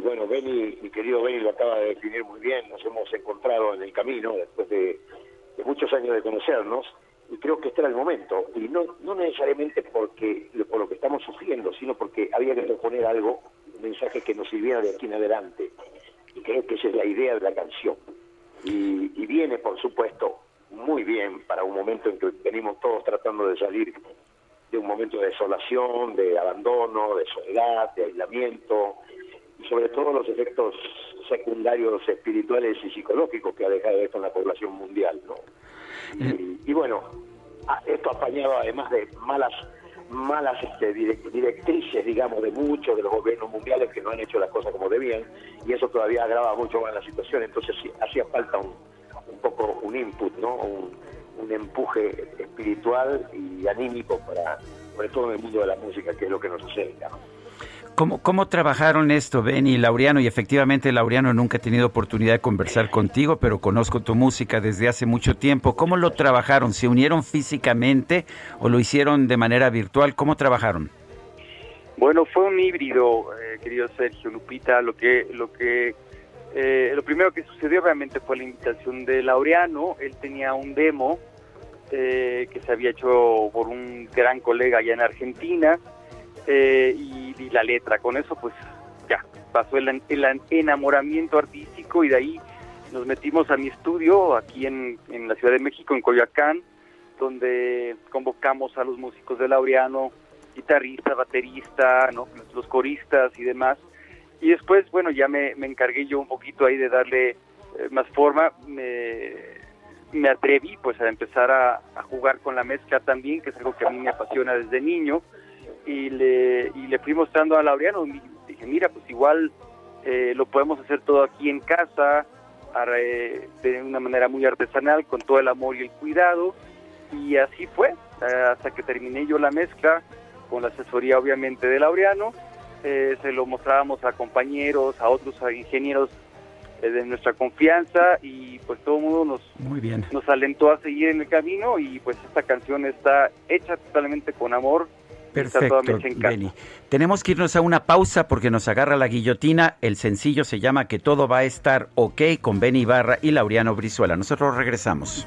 bueno, Benny, mi querido Benny lo acaba de definir muy bien, nos hemos encontrado en el camino después de, de muchos años de conocernos y creo que este era el momento, y no, no necesariamente porque por lo que estamos sufriendo, sino porque había que proponer algo, un mensaje que nos sirviera de aquí en adelante, y creo que esa es la idea de la canción. Y, y viene, por supuesto, muy bien para un momento en que venimos todos tratando de salir de un momento de desolación, de abandono, de soledad, de aislamiento, y sobre todo los efectos secundarios espirituales y psicológicos que ha dejado esto en la población mundial, ¿no? Y, y bueno, esto apañado además de malas malas este, direc- directrices, digamos, de muchos de los gobiernos mundiales que no han hecho las cosas como debían, y eso todavía agrava mucho más la situación, entonces sí, hacía falta un, un poco un input, ¿no? Un, un empuje espiritual y anímico para, sobre todo en el mundo de la música, que es lo que nos acerca. ¿no? ¿Cómo, ¿Cómo trabajaron esto, Benny y Laureano? Y efectivamente, Laureano, nunca he tenido oportunidad de conversar contigo, pero conozco tu música desde hace mucho tiempo. ¿Cómo lo trabajaron? ¿Se unieron físicamente o lo hicieron de manera virtual? ¿Cómo trabajaron? Bueno, fue un híbrido, eh, querido Sergio Lupita. Lo que, lo que, eh, lo primero que sucedió realmente fue la invitación de Laureano. Él tenía un demo eh, que se había hecho por un gran colega allá en Argentina eh, y, la letra. Con eso, pues ya pasó el, el en- enamoramiento artístico y de ahí nos metimos a mi estudio aquí en, en la Ciudad de México, en Coyoacán, donde convocamos a los músicos de Laureano, guitarrista, baterista, ¿no? los coristas y demás. Y después, bueno, ya me, encargué yo un poquito ahí de darle eh, más forma. Me, me atreví pues a empezar a, jugar con la mezcla también, que es algo que a mí me apasiona desde niño. Y le, y le fui mostrando a Laureano, dije, mira, pues igual eh, lo podemos hacer todo aquí en casa, de una manera muy artesanal, con todo el amor y el cuidado. Y así fue, hasta que terminé yo la mezcla, con la asesoría obviamente de Laureano. Eh, se lo mostrábamos a compañeros, a otros a ingenieros eh, de nuestra confianza y pues todo el mundo nos, Muy bien. nos alentó a seguir en el camino y pues esta canción está hecha totalmente con amor. Perfecto. Benny. Tenemos que irnos a una pausa porque nos agarra la guillotina. El sencillo se llama Que todo va a estar ok con Benny Ibarra y Laureano Brizuela. Nosotros regresamos.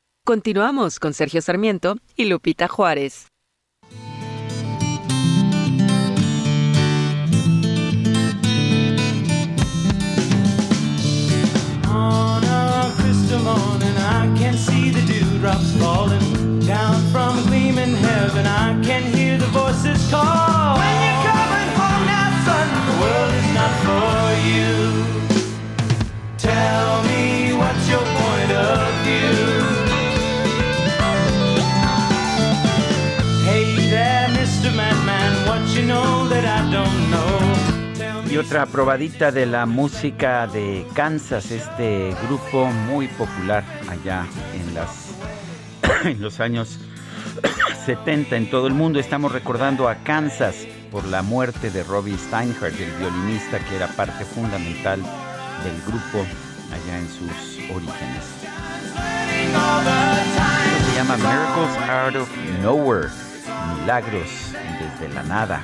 Continuamos con Sergio Sarmiento y Lupita Juárez. On a crystal morning, I can see the dewdrops falling down from gleaming heaven. I can hear the voices call. Otra probadita de la música de Kansas, este grupo muy popular allá en, los años 70 en todo el mundo. Estamos recordando a Kansas por la muerte de Robbie Steinhardt, el violinista que era parte fundamental del grupo allá en sus orígenes. Se llama Miracles Out of Nowhere, milagros desde la nada.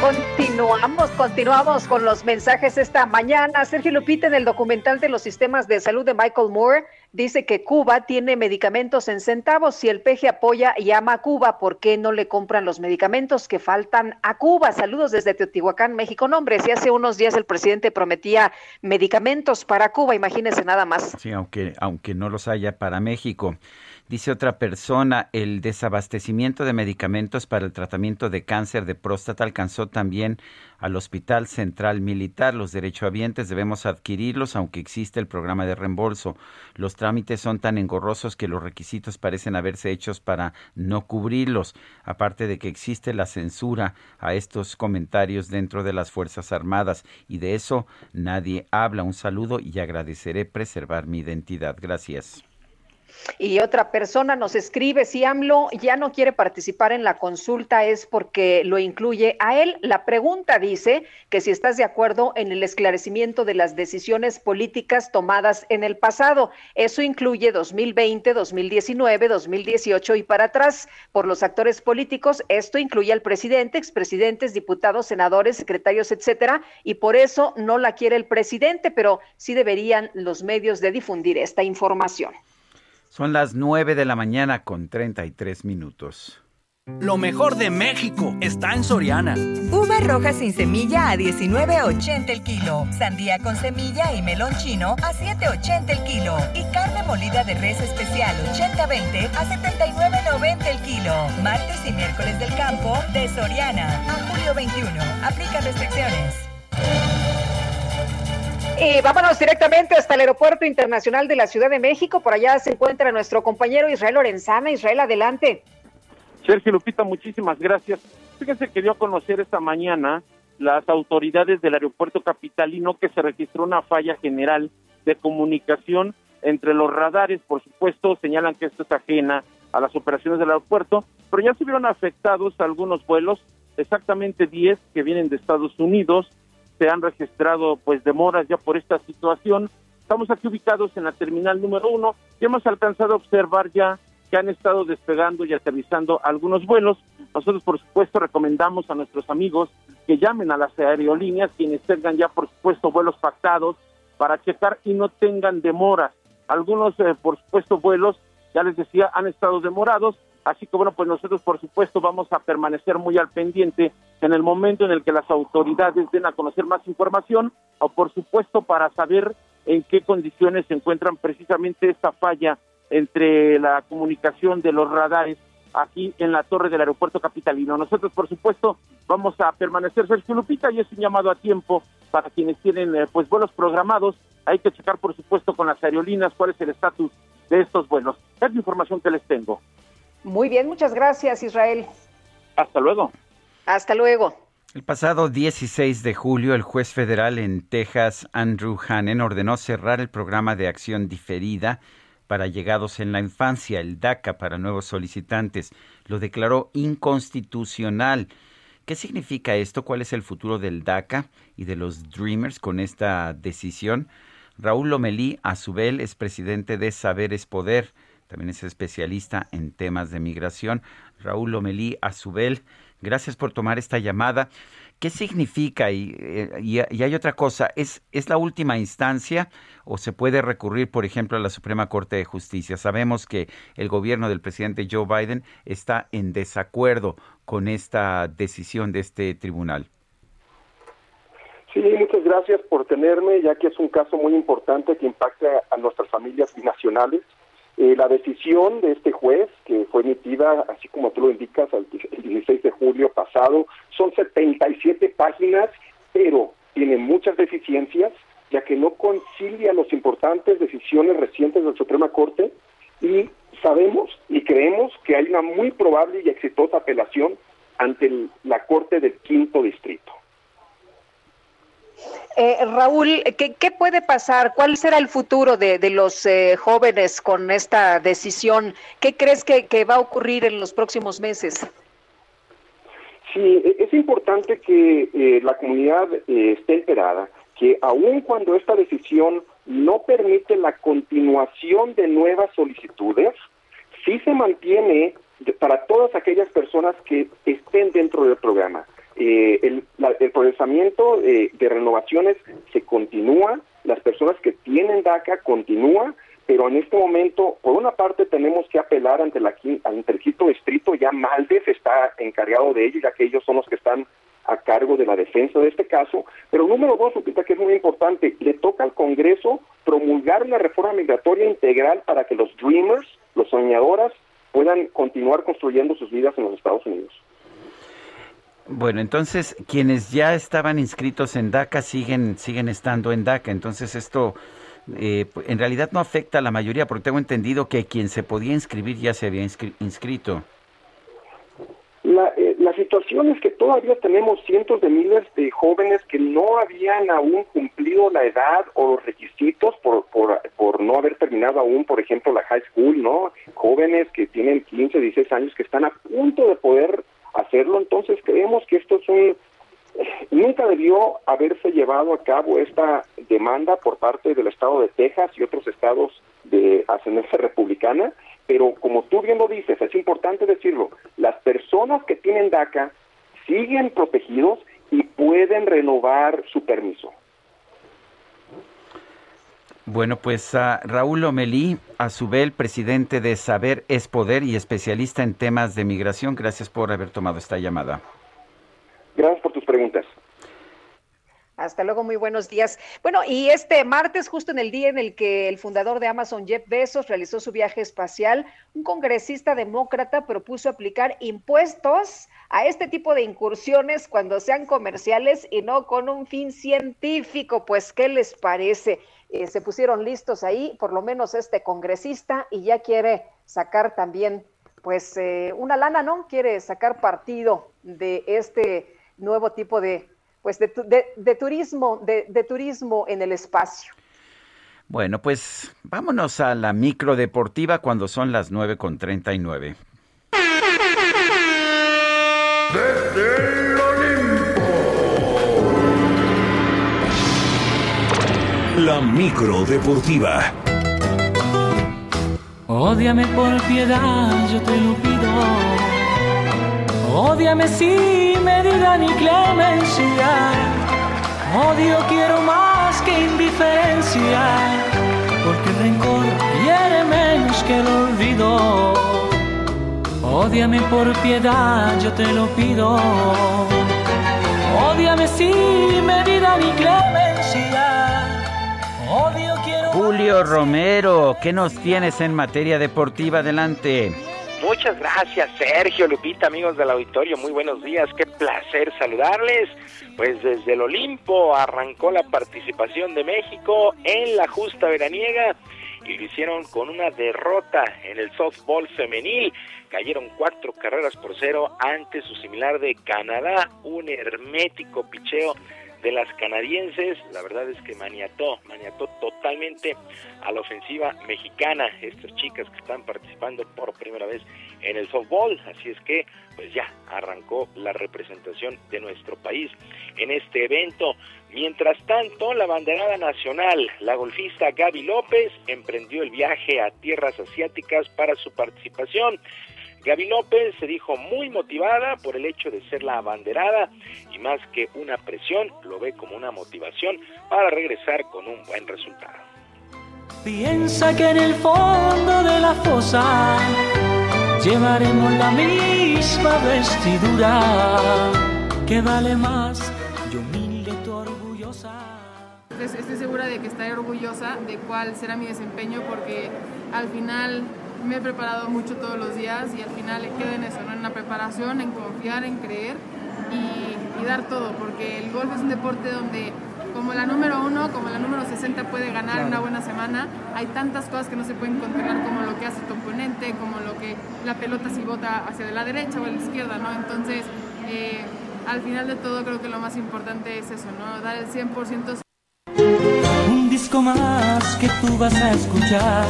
Continuamos, continuamos con los mensajes esta mañana. Sergio Lupita en el documental de los sistemas de salud de Michael Moore dice que Cuba tiene medicamentos en centavos. Si el PG apoya y ama a Cuba, ¿por qué no le compran los medicamentos que faltan a Cuba? Saludos desde Teotihuacán, México. No, hombre, si hace unos días el presidente prometía medicamentos para Cuba, imagínense nada más. Sí, aunque, aunque no los haya para México. Dice otra persona, el desabastecimiento de medicamentos para el tratamiento de cáncer de próstata alcanzó también al Hospital Central Militar. Los derechohabientes debemos adquirirlos, aunque existe el programa de reembolso. Los trámites son tan engorrosos que los requisitos parecen haberse hechos para no cubrirlos, aparte de que existe la censura a estos comentarios dentro de las Fuerzas Armadas, y de eso nadie habla. Un saludo y agradeceré preservar mi identidad. Gracias. Y otra persona nos escribe, si AMLO ya no quiere participar en la consulta es porque lo incluye a él. La pregunta dice que si estás de acuerdo en el esclarecimiento de las decisiones políticas tomadas en el pasado. Eso incluye 2020, 2019, 2018 y para atrás por los actores políticos. Esto incluye al presidente, expresidentes, diputados, senadores, secretarios, etcétera. Y por eso no la quiere el presidente, pero sí deberían los medios de difundir esta información. Son las 9 de la mañana con 33 minutos. Lo mejor de México está en Soriana. Uvas rojas sin semilla a 19.80 el kilo. Sandía con semilla y melón chino a 7.80 el kilo. Y carne molida de res especial 80-20 a 79.90 el kilo. Martes y miércoles del campo de Soriana a julio 21. Aplica restricciones. Vámonos directamente hasta el Aeropuerto Internacional de la Ciudad de México. Por allá se encuentra nuestro compañero Israel Lorenzana. Israel, adelante. Sergio Lupita, muchísimas gracias. Fíjense que dio a conocer esta mañana las autoridades del aeropuerto capitalino que se registró una falla general de comunicación entre los radares. Por supuesto, señalan que esto es ajena a las operaciones del aeropuerto, pero ya se vieron afectados algunos vuelos, exactamente 10 que vienen de Estados Unidos, se han registrado pues demoras ya por esta situación. Estamos aquí ubicados en la terminal número uno y hemos alcanzado a observar ya que han estado despegando y aterrizando algunos vuelos. Nosotros, por supuesto, recomendamos a nuestros amigos que llamen a las aerolíneas, quienes tengan ya, por supuesto, vuelos pactados para checar y no tengan demoras. Algunos, eh, por supuesto, vuelos, ya les decía, han estado demorados Así que bueno, pues nosotros por supuesto vamos a permanecer muy al pendiente en el momento en el que las autoridades den a conocer más información o por supuesto para saber en qué condiciones se encuentran precisamente esta falla entre la comunicación de los radares aquí en la torre del aeropuerto capitalino. Nosotros, por supuesto, vamos a permanecer Sergio Lupita y es un llamado a tiempo para quienes tienen eh, pues vuelos programados. Hay que checar, por supuesto, con las aerolíneas cuál es el estatus de estos vuelos. Es la información que les tengo. Muy bien, muchas gracias, Israel. Hasta luego. Hasta luego. El pasado 16 de julio, el juez federal en Texas, Andrew Hanen, ordenó cerrar el programa de acción diferida para llegados en la infancia, el DACA, para nuevos solicitantes. Lo declaró inconstitucional. ¿Qué significa esto? ¿Cuál es el futuro del DACA y de los Dreamers con esta decisión? Raúl Lomelí, a su vez, es presidente de Saberes Poder también es especialista en temas de migración. Raúl Lomelí Azubel, gracias por tomar esta llamada. ¿Qué significa? Y, eh, y, hay otra cosa, ¿es, ¿es la última instancia o se puede recurrir, por ejemplo, a la Suprema Corte de Justicia? Sabemos que el gobierno del presidente Joe Biden está en desacuerdo con esta decisión de este tribunal. Sí, muchas gracias por tenerme, ya que es un caso muy importante que impacta a nuestras familias binacionales. Eh, la decisión de este juez, que fue emitida, así como tú lo indicas, el 16 de julio pasado, son 77 páginas, pero tiene muchas deficiencias, ya que no concilia las importantes decisiones recientes de la Suprema Corte y sabemos y creemos que hay una muy probable y exitosa apelación ante la Corte del Quinto Distrito. Eh, Raúl, ¿qué, puede pasar? ¿Cuál será el futuro de, los eh, jóvenes con esta decisión? ¿Qué crees que, va a ocurrir en los próximos meses? Sí, e- es importante que eh, la comunidad eh, esté enterada que aun cuando esta decisión no permite la continuación de nuevas solicitudes, sí se mantiene para todas aquellas personas que estén dentro del programa. Eh, el, la- el procesamiento eh, de renovaciones se continúa, las personas que tienen DACA continúa, pero en este momento, por una parte, tenemos que apelar ante, la, ante el quinto distrito, ya Maldes está encargado de ello, ya que ellos son los que están a cargo de la defensa de este caso. Pero número dos, Lupita, que es muy importante, le toca al Congreso promulgar una reforma migratoria integral para que los dreamers, los soñadoras, puedan continuar construyendo sus vidas en los Estados Unidos. Bueno, entonces quienes ya estaban inscritos en DACA siguen siguen estando en DACA. Entonces esto eh, en realidad no afecta a la mayoría, porque tengo entendido que quien se podía inscribir ya se había inscri- inscrito. La, eh, la situación es que todavía tenemos cientos de miles de jóvenes que no habían aún cumplido la edad o los requisitos por, por, por no haber terminado aún, por ejemplo, la high school, ¿no? Jóvenes que tienen 15, 16 años que están a punto de poder hacerlo. Entonces creemos que esto es un... Nunca debió haberse llevado a cabo esta demanda por parte del estado de Texas y otros estados de ascendencia republicana, pero como tú bien lo dices, es importante decirlo, las personas que tienen DACA siguen protegidos y pueden renovar su permiso. Bueno, pues a Raúl Omelí, a su vez, presidente de Saber es Poder y especialista en temas de migración, gracias por haber tomado esta llamada. Gracias por tus preguntas. Hasta luego, muy buenos días. Bueno, y este martes, justo en el día en el que el fundador de Amazon, Jeff Bezos, realizó su viaje espacial, un congresista demócrata propuso aplicar impuestos a este tipo de incursiones cuando sean comerciales y no con un fin científico. Pues, ¿qué les parece? Eh, se pusieron listos ahí, por lo menos este congresista, y ya quiere sacar también, pues, eh, una lana, ¿no? Quiere sacar partido de este nuevo tipo de pues de, de- de turismo, de, de turismo en el espacio. Bueno, pues vámonos a la micro deportiva cuando son las 9 con La micro deportiva. Ódiame por piedad, yo te lo pido. Ódiame sin medida ni clemencia. Odio quiero más que indiferencia. Porque el rencor hiere menos que el olvido. Ódiame por piedad, yo te lo pido. Ódiame sin medida ni clemencia. Julio Romero, ¿qué nos tienes en materia deportiva? Adelante. Muchas gracias, Sergio, Lupita, amigos del auditorio, muy buenos días, qué placer saludarles. Pues desde el Olimpo arrancó la participación de México en la justa veraniega y lo hicieron con una derrota en el softball femenil. Cayeron cuatro carreras por cero ante su similar de Canadá, un hermético picheo de las canadienses, la verdad es que maniató, maniató totalmente a la ofensiva mexicana, estas chicas que están participando por primera vez en el softball, así es que pues ya arrancó la representación de nuestro país en este evento. Mientras tanto, la banderada nacional, la golfista Gaby López, emprendió el viaje a tierras asiáticas para su participación. Gaby López se dijo muy motivada por el hecho de ser la abanderada y más que una presión, lo ve como una motivación para regresar con un buen resultado. Piensa que en el fondo de la fosa llevaremos la misma vestidura que vale más. Yo humilde, tú orgullosa. Es- Estoy segura de que estaré orgullosa de cuál será mi desempeño porque al final me he preparado mucho todos los días y al final queda en eso, ¿no? en la preparación, en confiar, en creer y, y dar todo, porque el golf es un deporte donde como la número uno, como la número 60 puede ganar Claro. una buena semana, hay tantas cosas que no se pueden controlar como lo que hace tu oponente, como lo que la pelota si bota hacia la derecha o a la izquierda, ¿no? Entonces, eh, al final de todo creo que lo más importante es eso, ¿no? Dar el 100% Un disco más que tú vas a escuchar.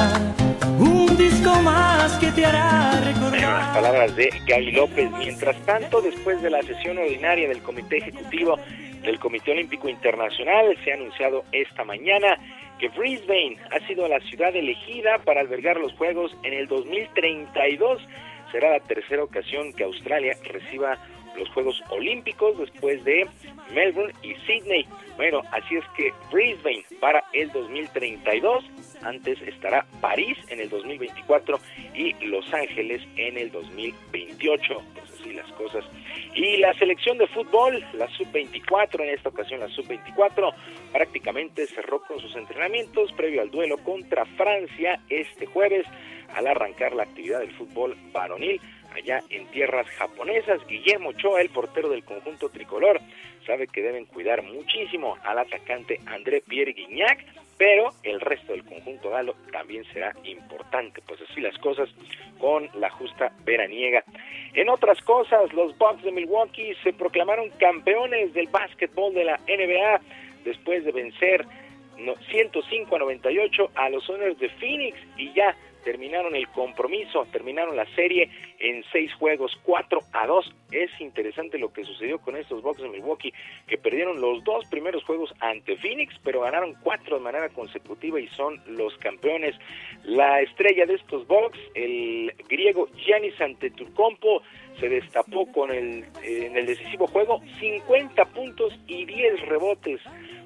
Un disco más que te hará recordar. las palabras de Gaby López. Mientras tanto, después de la sesión ordinaria del Comité Ejecutivo del Comité Olímpico Internacional, se ha anunciado esta mañana que Brisbane ha sido la ciudad elegida para albergar los Juegos en el 2032. Será la tercera ocasión que Australia reciba los Juegos Olímpicos después de Melbourne y Sydney. Bueno, así es que Brisbane para el 2032, antes estará París en el 2024 y Los Ángeles en el 2028. Pues así las cosas. Y la selección de fútbol, la sub-24, en esta ocasión la sub-24, prácticamente cerró con sus entrenamientos previo al duelo contra Francia este jueves al arrancar la actividad del fútbol varonil allá en tierras japonesas. Guillermo Ochoa, el portero del conjunto tricolor, sabe que deben cuidar muchísimo al atacante André Pierre Guignac, pero el resto del conjunto galo también será importante, pues así las cosas con la justa veraniega. En otras cosas, los Bucks de Milwaukee se proclamaron campeones del básquetbol de la NBA después de vencer 105 a 98 a los Owners de Phoenix y ya terminaron el compromiso, terminaron la serie en seis juegos, cuatro a dos. Es interesante lo que sucedió con estos Bucks de Milwaukee, que perdieron los dos primeros juegos ante Phoenix, pero ganaron cuatro de manera consecutiva y son los campeones. La estrella de estos Bucks, el griego Giannis Antetokounmpo, se destapó con el, en el decisivo juego 50 puntos y 10 rebotes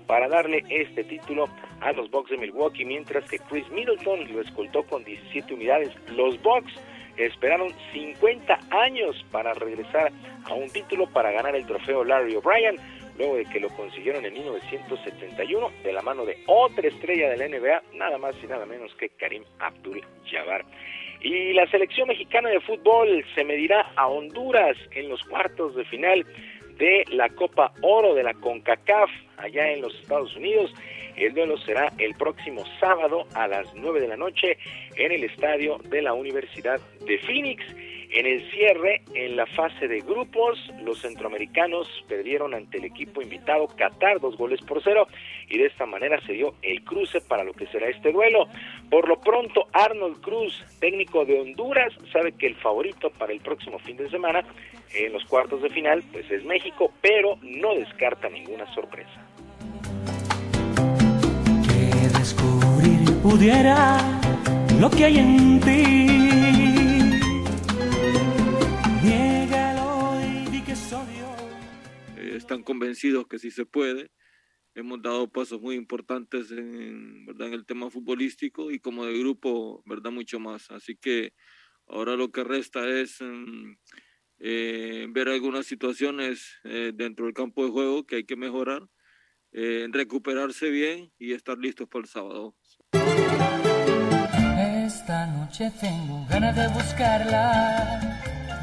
para darle este título a los Bucks de Milwaukee, mientras que Chris Middleton lo escoltó con 17 unidades. Los Bucks esperaron 50 años para regresar a un título para ganar el trofeo Larry O'Brien, luego de que lo consiguieron en 1971 de la mano de otra estrella de la NBA, nada más y nada menos que Karim Abdul-Jabbar. Y la selección mexicana de fútbol se medirá a Honduras en los cuartos de final de la Copa Oro de la CONCACAF allá en los Estados Unidos. El duelo será el próximo sábado a las 9 de la noche en el estadio de la Universidad de Phoenix. En el cierre, en la fase de grupos, los centroamericanos perdieron ante el equipo invitado Qatar dos goles por cero y de esta manera se dio el cruce para lo que será este duelo. Por lo pronto, Arnold Cruz, técnico de Honduras, sabe que el favorito para el próximo fin de semana en los cuartos de final pues es México, pero no descarta ninguna sorpresa. Que descubrir pudiera lo que hay en ti. Niégalo y di que soy yo. eh, están convencidos que sí se puede. Hemos dado pasos muy importantes en, ¿verdad? en el tema futbolístico y como de grupo, ¿verdad? Mucho más. Así que ahora lo que resta es mm, eh, ver algunas situaciones eh, dentro del campo de juego que hay que mejorar, eh, recuperarse bien y estar listos para el sábado. Esta noche tengo ganas de buscarla,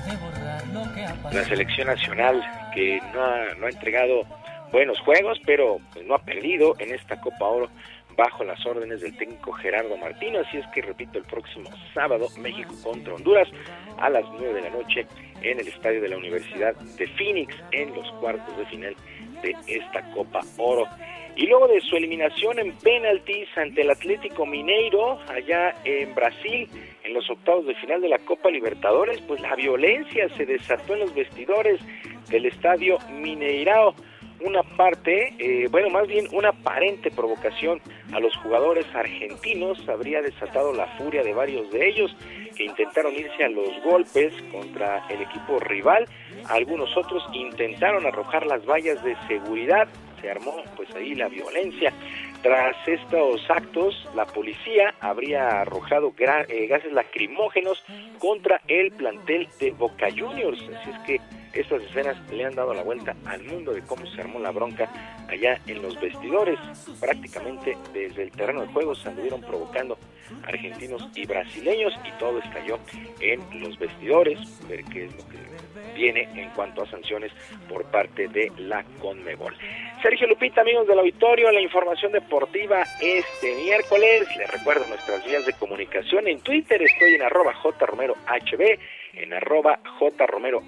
de borrar lo que ha pasado. La selección nacional que no ha, no ha entregado buenos juegos, pero pues, no ha perdido en esta Copa Oro bajo las órdenes del técnico Gerardo Martino. Así es que, repito, el próximo sábado, México contra Honduras a las 9 de la noche en el estadio de la Universidad de Phoenix en los cuartos de final de esta Copa Oro. Y luego de su eliminación en penaltis ante el Atlético Mineiro allá en Brasil en los octavos de final de la Copa Libertadores, pues la violencia se desató en los vestidores del estadio Mineirao una parte, eh, bueno, más bien una aparente provocación a los jugadores argentinos habría desatado la furia de varios de ellos que intentaron irse a los golpes contra el equipo rival. Algunos otros intentaron arrojar las vallas de seguridad. Se armó pues ahí la violencia. Tras estos actos, la policía habría arrojado eh, gases lacrimógenos contra el plantel de Boca Juniors. Así es que estas escenas le han dado la vuelta al mundo de cómo se armó la bronca allá en los vestidores. Prácticamente desde el terreno de juego se anduvieron provocando argentinos y brasileños y todo estalló en los vestidores. Ver qué es lo que viene en cuanto a sanciones por parte de la Conmebol. Sergio Lupita, amigos del auditorio, la información deportiva este miércoles. Les recuerdo nuestras vías de comunicación. En Twitter estoy en arroba jromerohb, en arroba jromerohb,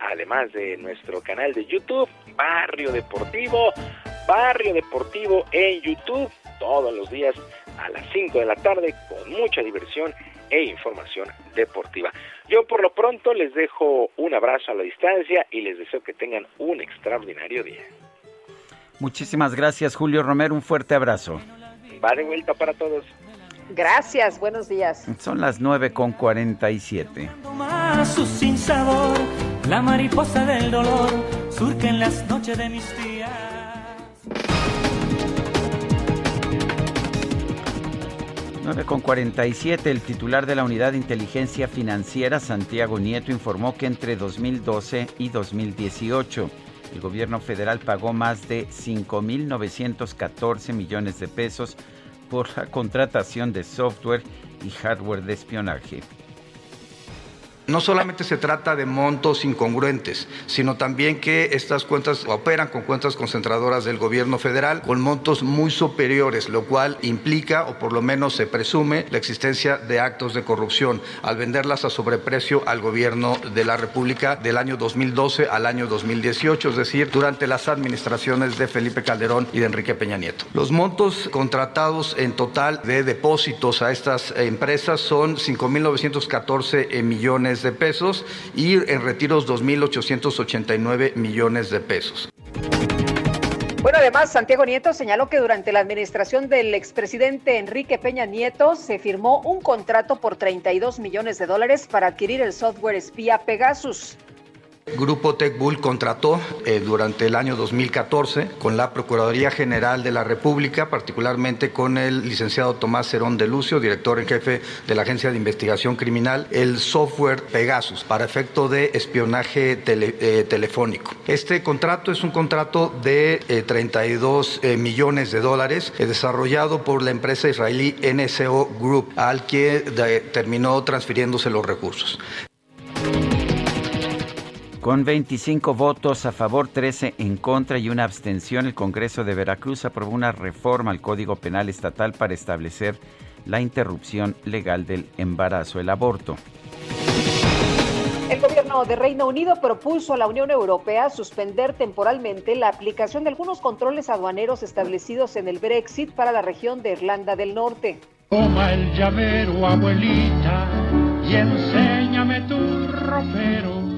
además de nuestro canal de YouTube, Barrio Deportivo, Barrio Deportivo en YouTube todos los días a las 5 de la tarde con mucha diversión e información deportiva. Yo por lo pronto les dejo un abrazo a la distancia y les deseo que tengan un extraordinario día. Muchísimas gracias, Julio Romero. Un fuerte abrazo. Va de vuelta para todos. Gracias, buenos días. Son las 9 con 47. Más su sin sabor, la mariposa del dolor surca en las noches de mis días. 9 con 47, el titular de la Unidad de Inteligencia Financiera, Santiago Nieto, informó que entre 2012 y 2018 el gobierno federal pagó más de 5.914 millones de pesos por la contratación de software y hardware de espionaje. No solamente se trata de montos incongruentes, sino también que estas cuentas operan con cuentas concentradoras del gobierno federal con montos muy superiores, lo cual implica, o por lo menos se presume, la existencia de actos de corrupción al venderlas a sobreprecio al gobierno de la República del año 2012 al año 2018, es decir, durante las administraciones de Felipe Calderón y de Enrique Peña Nieto. Los montos contratados en total de depósitos a estas empresas son 5.914 millones de pesos y en retiros 2.889 millones de pesos. Bueno, además, Santiago Nieto señaló que durante la administración del expresidente Enrique Peña Nieto se firmó un contrato por 32 millones de dólares para adquirir el software espía Pegasus. Grupo TechBull contrató eh, durante el año 2014 con la Procuraduría General de la República, particularmente con el licenciado Tomás Cerón de Lucio, director en jefe de la Agencia de Investigación Criminal, el software Pegasus para efecto de espionaje eh, telefónico. Este contrato es un contrato de eh, 32 millones de dólares desarrollado por la empresa israelí NSO Group, al que terminó transfiriéndose los recursos. Con 25 votos a favor, 13 en contra y una abstención, el Congreso de Veracruz aprobó una reforma al Código Penal Estatal para establecer la interrupción legal del embarazo, el aborto. El gobierno de Reino Unido propuso a la Unión Europea suspender temporalmente la aplicación de algunos controles aduaneros establecidos en el Brexit para la región de Irlanda del Norte. Toma el llavero, abuelita, y enséñame tu ropero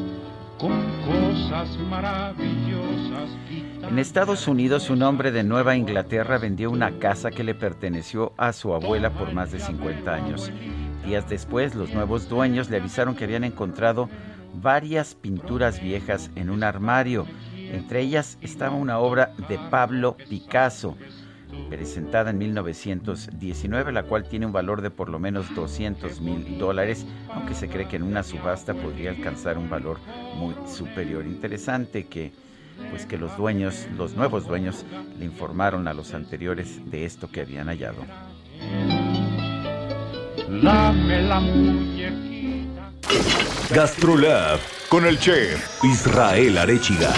con cosas maravillosas. En Estados Unidos, un hombre de Nueva Inglaterra vendió una casa que le perteneció a su abuela por más de 50 años. Días después, los nuevos dueños le avisaron que habían encontrado varias pinturas viejas en un armario. Entre ellas estaba una obra de Pablo Picasso, presentada en 1919, la cual tiene un valor de por lo menos 200 mil dólares, aunque se cree que en una subasta podría alcanzar un valor muy superior. Interesante que pues que los dueños, los nuevos dueños, le informaron a los anteriores de esto que habían hallado. Gastrolab con el chef Israel Arechiga.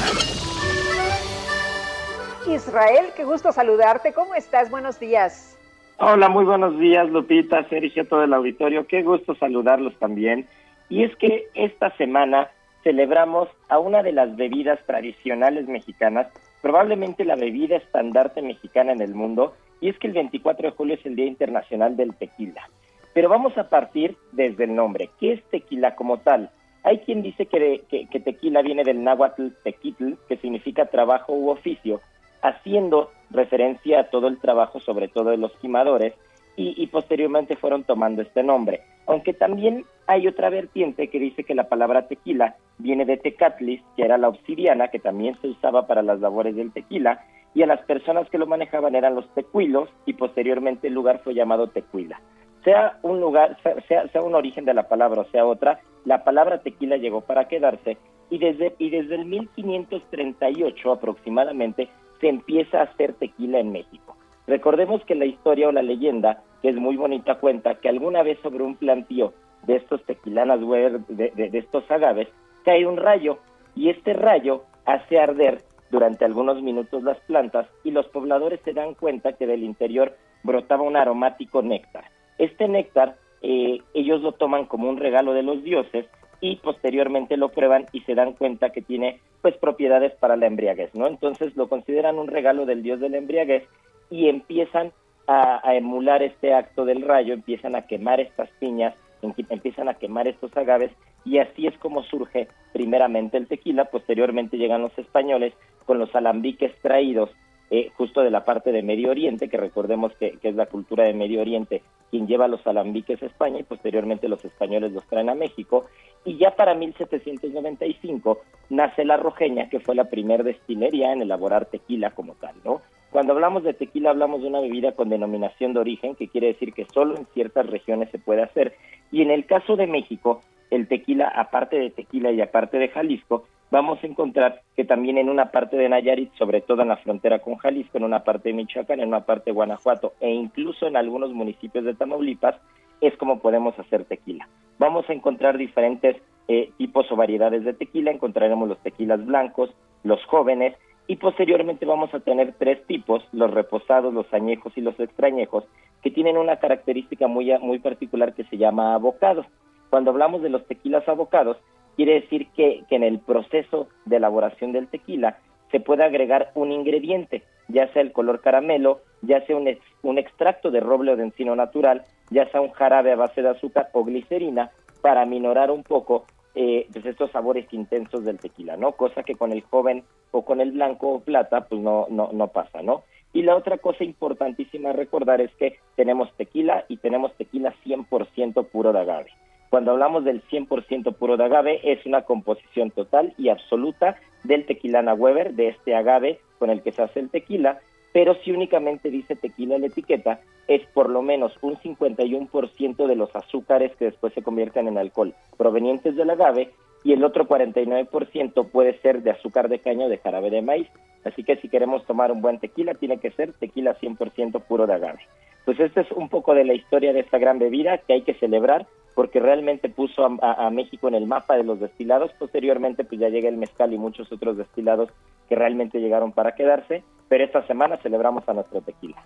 Israel, qué gusto saludarte. ¿Cómo estás? Buenos días. Hola, muy buenos días, Lupita, Sergio, todo el auditorio. Qué gusto saludarlos también. Y es que esta semana celebramos a una de las bebidas tradicionales mexicanas, probablemente la bebida estandarte mexicana en el mundo, y es que el 24 de julio es el Día Internacional del Tequila. Pero vamos a partir desde el nombre. ¿Qué es tequila como tal? Hay quien dice que, que tequila viene del náhuatl tequitl, que significa trabajo u oficio, haciendo referencia a todo el trabajo, sobre todo de los quimadores, y, posteriormente fueron tomando este nombre. Aunque también hay otra vertiente que dice que la palabra tequila viene de tecatlis, que era la obsidiana, que también se usaba para las labores del tequila, y a las personas que lo manejaban eran los tecuilos, y posteriormente el lugar fue llamado tequila. Sea un lugar, sea, sea un origen de la palabra o sea otra, la palabra tequila llegó para quedarse, y desde, y desde el 1538 aproximadamente se empieza a hacer tequila en México. Recordemos que la historia o la leyenda, que es muy bonita, cuenta que alguna vez sobre un plantío de estos tequilanas, de, estos agaves, cae un rayo y este rayo hace arder durante algunos minutos las plantas y los pobladores se dan cuenta que del interior brotaba un aromático néctar. Este néctar eh, ellos lo toman como un regalo de los dioses y posteriormente lo prueban y se dan cuenta que tiene pues propiedades para la embriaguez, ¿no? Entonces lo consideran un regalo del dios de la embriaguez y empiezan a, emular este acto del rayo, empiezan a quemar estas piñas, empiezan a quemar estos agaves y así es como surge primeramente el tequila, posteriormente llegan los españoles con los alambiques traídos eh, justo de la parte de Medio Oriente, que recordemos que es la cultura de Medio Oriente quien lleva los alambiques a España y posteriormente los españoles los traen a México. Y ya para 1795 nace la Rojeña, que fue la primer destilería en elaborar tequila como tal, ¿no? Cuando hablamos de tequila hablamos de una bebida con denominación de origen, que quiere decir que solo en ciertas regiones se puede hacer. Y en el caso de México, el tequila, aparte de tequila y aparte de Jalisco, vamos a encontrar que también en una parte de Nayarit, sobre todo en la frontera con Jalisco, en una parte de Michoacán, en una parte de Guanajuato e incluso en algunos municipios de Tamaulipas, es como podemos hacer tequila. Vamos a encontrar diferentes eh, tipos o variedades de tequila, encontraremos los tequilas blancos, los jóvenes, y posteriormente vamos a tener tres tipos, los reposados, los añejos y los extrañejos, que tienen una característica muy, muy particular que se llama abocado. Cuando hablamos de los tequilas abocados, quiere decir que, en el proceso de elaboración del tequila se puede agregar un ingrediente, ya sea el color caramelo, ya sea un extracto de roble o de encino natural, ya sea un jarabe a base de azúcar o glicerina, para minorar un poco eh, pues estos sabores intensos del tequila, ¿no? Cosa que con el joven o con el blanco o plata, pues no, no, no pasa, ¿no? Y la otra cosa importantísima a recordar es que tenemos tequila y tenemos tequila 100% puro de agave. Cuando hablamos del 100% puro de agave, es una composición total y absoluta del tequilana Weber, de este agave con el que se hace el tequila, pero si únicamente dice tequila en la etiqueta, es por lo menos un 51% de los azúcares que después se convierten en alcohol provenientes del agave y el otro 49% puede ser de azúcar de caña o de jarabe de maíz. Así que si queremos tomar un buen tequila, tiene que ser tequila 100% puro de agave. Pues esta es un poco de la historia de esta gran bebida que hay que celebrar porque realmente puso a, a- a México en el mapa de los destilados. Posteriormente pues ya llega el mezcal y muchos otros destilados que realmente llegaron para quedarse, pero esta semana celebramos a nuestro tequila.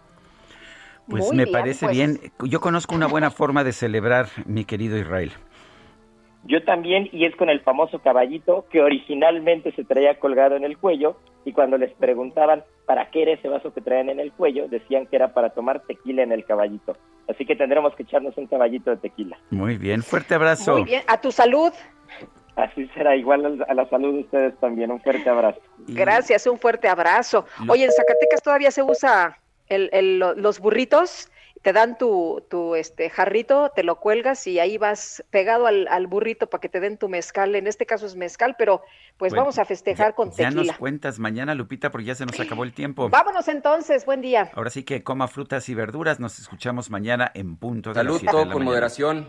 Pues Muy me bien, parece pues. bien. Yo conozco una buena forma de celebrar, mi querido Israel. Yo también, y es con el famoso caballito que originalmente se traía colgado en el cuello, y cuando les preguntaban para qué era ese vaso que traían en el cuello, decían que era para tomar tequila en el caballito. Así que tendremos que echarnos un caballito de tequila. Muy bien, fuerte abrazo. Muy bien, a tu salud. Así será, igual al- a la salud de ustedes también. Un fuerte abrazo. Gracias, un fuerte abrazo. Oye, en Zacatecas todavía se usa el, el- lo- los burritos, te dan tu, tu este jarrito, te lo cuelgas y ahí vas pegado al, al burrito para que te den tu mezcal. En este caso es mezcal, pero pues Bueno, vamos a festejar con Ya nos tequila. cuentas mañana, Lupita, porque ya se nos acabó el tiempo. Vámonos entonces, buen día. Ahora sí que coma frutas y verduras. Nos escuchamos mañana en punto de las Salud, siete de todo la con mañana. moderación.